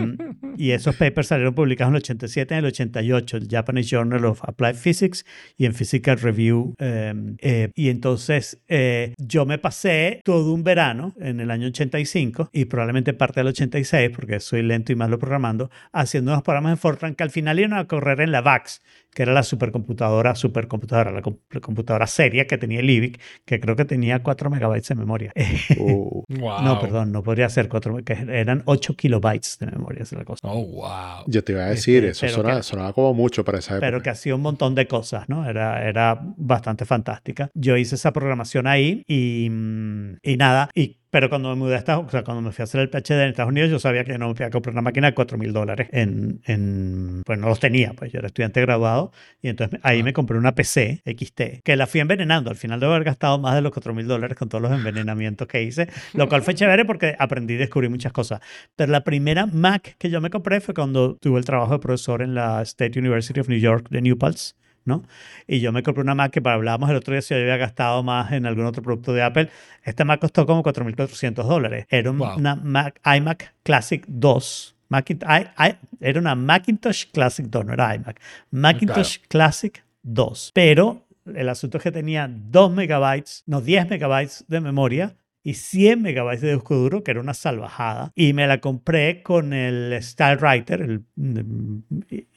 y esos papers salieron publicados en el 87 y en el 88, el Japanese Journal of Applied Physics y en Physical Review. eh, eh, y entonces eh, yo me pasé todo un verano en el año 85 y probablemente parte del 86, porque soy lento y malo programando, haciendo unos programas en Fortran que al final iban a correr en la VAX, que era la supercomputadora, supercomputadora, la, com- la computadora seria que tenía el IBIC, que creo que tenía 4 megabytes de memoria. Uh, Wow. No, perdón, no podría ser 4, que eran 8 kilobytes de memoria, es la cosa. Oh, wow. yo te iba a decir, Este, eso sonaba, que- sonaba como mucho para esa época. pero que hacía un montón de cosas, ¿no? Era, era bastante fantástica. Yo hice esa programación ahí y, mm, y nada, y, pero cuando me mudé a Estados o sea, cuando me fui a hacer el PhD en Estados Unidos, yo sabía que no me fui a comprar una máquina de 4 mil dólares en, en, pues no los tenía, pues yo era estudiante graduado y entonces ahí Ah. me compré una PC XT, que la fui envenenando, al final de haber gastado más de los 4 mil dólares con todos los envenenamientos que hice, lo cual fue chévere porque aprendí y descubrí muchas cosas. Pero la primera Mac que yo me compré fue cuando tuve el trabajo de profesor en la State University of New York de New Paltz, ¿no? Y yo me compré una Mac que para hablábamos el otro día si yo había gastado más en algún otro producto de Apple. Esta Mac costó como 4.400 dólares. Era Wow. una Mac, iMac Classic 2. Macint- i- i- era una Macintosh Classic 2, no era iMac. Macintosh Classic 2. Pero el asunto es que tenía 2 megabytes, no 10 megabytes de memoria y 100 megabytes de disco duro, que era una salvajada. Y me la compré con el StyleWriter, el mm,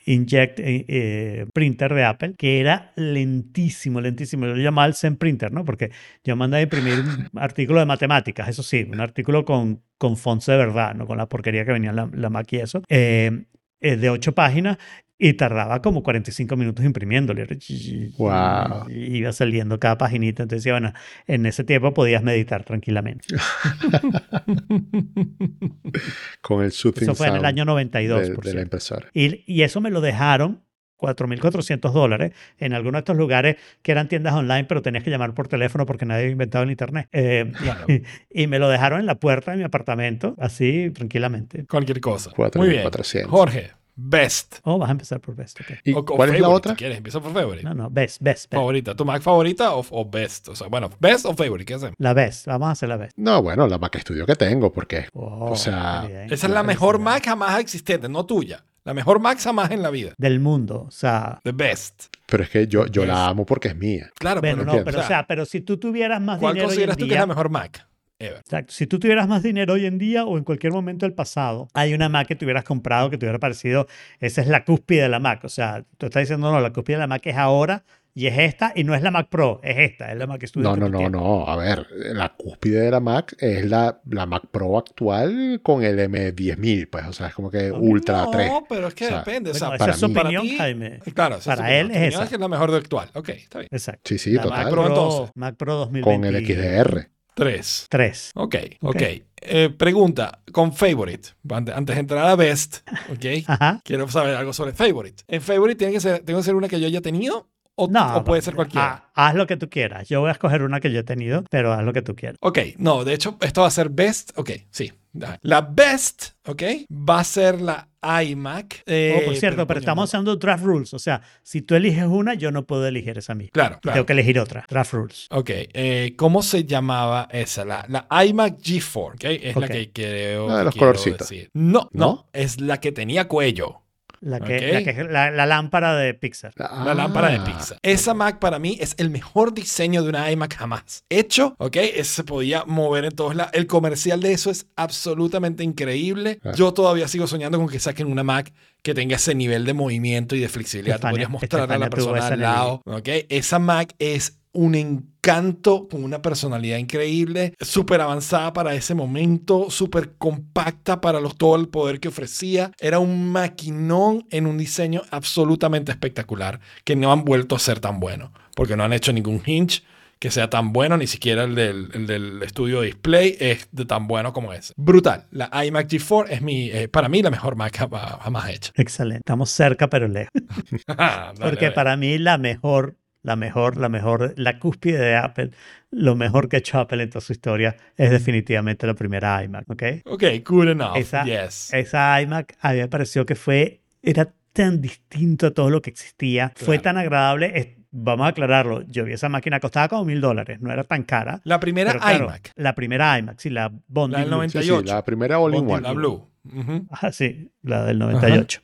Inject eh, eh, printer de Apple, que era lentísimo, lentísimo. Yo lo llamaba el Zen Printer, ¿no? Porque yo mandaba a imprimir un artículo de matemáticas, eso sí, un artículo con, con fonts de verdad, no con la porquería que venía en la, la Mac y eso. Eh, eh, de ocho páginas y tardaba como 45 minutos imprimiéndole. Wow. Y iba saliendo cada paginita. Entonces, decía, bueno, en ese tiempo podías meditar tranquilamente. con el soothing Eso fue en el año 92, de, por de la impresora. Y, y eso me lo dejaron 4.400 dólares en algunos de estos lugares que eran tiendas online, pero tenías que llamar por teléfono porque nadie había inventado el internet. Eh, Claro. y me lo dejaron en la puerta de mi apartamento, así tranquilamente. Cualquier cosa. Cuatro Muy mil bien. cuatrocientos. Jorge, best. Oh, vas a empezar por Best. ok. ¿Y O- o cuál es la favorite, otra? Si quieres, empieza por favorite. No, no, Best, Best, Best. Favorita. ¿Tu Mac favorita o, o best? O sea, bueno, best o favorite, ¿qué hacemos? La Best, vamos a hacer la Best. No, bueno, la Mac Studio que tengo, porque Oh, O sea, bien, Esa es la mejor. Mac jamás existente, no tuya. La mejor Mac jamás en la vida. Del mundo, o sea... The best. pero es que yo, yo Yes. la amo porque es mía. Claro, Bueno, pero, no, entiendo. pero o sea, pero si tú tuvieras más ¿cuál dinero hoy en consideras tú que es día- la mejor Mac? ever. Exacto. Si tú tuvieras más dinero hoy en día o en cualquier momento del pasado, hay una Mac que te hubieras comprado que te hubiera parecido, esa es la cúspide de la Mac. O sea, tú estás diciendo, no, la cúspide de la Mac es ahora y es esta y no es la Mac Pro, es esta, es la Mac Studio. No, que no, no, no. A ver, la cúspide de la Mac es la, la Mac Pro actual con el M10000, pues, o sea, es como que Ultra no, 3. pero es que O sea, depende. o Bueno, sea, esa para es su mí- opinión, ti- Jaime. Claro, esa Para es él opinión. es esa. que es la mejor de actual. Ok, está bien. Exacto. Sí, sí, la total. Mac Pro, entonces. Mac Pro Con 2023. el XDR. Tres. Ok. Ok, ok. Eh, pregunta con Favorite. Ante- Antes de entrar a Best, ok. Ajá. Quiero saber algo sobre Favorite. ¿En Favorite tiene que ser, tengo que ser una que yo haya tenido o, No, o puede ser cualquiera? ah, haz lo que tú quieras. Yo voy a escoger una que yo he tenido, pero haz lo que tú quieras. Ok, no, de hecho, esto va a ser Best. Ok, sí. La Best, ok, va a ser la iMac. eh, oh, por cierto, pero coño, estamos no. usando draft rules. O sea, si tú eliges una, yo no puedo elegir esa misma. Claro, claro. Tengo que elegir otra. Draft rules. Ok, eh, ¿cómo se llamaba esa? La, la iMac G4, ¿ok? Es la Ok. que creo La de que los quiero colorcitos. decir. No, no, ¿No? es la que tenía cuello. La, que, la, que- la- la lámpara de Pixar. La lámpara de Pixar. Esa Mac para mí es el mejor diseño de una iMac jamás. Hecho, ¿ok? Es- se podía mover en todos lados. El comercial de eso es absolutamente increíble. Ah. Yo todavía sigo soñando con que saquen una Mac que tenga ese nivel de movimiento y de flexibilidad. Tú Estefania- podrías mostrarle a la persona al lado. ¿ok? Esa Mac es un encanto con una personalidad increíble, súper avanzada para ese momento, súper compacta para los, todo el poder que ofrecía. Era un maquinón en un diseño absolutamente espectacular que no han vuelto a ser tan bueno, porque no han hecho ningún hinge que sea tan bueno, ni siquiera el del, el del estudio display es de tan bueno como ese. Brutal. La iMac G4 es mi, eh, para mí la mejor Mac jama- jamás hecha. Excelente. Estamos cerca, pero lejos. Dale, Porque para mí la mejor, la mejor, la mejor, la cúspide de Apple, lo mejor que ha hecho Apple en toda su historia es definitivamente la primera iMac, ¿ok? Ok, good enough. Esa- yes. Esa iMac a mí me pareció que fue, era tan distinto a todo lo que existía, fue Claro. tan agradable. es- vamos a aclararlo, yo vi esa máquina, costaba como mil dólares, no era tan cara. La primera claro, iMac. La primera iMac, sí, la Bondi La del Blue. 90. Sí, sí, 98. la primera All in One. La Blue. Ujú. Ah, sí, la del 98.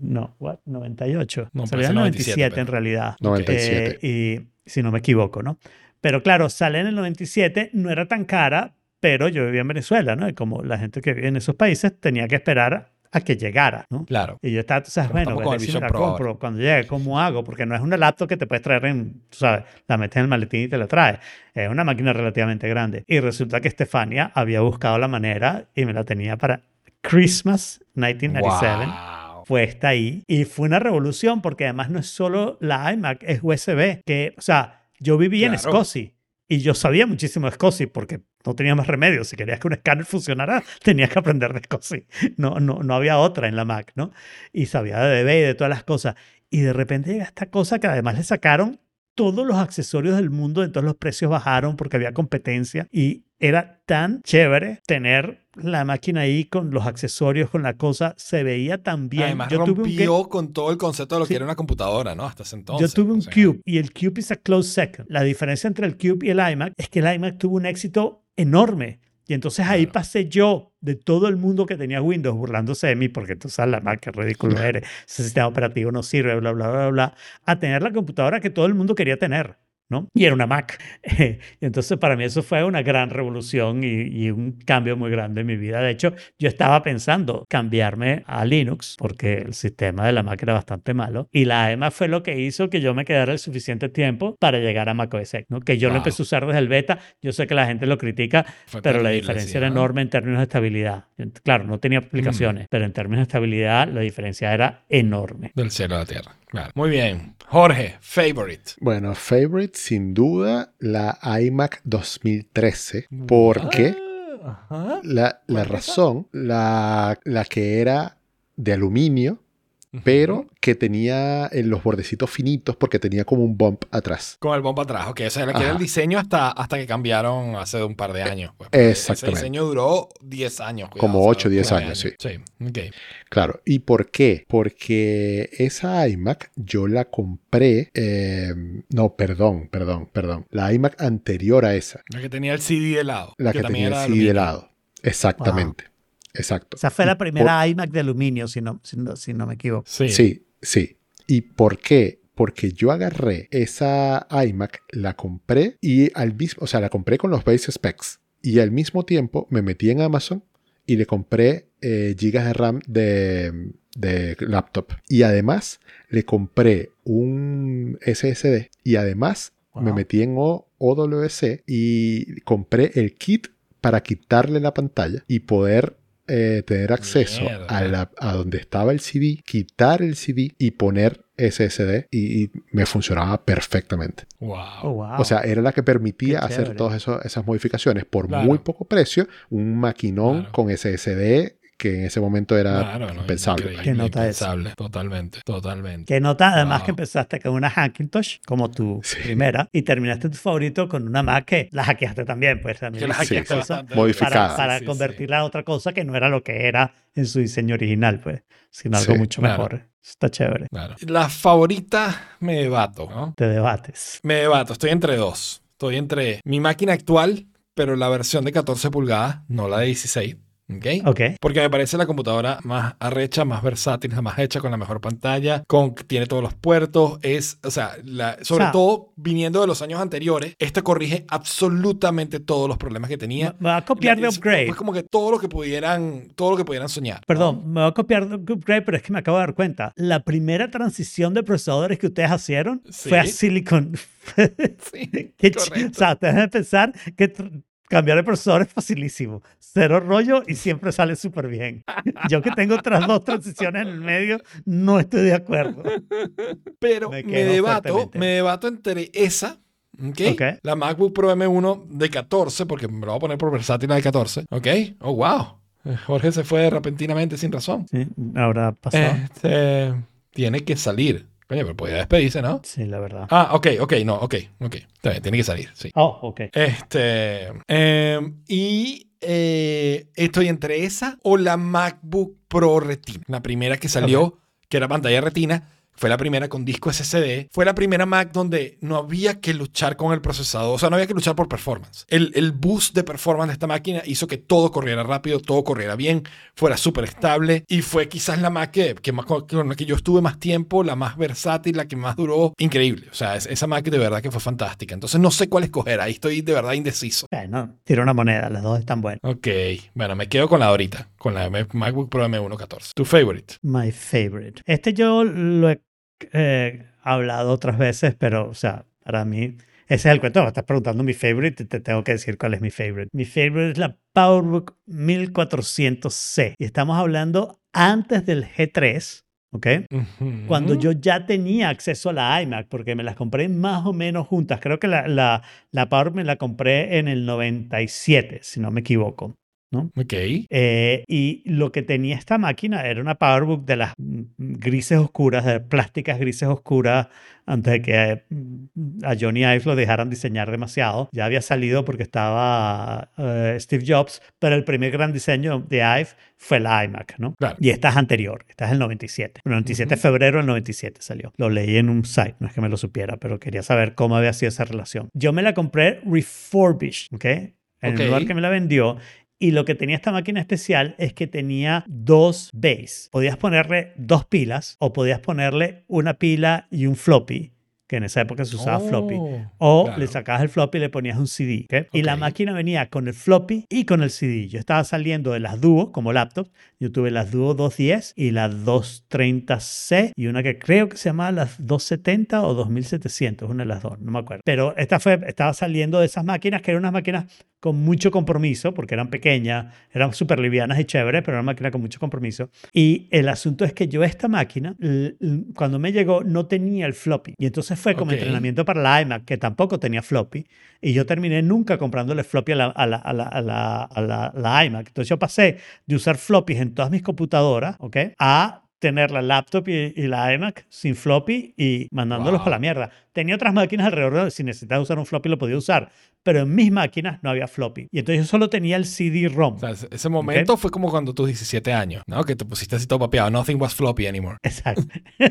No, what? 98. No, Salió en 97, 97 pero- en realidad. 97. Eh, y si no me equivoco, ¿no? Pero claro, sale en el 97, no era tan cara, pero yo vivía en Venezuela, ¿no? Y como la gente que vive en esos países tenía que esperar a que llegara, ¿no? Claro. Y yo estaba, tú sabes, bueno, si me la ahora. compro cuando llegue, ¿cómo hago? Porque no es una laptop que te puedes traer en, tú sabes, la metes en el maletín y te la traes. Es una máquina relativamente grande. Y resulta que Estefania había buscado la manera y me la tenía para Christmas 1997 Wow. Puesta ahí y fue una revolución porque además no es solo la iMac, es USB, que, o sea, yo vivía en. SCSI y yo sabía muchísimo de SCSI porque no tenía más remedio. Si querías que un escáner funcionara, tenías que aprender de SCSI. No, no, no había otra en la Mac, ¿no? Y sabía de DB y de todas las cosas. Y de repente llega esta cosa que además le sacaron todos los accesorios del mundo, entonces los precios bajaron porque había competencia y era tan chévere tener la máquina ahí con los accesorios, con la cosa, se veía tan bien. Además, yo tuve un, rompió con todo el concepto de lo Sí. que era una computadora, ¿no? Hasta ese entonces. yo tuve un o sea, Cube y el Cube es a close second. La diferencia entre el Cube y el iMac es que el iMac tuvo un éxito enorme. Y entonces ahí Claro. pasé yo de todo el mundo que tenía Windows burlándose de mí porque tú sabes la Mac, qué ridículo eres, ese sistema operativo no sirve, bla, bla, bla, bla, a tener la computadora que todo el mundo quería tener. ¿No? Y era una Mac. entonces para mí eso fue una gran revolución y, y un cambio muy grande en mi vida. De hecho, yo estaba pensando cambiarme a Linux porque el sistema de la Mac era bastante malo. Y la EMA fue lo que hizo que yo me quedara el suficiente tiempo para llegar a Mac OS X, ¿no? Que yo lo Wow. empecé a usar desde el beta. Yo sé que la gente lo critica, fue pero la diferencia era ¿no? enorme en términos de estabilidad. Claro, no tenía aplicaciones, pero en términos de estabilidad la diferencia era enorme. Del cielo a la tierra. Claro. Muy bien. Jorge, favorite. Bueno, favorite sin duda la iMac 2013. ¿Por qué? Ah. La, la razón, la, la que era de aluminio, pero que tenía en los bordecitos finitos porque tenía como un bump atrás. Con el bomba atrás, ok. O sea, que era el diseño hasta, hasta que cambiaron hace un par de años. Pues, porque Ese Exactamente. diseño duró 10 años. cuidado, Como o sea, 8 o 10 nueve años, sí. Sí, ok. Claro. ¿Y por qué? Porque esa iMac yo la compré. eh, no, perdón, perdón, perdón. La iMac anterior a esa. La que tenía el CD de lado. La que, también tenía el CD de aluminio. lado. Exactamente. Exacto. Esa fue Y la por- primera iMac de aluminio, si no, si no, si no me equivoco. Sí. Sí, sí. ¿Y por qué? Porque yo agarré esa iMac, la compré y al mismo, o sea, la compré con los base specs. Y al mismo tiempo me metí en Amazon y le compré eh, gigas de RAM de, de laptop. Y además le compré un SSD y además me metí en O- OWC y compré el kit para quitarle la pantalla y poder eh, tener acceso Mierda. a, la- a donde estaba el CD, quitar el CD y poner SSD y, y me funcionaba perfectamente. Wow. Oh, wow. O sea, era la que permitía Qué hacer chévere. todas eso- esas modificaciones por Claro. muy poco precio, un maquinón Claro. con SSD que en ese momento era Claro, no, impensable. ¿Qué nota es? impensable, Totalmente, totalmente. Que nota, además Wow. que empezaste con una Hackintosh como tu Sí. primera y terminaste tu favorito con una Mac que la hackeaste también, pues también Que la hackeaste cosas bastante. Modificada. para, para Sí, sí, sí. convertirla a otra cosa que no era lo que era en su diseño original, pues, sino algo Sí, mucho claro. mejor. Está chévere. Claro. La favorita me debato, ¿no? Te debates. Me debato, estoy entre dos. Estoy entre mi máquina actual, pero la versión de 14 pulgadas, no la de 16. ¿Ok? Ok. Porque me parece la computadora más arrecha, más versátil, más hecha, con la mejor pantalla, con tiene todos los puertos, es, o sea, la- sobre O sea- todo viniendo de los años anteriores, esta corrige absolutamente todos los problemas que tenía. Me va a copiar de Es- upgrade. Fue como que todo lo que pudieran, todo lo que pudieran soñar. ¿no? Perdón, me va a copiar de upgrade, pero es que me acabo de dar cuenta. La primera transición de procesadores que ustedes hicieron Sí. fue a Silicon. Sí, Qué correcto. o sea, te que cambiar de procesador es facilísimo. Cero rollo y siempre sale súper bien. Yo que tengo otras dos transiciones en el medio, no estoy de acuerdo. Pero Me debato, me debato entre esa, ¿ok? Ok. La MacBook Pro M1 de 14, porque me lo voy a poner por versátil la de 14, ¿ok? Oh, wow. Jorge se fue repentinamente sin razón. Sí, Ahora pasado. Este, tiene que salir. Coño, pero podía despedirse, ¿no? Sí, la verdad. Ah, ok, ok, no, ok, ok. Está bien, tiene que salir, sí. Oh, ok. Este, em, y eh, estoy entre esa o la MacBook Pro Retina. La primera que salió, que era pantalla retina, fue la primera con disco SSD. Fue la primera Mac donde no había que luchar con el procesador. O sea, no había que luchar por performance. El, el boost de performance de esta máquina hizo que todo corriera rápido, todo corriera bien, fuera súper estable. Y fue quizás la Mac que, que más, con la que yo estuve más tiempo, la más versátil, la que más duró. Increíble. O sea, es- esa Mac de verdad que fue fantástica. Entonces no sé cuál escoger. Ahí estoy de verdad indeciso. Bueno, tiro una moneda, las dos están buenas. Ok, bueno, me quedo con la de ahorita, con la MacBook Pro M1 14. ¿Tu favorite? My favorite. Este yo lo he eh, hablado otras veces, pero, o sea, para mí, ese es el cuento. Me estás preguntando mi favorite y te tengo que decir cuál es mi favorite. Mi favorite es la PowerBook 1400C. Y estamos hablando antes del G3, ¿ok? Cuando yo ya tenía acceso a la iMac, porque me las compré más o menos juntas. Creo que la, la, la Power me la compré en el 97, si no me equivoco. Ok. Eh, y lo que tenía esta máquina era una PowerBook de las mm, grises oscuras, de plásticas grises oscuras, antes de que mm, a Johnny Ive lo dejaran diseñar demasiado. Ya había salido porque estaba eh, Steve Jobs, pero el primer gran diseño de Ive fue la iMac, ¿no? Claro. Y esta es anterior, esta es el 97. El 97 de febrero del 97 salió. Lo leí en un site, no es que me lo supiera, pero quería saber cómo había sido esa relación. Yo me la compré refurbished, ¿ok? En Ok. el lugar que me la vendió. Y lo que tenía esta máquina especial es que tenía dos bays. Podías ponerle dos pilas o podías ponerle una pila y un floppy, que en esa época se usaba floppy. Oh, O claro. le sacabas el floppy y le ponías un CD. Y la máquina venía con el floppy y con el CD. Yo estaba saliendo de las Duo como laptop. Yo tuve las Duo 210 y las 230C y una que creo que se llamaba las 270 o 2700, una de las dos, no me acuerdo. Pero esta fue, estaba saliendo de esas máquinas que eran unas máquinas con mucho compromiso porque eran pequeñas, eran súper livianas y chéveres, pero era una máquina con mucho compromiso. Y el asunto es que yo esta máquina, cuando me llegó, no tenía el floppy. Y entonces fue como entrenamiento para la iMac, que tampoco tenía floppy. Y yo terminé nunca comprándole floppy a la, a la, a la, a la, a la- la iMac. Entonces yo pasé de usar floppies en todas mis computadoras, ¿ok? A tener la laptop y, y la iMac sin floppy y mandándolos Wow. para la mierda. Tenía otras máquinas alrededor, si necesitaba usar un floppy lo podía usar, pero en mis máquinas no había floppy. Y entonces yo solo tenía el CD-ROM. O sea, ese- momento fue como cuando tus 17 años, ¿no? Que te pusiste así todo papeado. Nothing was floppy anymore. Exacto.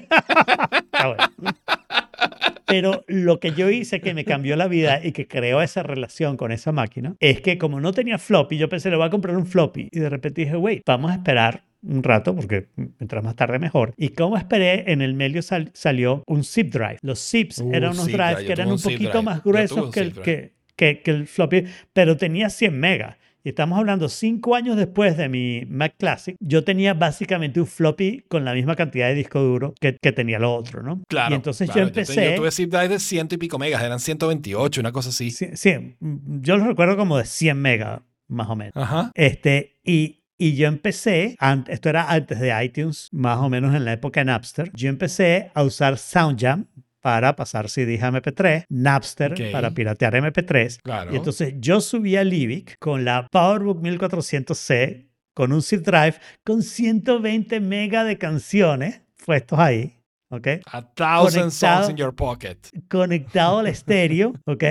Pero lo que yo hice que me cambió la vida y que creó esa relación con esa máquina es que como no tenía floppy, yo pensé, le voy a comprar un floppy. Y de repente dije, wait, vamos a esperar un rato porque mientras más tarde mejor. Y como esperé, en el medio sal- salió un zip drive. Los zips Uh, eran unos zip drives drive. Yo que eran un poquito drive. más Yo gruesos que el que... que, que el floppy, pero tenía 100 megas. Y estamos hablando cinco años después de mi Mac Classic, yo tenía básicamente un floppy con la misma cantidad de disco duro que, que tenía lo otro, ¿no? Claro. Y entonces claro, yo empecé... Yo, tuve zip drive de ciento y pico megas, eran 128, una cosa así. Sí, sí, yo lo recuerdo como de 100 megas, más o menos. Ajá. Este, y, y yo empecé, esto era antes de iTunes, más o menos en la época de Napster, yo empecé a usar SoundJam para pasar CDs a MP3, Napster Ok. para piratear MP3. Claro. Y entonces yo subí a Livic con la PowerBook 1400C, con un zip drive, con 120 megas de canciones puestos ahí, ¿ok? A thousand conectado- songs in your pocket. conectado al estéreo, ¿ok?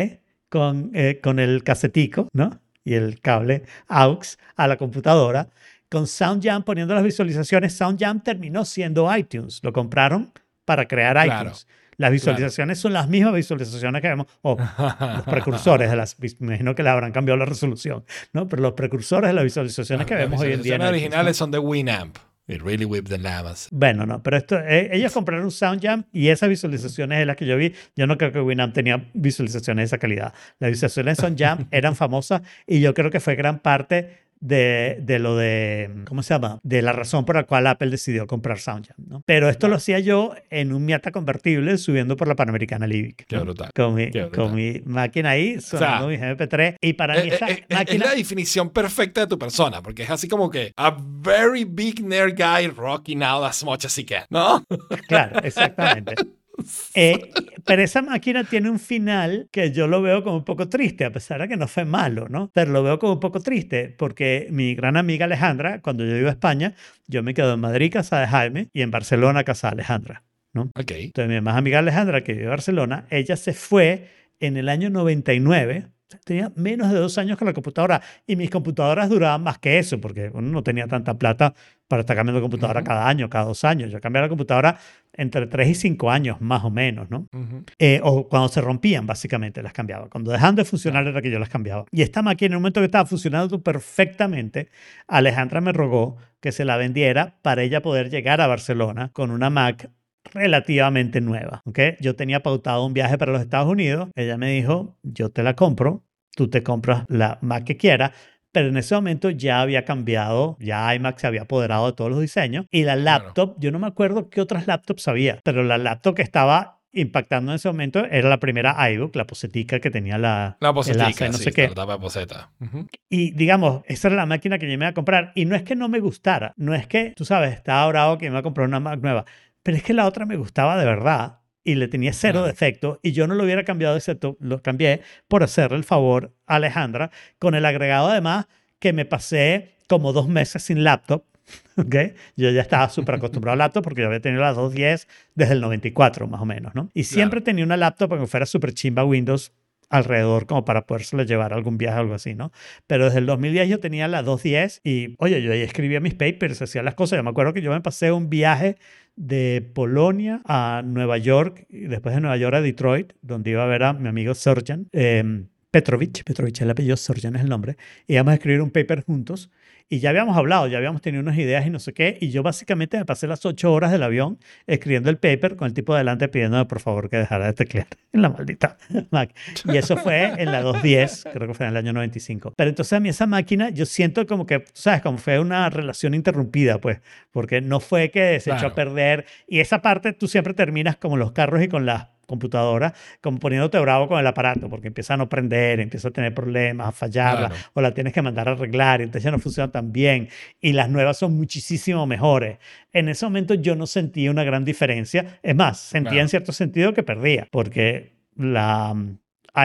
Con, eh, con el casetico, ¿no? Y el cable AUX a la computadora. Con SoundJam poniendo las visualizaciones. SoundJam terminó siendo iTunes. Lo compraron para crear Claro, iTunes. Las visualizaciones son las mismas visualizaciones que vemos, o los precursores de las, me imagino que le habrán cambiado la resolución, ¿no? Pero los precursores de las visualizaciones que Las vemos hoy en día. en visualizaciones iTunes, ¿no? originales son de Winamp. It really whipped the llamas. Bueno, no, pero esto, eh, ellos compraron SoundJam y esas visualizaciones de las que yo vi, yo no creo que Winamp tenía visualizaciones de esa calidad. Las visualizaciones de SoundJam eran famosas y yo creo que fue gran parte de, de lo de, ¿cómo se llama? De la razón por la cual Apple decidió comprar SoundJam, ¿no? Pero esto lo hacía yo en un Miata convertible subiendo por la Panamericana Livic. Qué brutal. Con mi, Qué brutal. con mi máquina ahí, sonando mis MP3. Y para mí Eh, esa eh, eh, es máquina... la definición perfecta de tu persona, porque es así como que a very big nerd guy rocking out as much as he can, ¿no? Claro, exactamente. Eh, pero esa máquina tiene un final que yo lo veo como un poco triste, a pesar de que no fue malo, ¿no? Pero lo veo como un poco triste porque mi gran amiga Alejandra, cuando yo iba a España, yo me quedo en Madrid, casa de Jaime, y en Barcelona, casa de Alejandra, ¿no? Entonces mi más amiga Alejandra, que vive en Barcelona, ella se fue en el año 99. Tenía menos de dos años con la computadora y mis computadoras duraban más que eso porque uno no tenía tanta plata para estar cambiando de computadora cada año, cada dos años. Yo cambiaba la computadora entre tres y cinco años, más o menos, ¿no? Eh, o cuando se rompían, básicamente, las cambiaba. Cuando dejaban de funcionar era que yo las cambiaba. Y esta máquina, en un momento que estaba funcionando perfectamente, Alejandra me rogó que se la vendiera para ella poder llegar a Barcelona con una Mac relativamente nueva. ¿ok? Yo tenía pautado un viaje para los Estados Unidos. Ella me dijo, yo te la compro, tú te compras la Mac que quieras. Pero en ese momento ya había cambiado, ya iMac se había apoderado de todos los diseños. Y la laptop, yo no me acuerdo qué otras laptops había, pero la laptop que estaba impactando en ese momento era la primera iBook, la posetica que tenía la, La posetica, no sí, sé qué. la. Y digamos, esa era la máquina que yo me iba a comprar. Y no es que no me gustara, no es que, tú sabes, estaba bravo que me iba a comprar una Mac nueva, pero es que la otra me gustaba de verdad y le tenía cero defecto y yo no lo hubiera cambiado excepto lo cambié por hacerle el favor a Alejandra con el agregado además que me pasé como dos meses sin laptop. ¿ok? Yo ya estaba súper acostumbrado a laptop porque yo había tenido la 210 desde el 94 más o menos, ¿no? Y siempre tenía una laptop que fuera súper chimba Windows alrededor como para podérselo llevar a algún viaje o algo así, ¿no? Pero desde el 2010 yo tenía la 210 y, oye, yo ahí escribía mis papers, hacía las cosas. Yo me acuerdo que yo me pasé un viaje de Polonia a Nueva York y después de Nueva York a Detroit, donde iba a ver a mi amigo Sorjan eh, Petrovich. Petrovich es el apellido, Sorjan es el nombre. Y íbamos a escribir un paper juntos. Y ya habíamos hablado, ya habíamos tenido unas ideas y no sé qué. Y yo básicamente me pasé las ocho horas del avión escribiendo el paper con el tipo delante pidiéndome por favor que dejara de teclear en la maldita Mac. Y eso fue en la 210, creo que fue en el año 95. Pero entonces a mí esa máquina, yo siento como que, ¿sabes? Como fue una relación interrumpida, pues, porque no fue que se echó a perder. Y esa parte tú siempre terminas como los carros y con las computadoras, como poniéndote bravo con el aparato, porque empieza a no prender, empieza a tener problemas, a fallarla, Claro. o la tienes que mandar a arreglar, y entonces ya no funciona tan bien, y las nuevas son muchísimo mejores. En ese momento yo no sentía una gran diferencia, es más, sentía Claro. en cierto sentido que perdía, porque la um,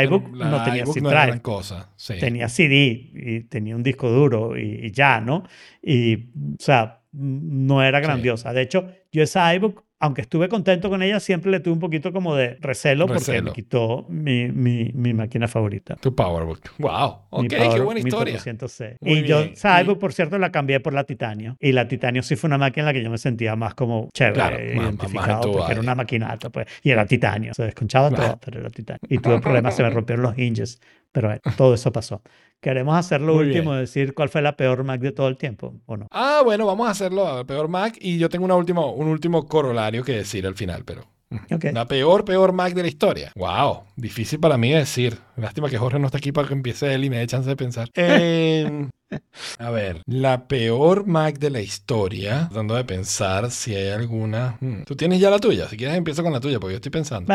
iBook La no tenía iBook zip no era drive gran cosa. Sí. tenía CD y tenía un disco duro y, y ya, ¿no? Y, o sea, no era Sí. grandiosa. De hecho, yo esa iBook, aunque estuve contento con ella, siempre le tuve un poquito como de recelo, porque Recelo. me quitó mi, mi, mi máquina favorita. Tu PowerBook. Wow. Ok, qué Power buena historia. 1400C. Muy Y yo, bien. esa Y- iBook, por cierto, la cambié por la Titanio. Y la Titanio sí fue una máquina en la que yo me sentía más como chévere, Claro, más- más- más identificado, porque era área. una maquinata, pues. Y era Titanio. Se desconchaba Claro. todo, pero era Titanio. Y tuve problemas, se me rompieron los hinges. Pero bueno, todo eso pasó. ¿Queremos hacer lo Muy último, bien. decir cuál fue la peor Mac de todo el tiempo o no? Ah, bueno, vamos a hacerlo a peor Mac y yo tengo una última, un último corolario que decir al final, pero Ok. La peor, peor Mac de la historia. Wow, difícil para mí decir. Lástima que Jorge no está aquí para que empiece él y me dé chance de pensar. Eh, a ver, la peor Mac de la historia. Tratando de pensar si hay alguna. Hmm. Tú tienes ya la tuya. Si quieres, empiezo con la tuya, porque yo estoy pensando.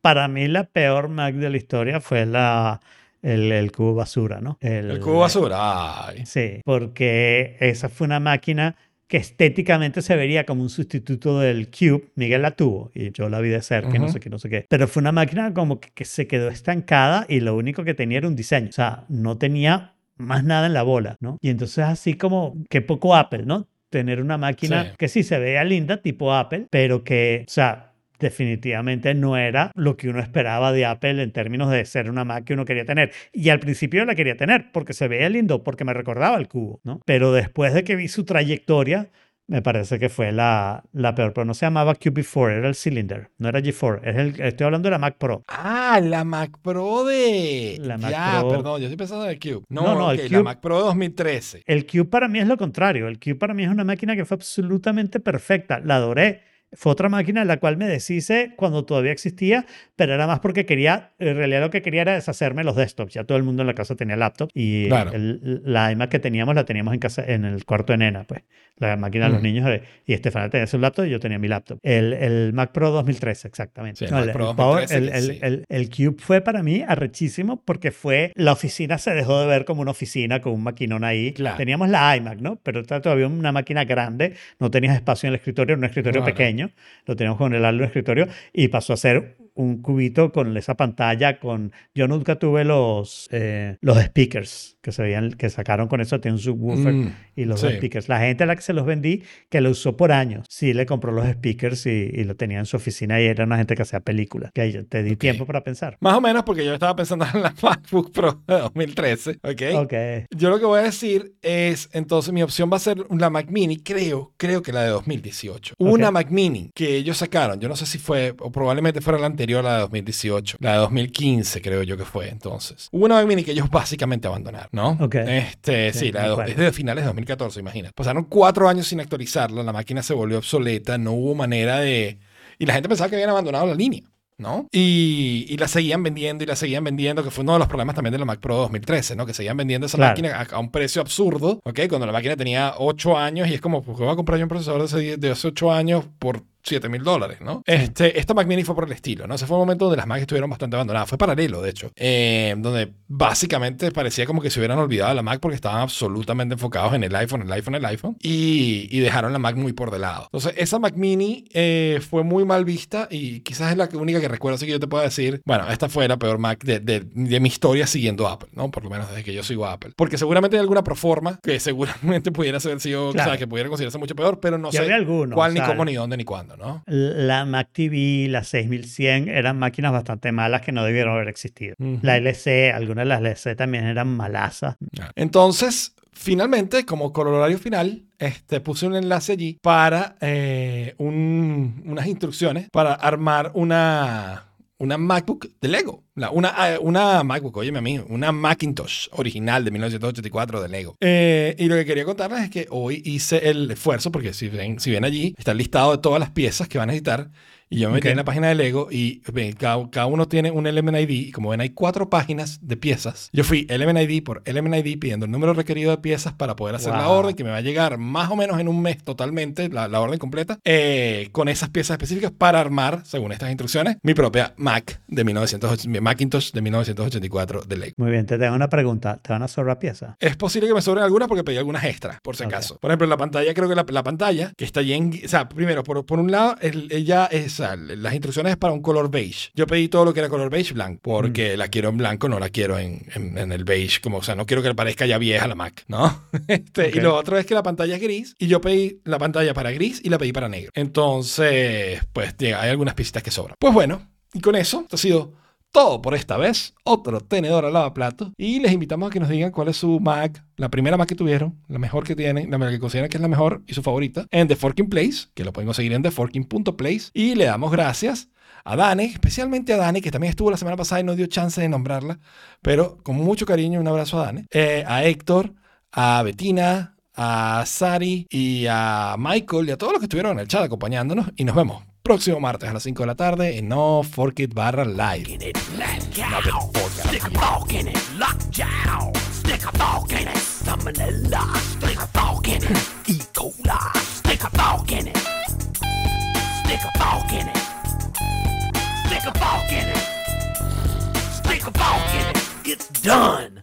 Para mí la peor Mac de la historia fue la, el, el cubo basura, ¿no? El cubo basura. Ay. Sí, porque esa fue una máquina que estéticamente se vería como un sustituto del Cube. Miguel la tuvo y yo la vi de cerca y no sé qué, no sé qué. Pero fue una máquina como que, que se quedó estancada y lo único que tenía era un diseño. O sea, no tenía más nada en la bola, ¿no? Y entonces así como que poco Apple, ¿no? Tener una máquina Sí. que sí se veía linda, tipo Apple, pero que, o sea, definitivamente no era lo que uno esperaba de Apple en términos de ser una Mac que uno quería tener. Y al principio la quería tener porque se veía lindo, porque me recordaba el cubo, ¿no? Pero después de que vi su trayectoria, me parece que fue la, la peor. Pero no se llamaba QB4, era el Cylinder, no era G4. Es el, estoy hablando de la Mac Pro. Ah, la Mac Pro de. La Mac ya, Pro. perdón, yo estoy pensando en el Cube. No, No, el la Cube- Mac Pro 2013. El Cube para mí es lo contrario. El Cube para mí es una máquina que fue absolutamente perfecta. La adoré. Fue otra máquina en la cual me deshice cuando todavía existía, pero era más porque quería, en realidad lo que quería era deshacerme los desktops. Ya todo el mundo en la casa tenía laptop y Claro. el- la iMac que teníamos la teníamos en casa, en el cuarto de nena, pues. La máquina de los niños y Estefania tenía su laptop y yo tenía mi laptop. El, el Mac Pro 2013, exactamente. Sí, el No, Mac Pro el Power- 2013 el- sí. Cube fue para mí arrechísimo porque fue, la oficina se dejó de ver como una oficina con un maquinón ahí. Claro. Teníamos la iMac, ¿no? Pero era todavía una máquina grande, no tenías espacio en el escritorio, era un escritorio Claro. pequeño, lo teníamos con el al escritorio y pasó a ser un cubito con esa pantalla con yo nunca tuve los eh, los speakers que se veían que sacaron con eso tiene un subwoofer Mm, y los sí. speakers la gente a la que se los vendí que lo usó por años sí le compró los speakers y, y lo tenía en su oficina y era una gente que hacía películas que ahí te di Ok. tiempo para pensar Más o menos porque yo estaba pensando en la MacBook Pro de 2013, ¿ok? ok Yo lo que voy a decir es, entonces mi opción va a ser la Mac Mini, creo, creo que la de 2018. Hubo Ok. Una Mac Mini que ellos sacaron, yo no sé si fue, o probablemente fuera la anterior a la de 2018, la de 2015 creo yo que fue entonces. Hubo una Mini que ellos básicamente abandonaron, ¿no? Ok. Este, sí, Sí, la de, acuerdo. es de finales de 2014, imagínate. Pasaron cuatro años sin actualizarla, la máquina se volvió obsoleta, no hubo manera de... Y la gente pensaba que habían abandonado la línea. ¿no? Y, y la seguían vendiendo y la seguían vendiendo, que fue uno de los problemas también de la Mac Pro 2013, ¿no? Que seguían vendiendo esa Claro. máquina a, a un precio absurdo, ¿ok? Cuando la máquina tenía 8 años y es como, ¿por qué voy a comprar yo un procesador de, ese de hace 8 años por 7 mil dólares, ¿no? Este, esta Mac Mini fue por el estilo, ¿no? Ese fue un momento donde las Macs estuvieron bastante abandonadas. Fue paralelo, de hecho, eh, donde básicamente parecía como que se hubieran olvidado de la Mac porque estaban absolutamente enfocados en el iPhone, el iPhone, el iPhone, y, y dejaron la Mac muy por de lado. Entonces, esa Mac Mini eh, fue muy mal vista y quizás es la única que recuerdo, así que yo te puedo decir, bueno, esta fue la peor Mac de, de- de mi historia siguiendo Apple, ¿no? Por lo menos desde que yo sigo a Apple. Porque seguramente hay alguna proforma que seguramente pudiera haber sido, o Claro. sea, que pudiera considerarse mucho peor, pero no sé cuál, o ni cómo, ni dónde, ni cuándo, ¿no? La Mac TV, la 6100 eran máquinas bastante malas que no debieron haber existido. La LC, algunas de las LC también eran malazas. Entonces, finalmente, como corolario final, este, puse un enlace allí para eh, un- unas instrucciones para armar una, una MacBook de Lego. La- una, eh, una MacBook, óyeme a mí, una Macintosh original de 1984 de Lego. Eh, y lo que quería contarles es que hoy hice el esfuerzo, porque si ven, si ven allí, está el listado de todas las piezas que van a necesitar. Y yo me metí en la página de Lego y cada, cada uno tiene un Element ID. Y como ven, hay cuatro páginas de piezas. Yo fui Element ID por Element ID pidiendo el número requerido de piezas para poder hacer la Wow. orden, que me va a llegar más o menos en un mes totalmente, la, la orden completa, eh, con esas piezas específicas para armar, según estas instrucciones, mi propia Mac de 1980, mi Macintosh de 1984 de Lego. Muy bien, te tengo una pregunta. ¿Te van a sobrar piezas? Es posible que me sobren algunas porque pedí algunas extras, por si acaso. Por ejemplo, la pantalla, creo que la, la pantalla que está allí en... O sea, primero, por, por un lado, el- ella es, las instrucciones es para un color beige. Yo pedí todo lo que era color beige blanco porque la quiero en blanco, no la quiero en, en- en el beige. Como, o sea, no quiero que le parezca ya vieja la Mac, ¿no? Este. Y lo otro es que la pantalla es gris y yo pedí la pantalla para gris y la pedí para negro. Entonces, pues llega, hay algunas piecitas que sobran. Pues bueno, y con eso, esto ha sido todo por esta vez. Otro tenedor al lavaplato. Y les invitamos a que nos digan cuál es su Mac, la primera Mac que tuvieron, la mejor que tienen, la que consideran que es la mejor y su favorita, en The Forking Place, que lo pueden conseguir en theforking.place. Y le damos gracias a Dani, especialmente a Dani, que también estuvo la semana pasada y no dio chance de nombrarla, pero con mucho cariño un abrazo a Dani, eh, a Héctor, a Betina, a Sari y a Michael y a todos los que estuvieron en el chat acompañándonos y nos vemos próximo martes a las 5 de la tarde en No Fork It barra live. It's done.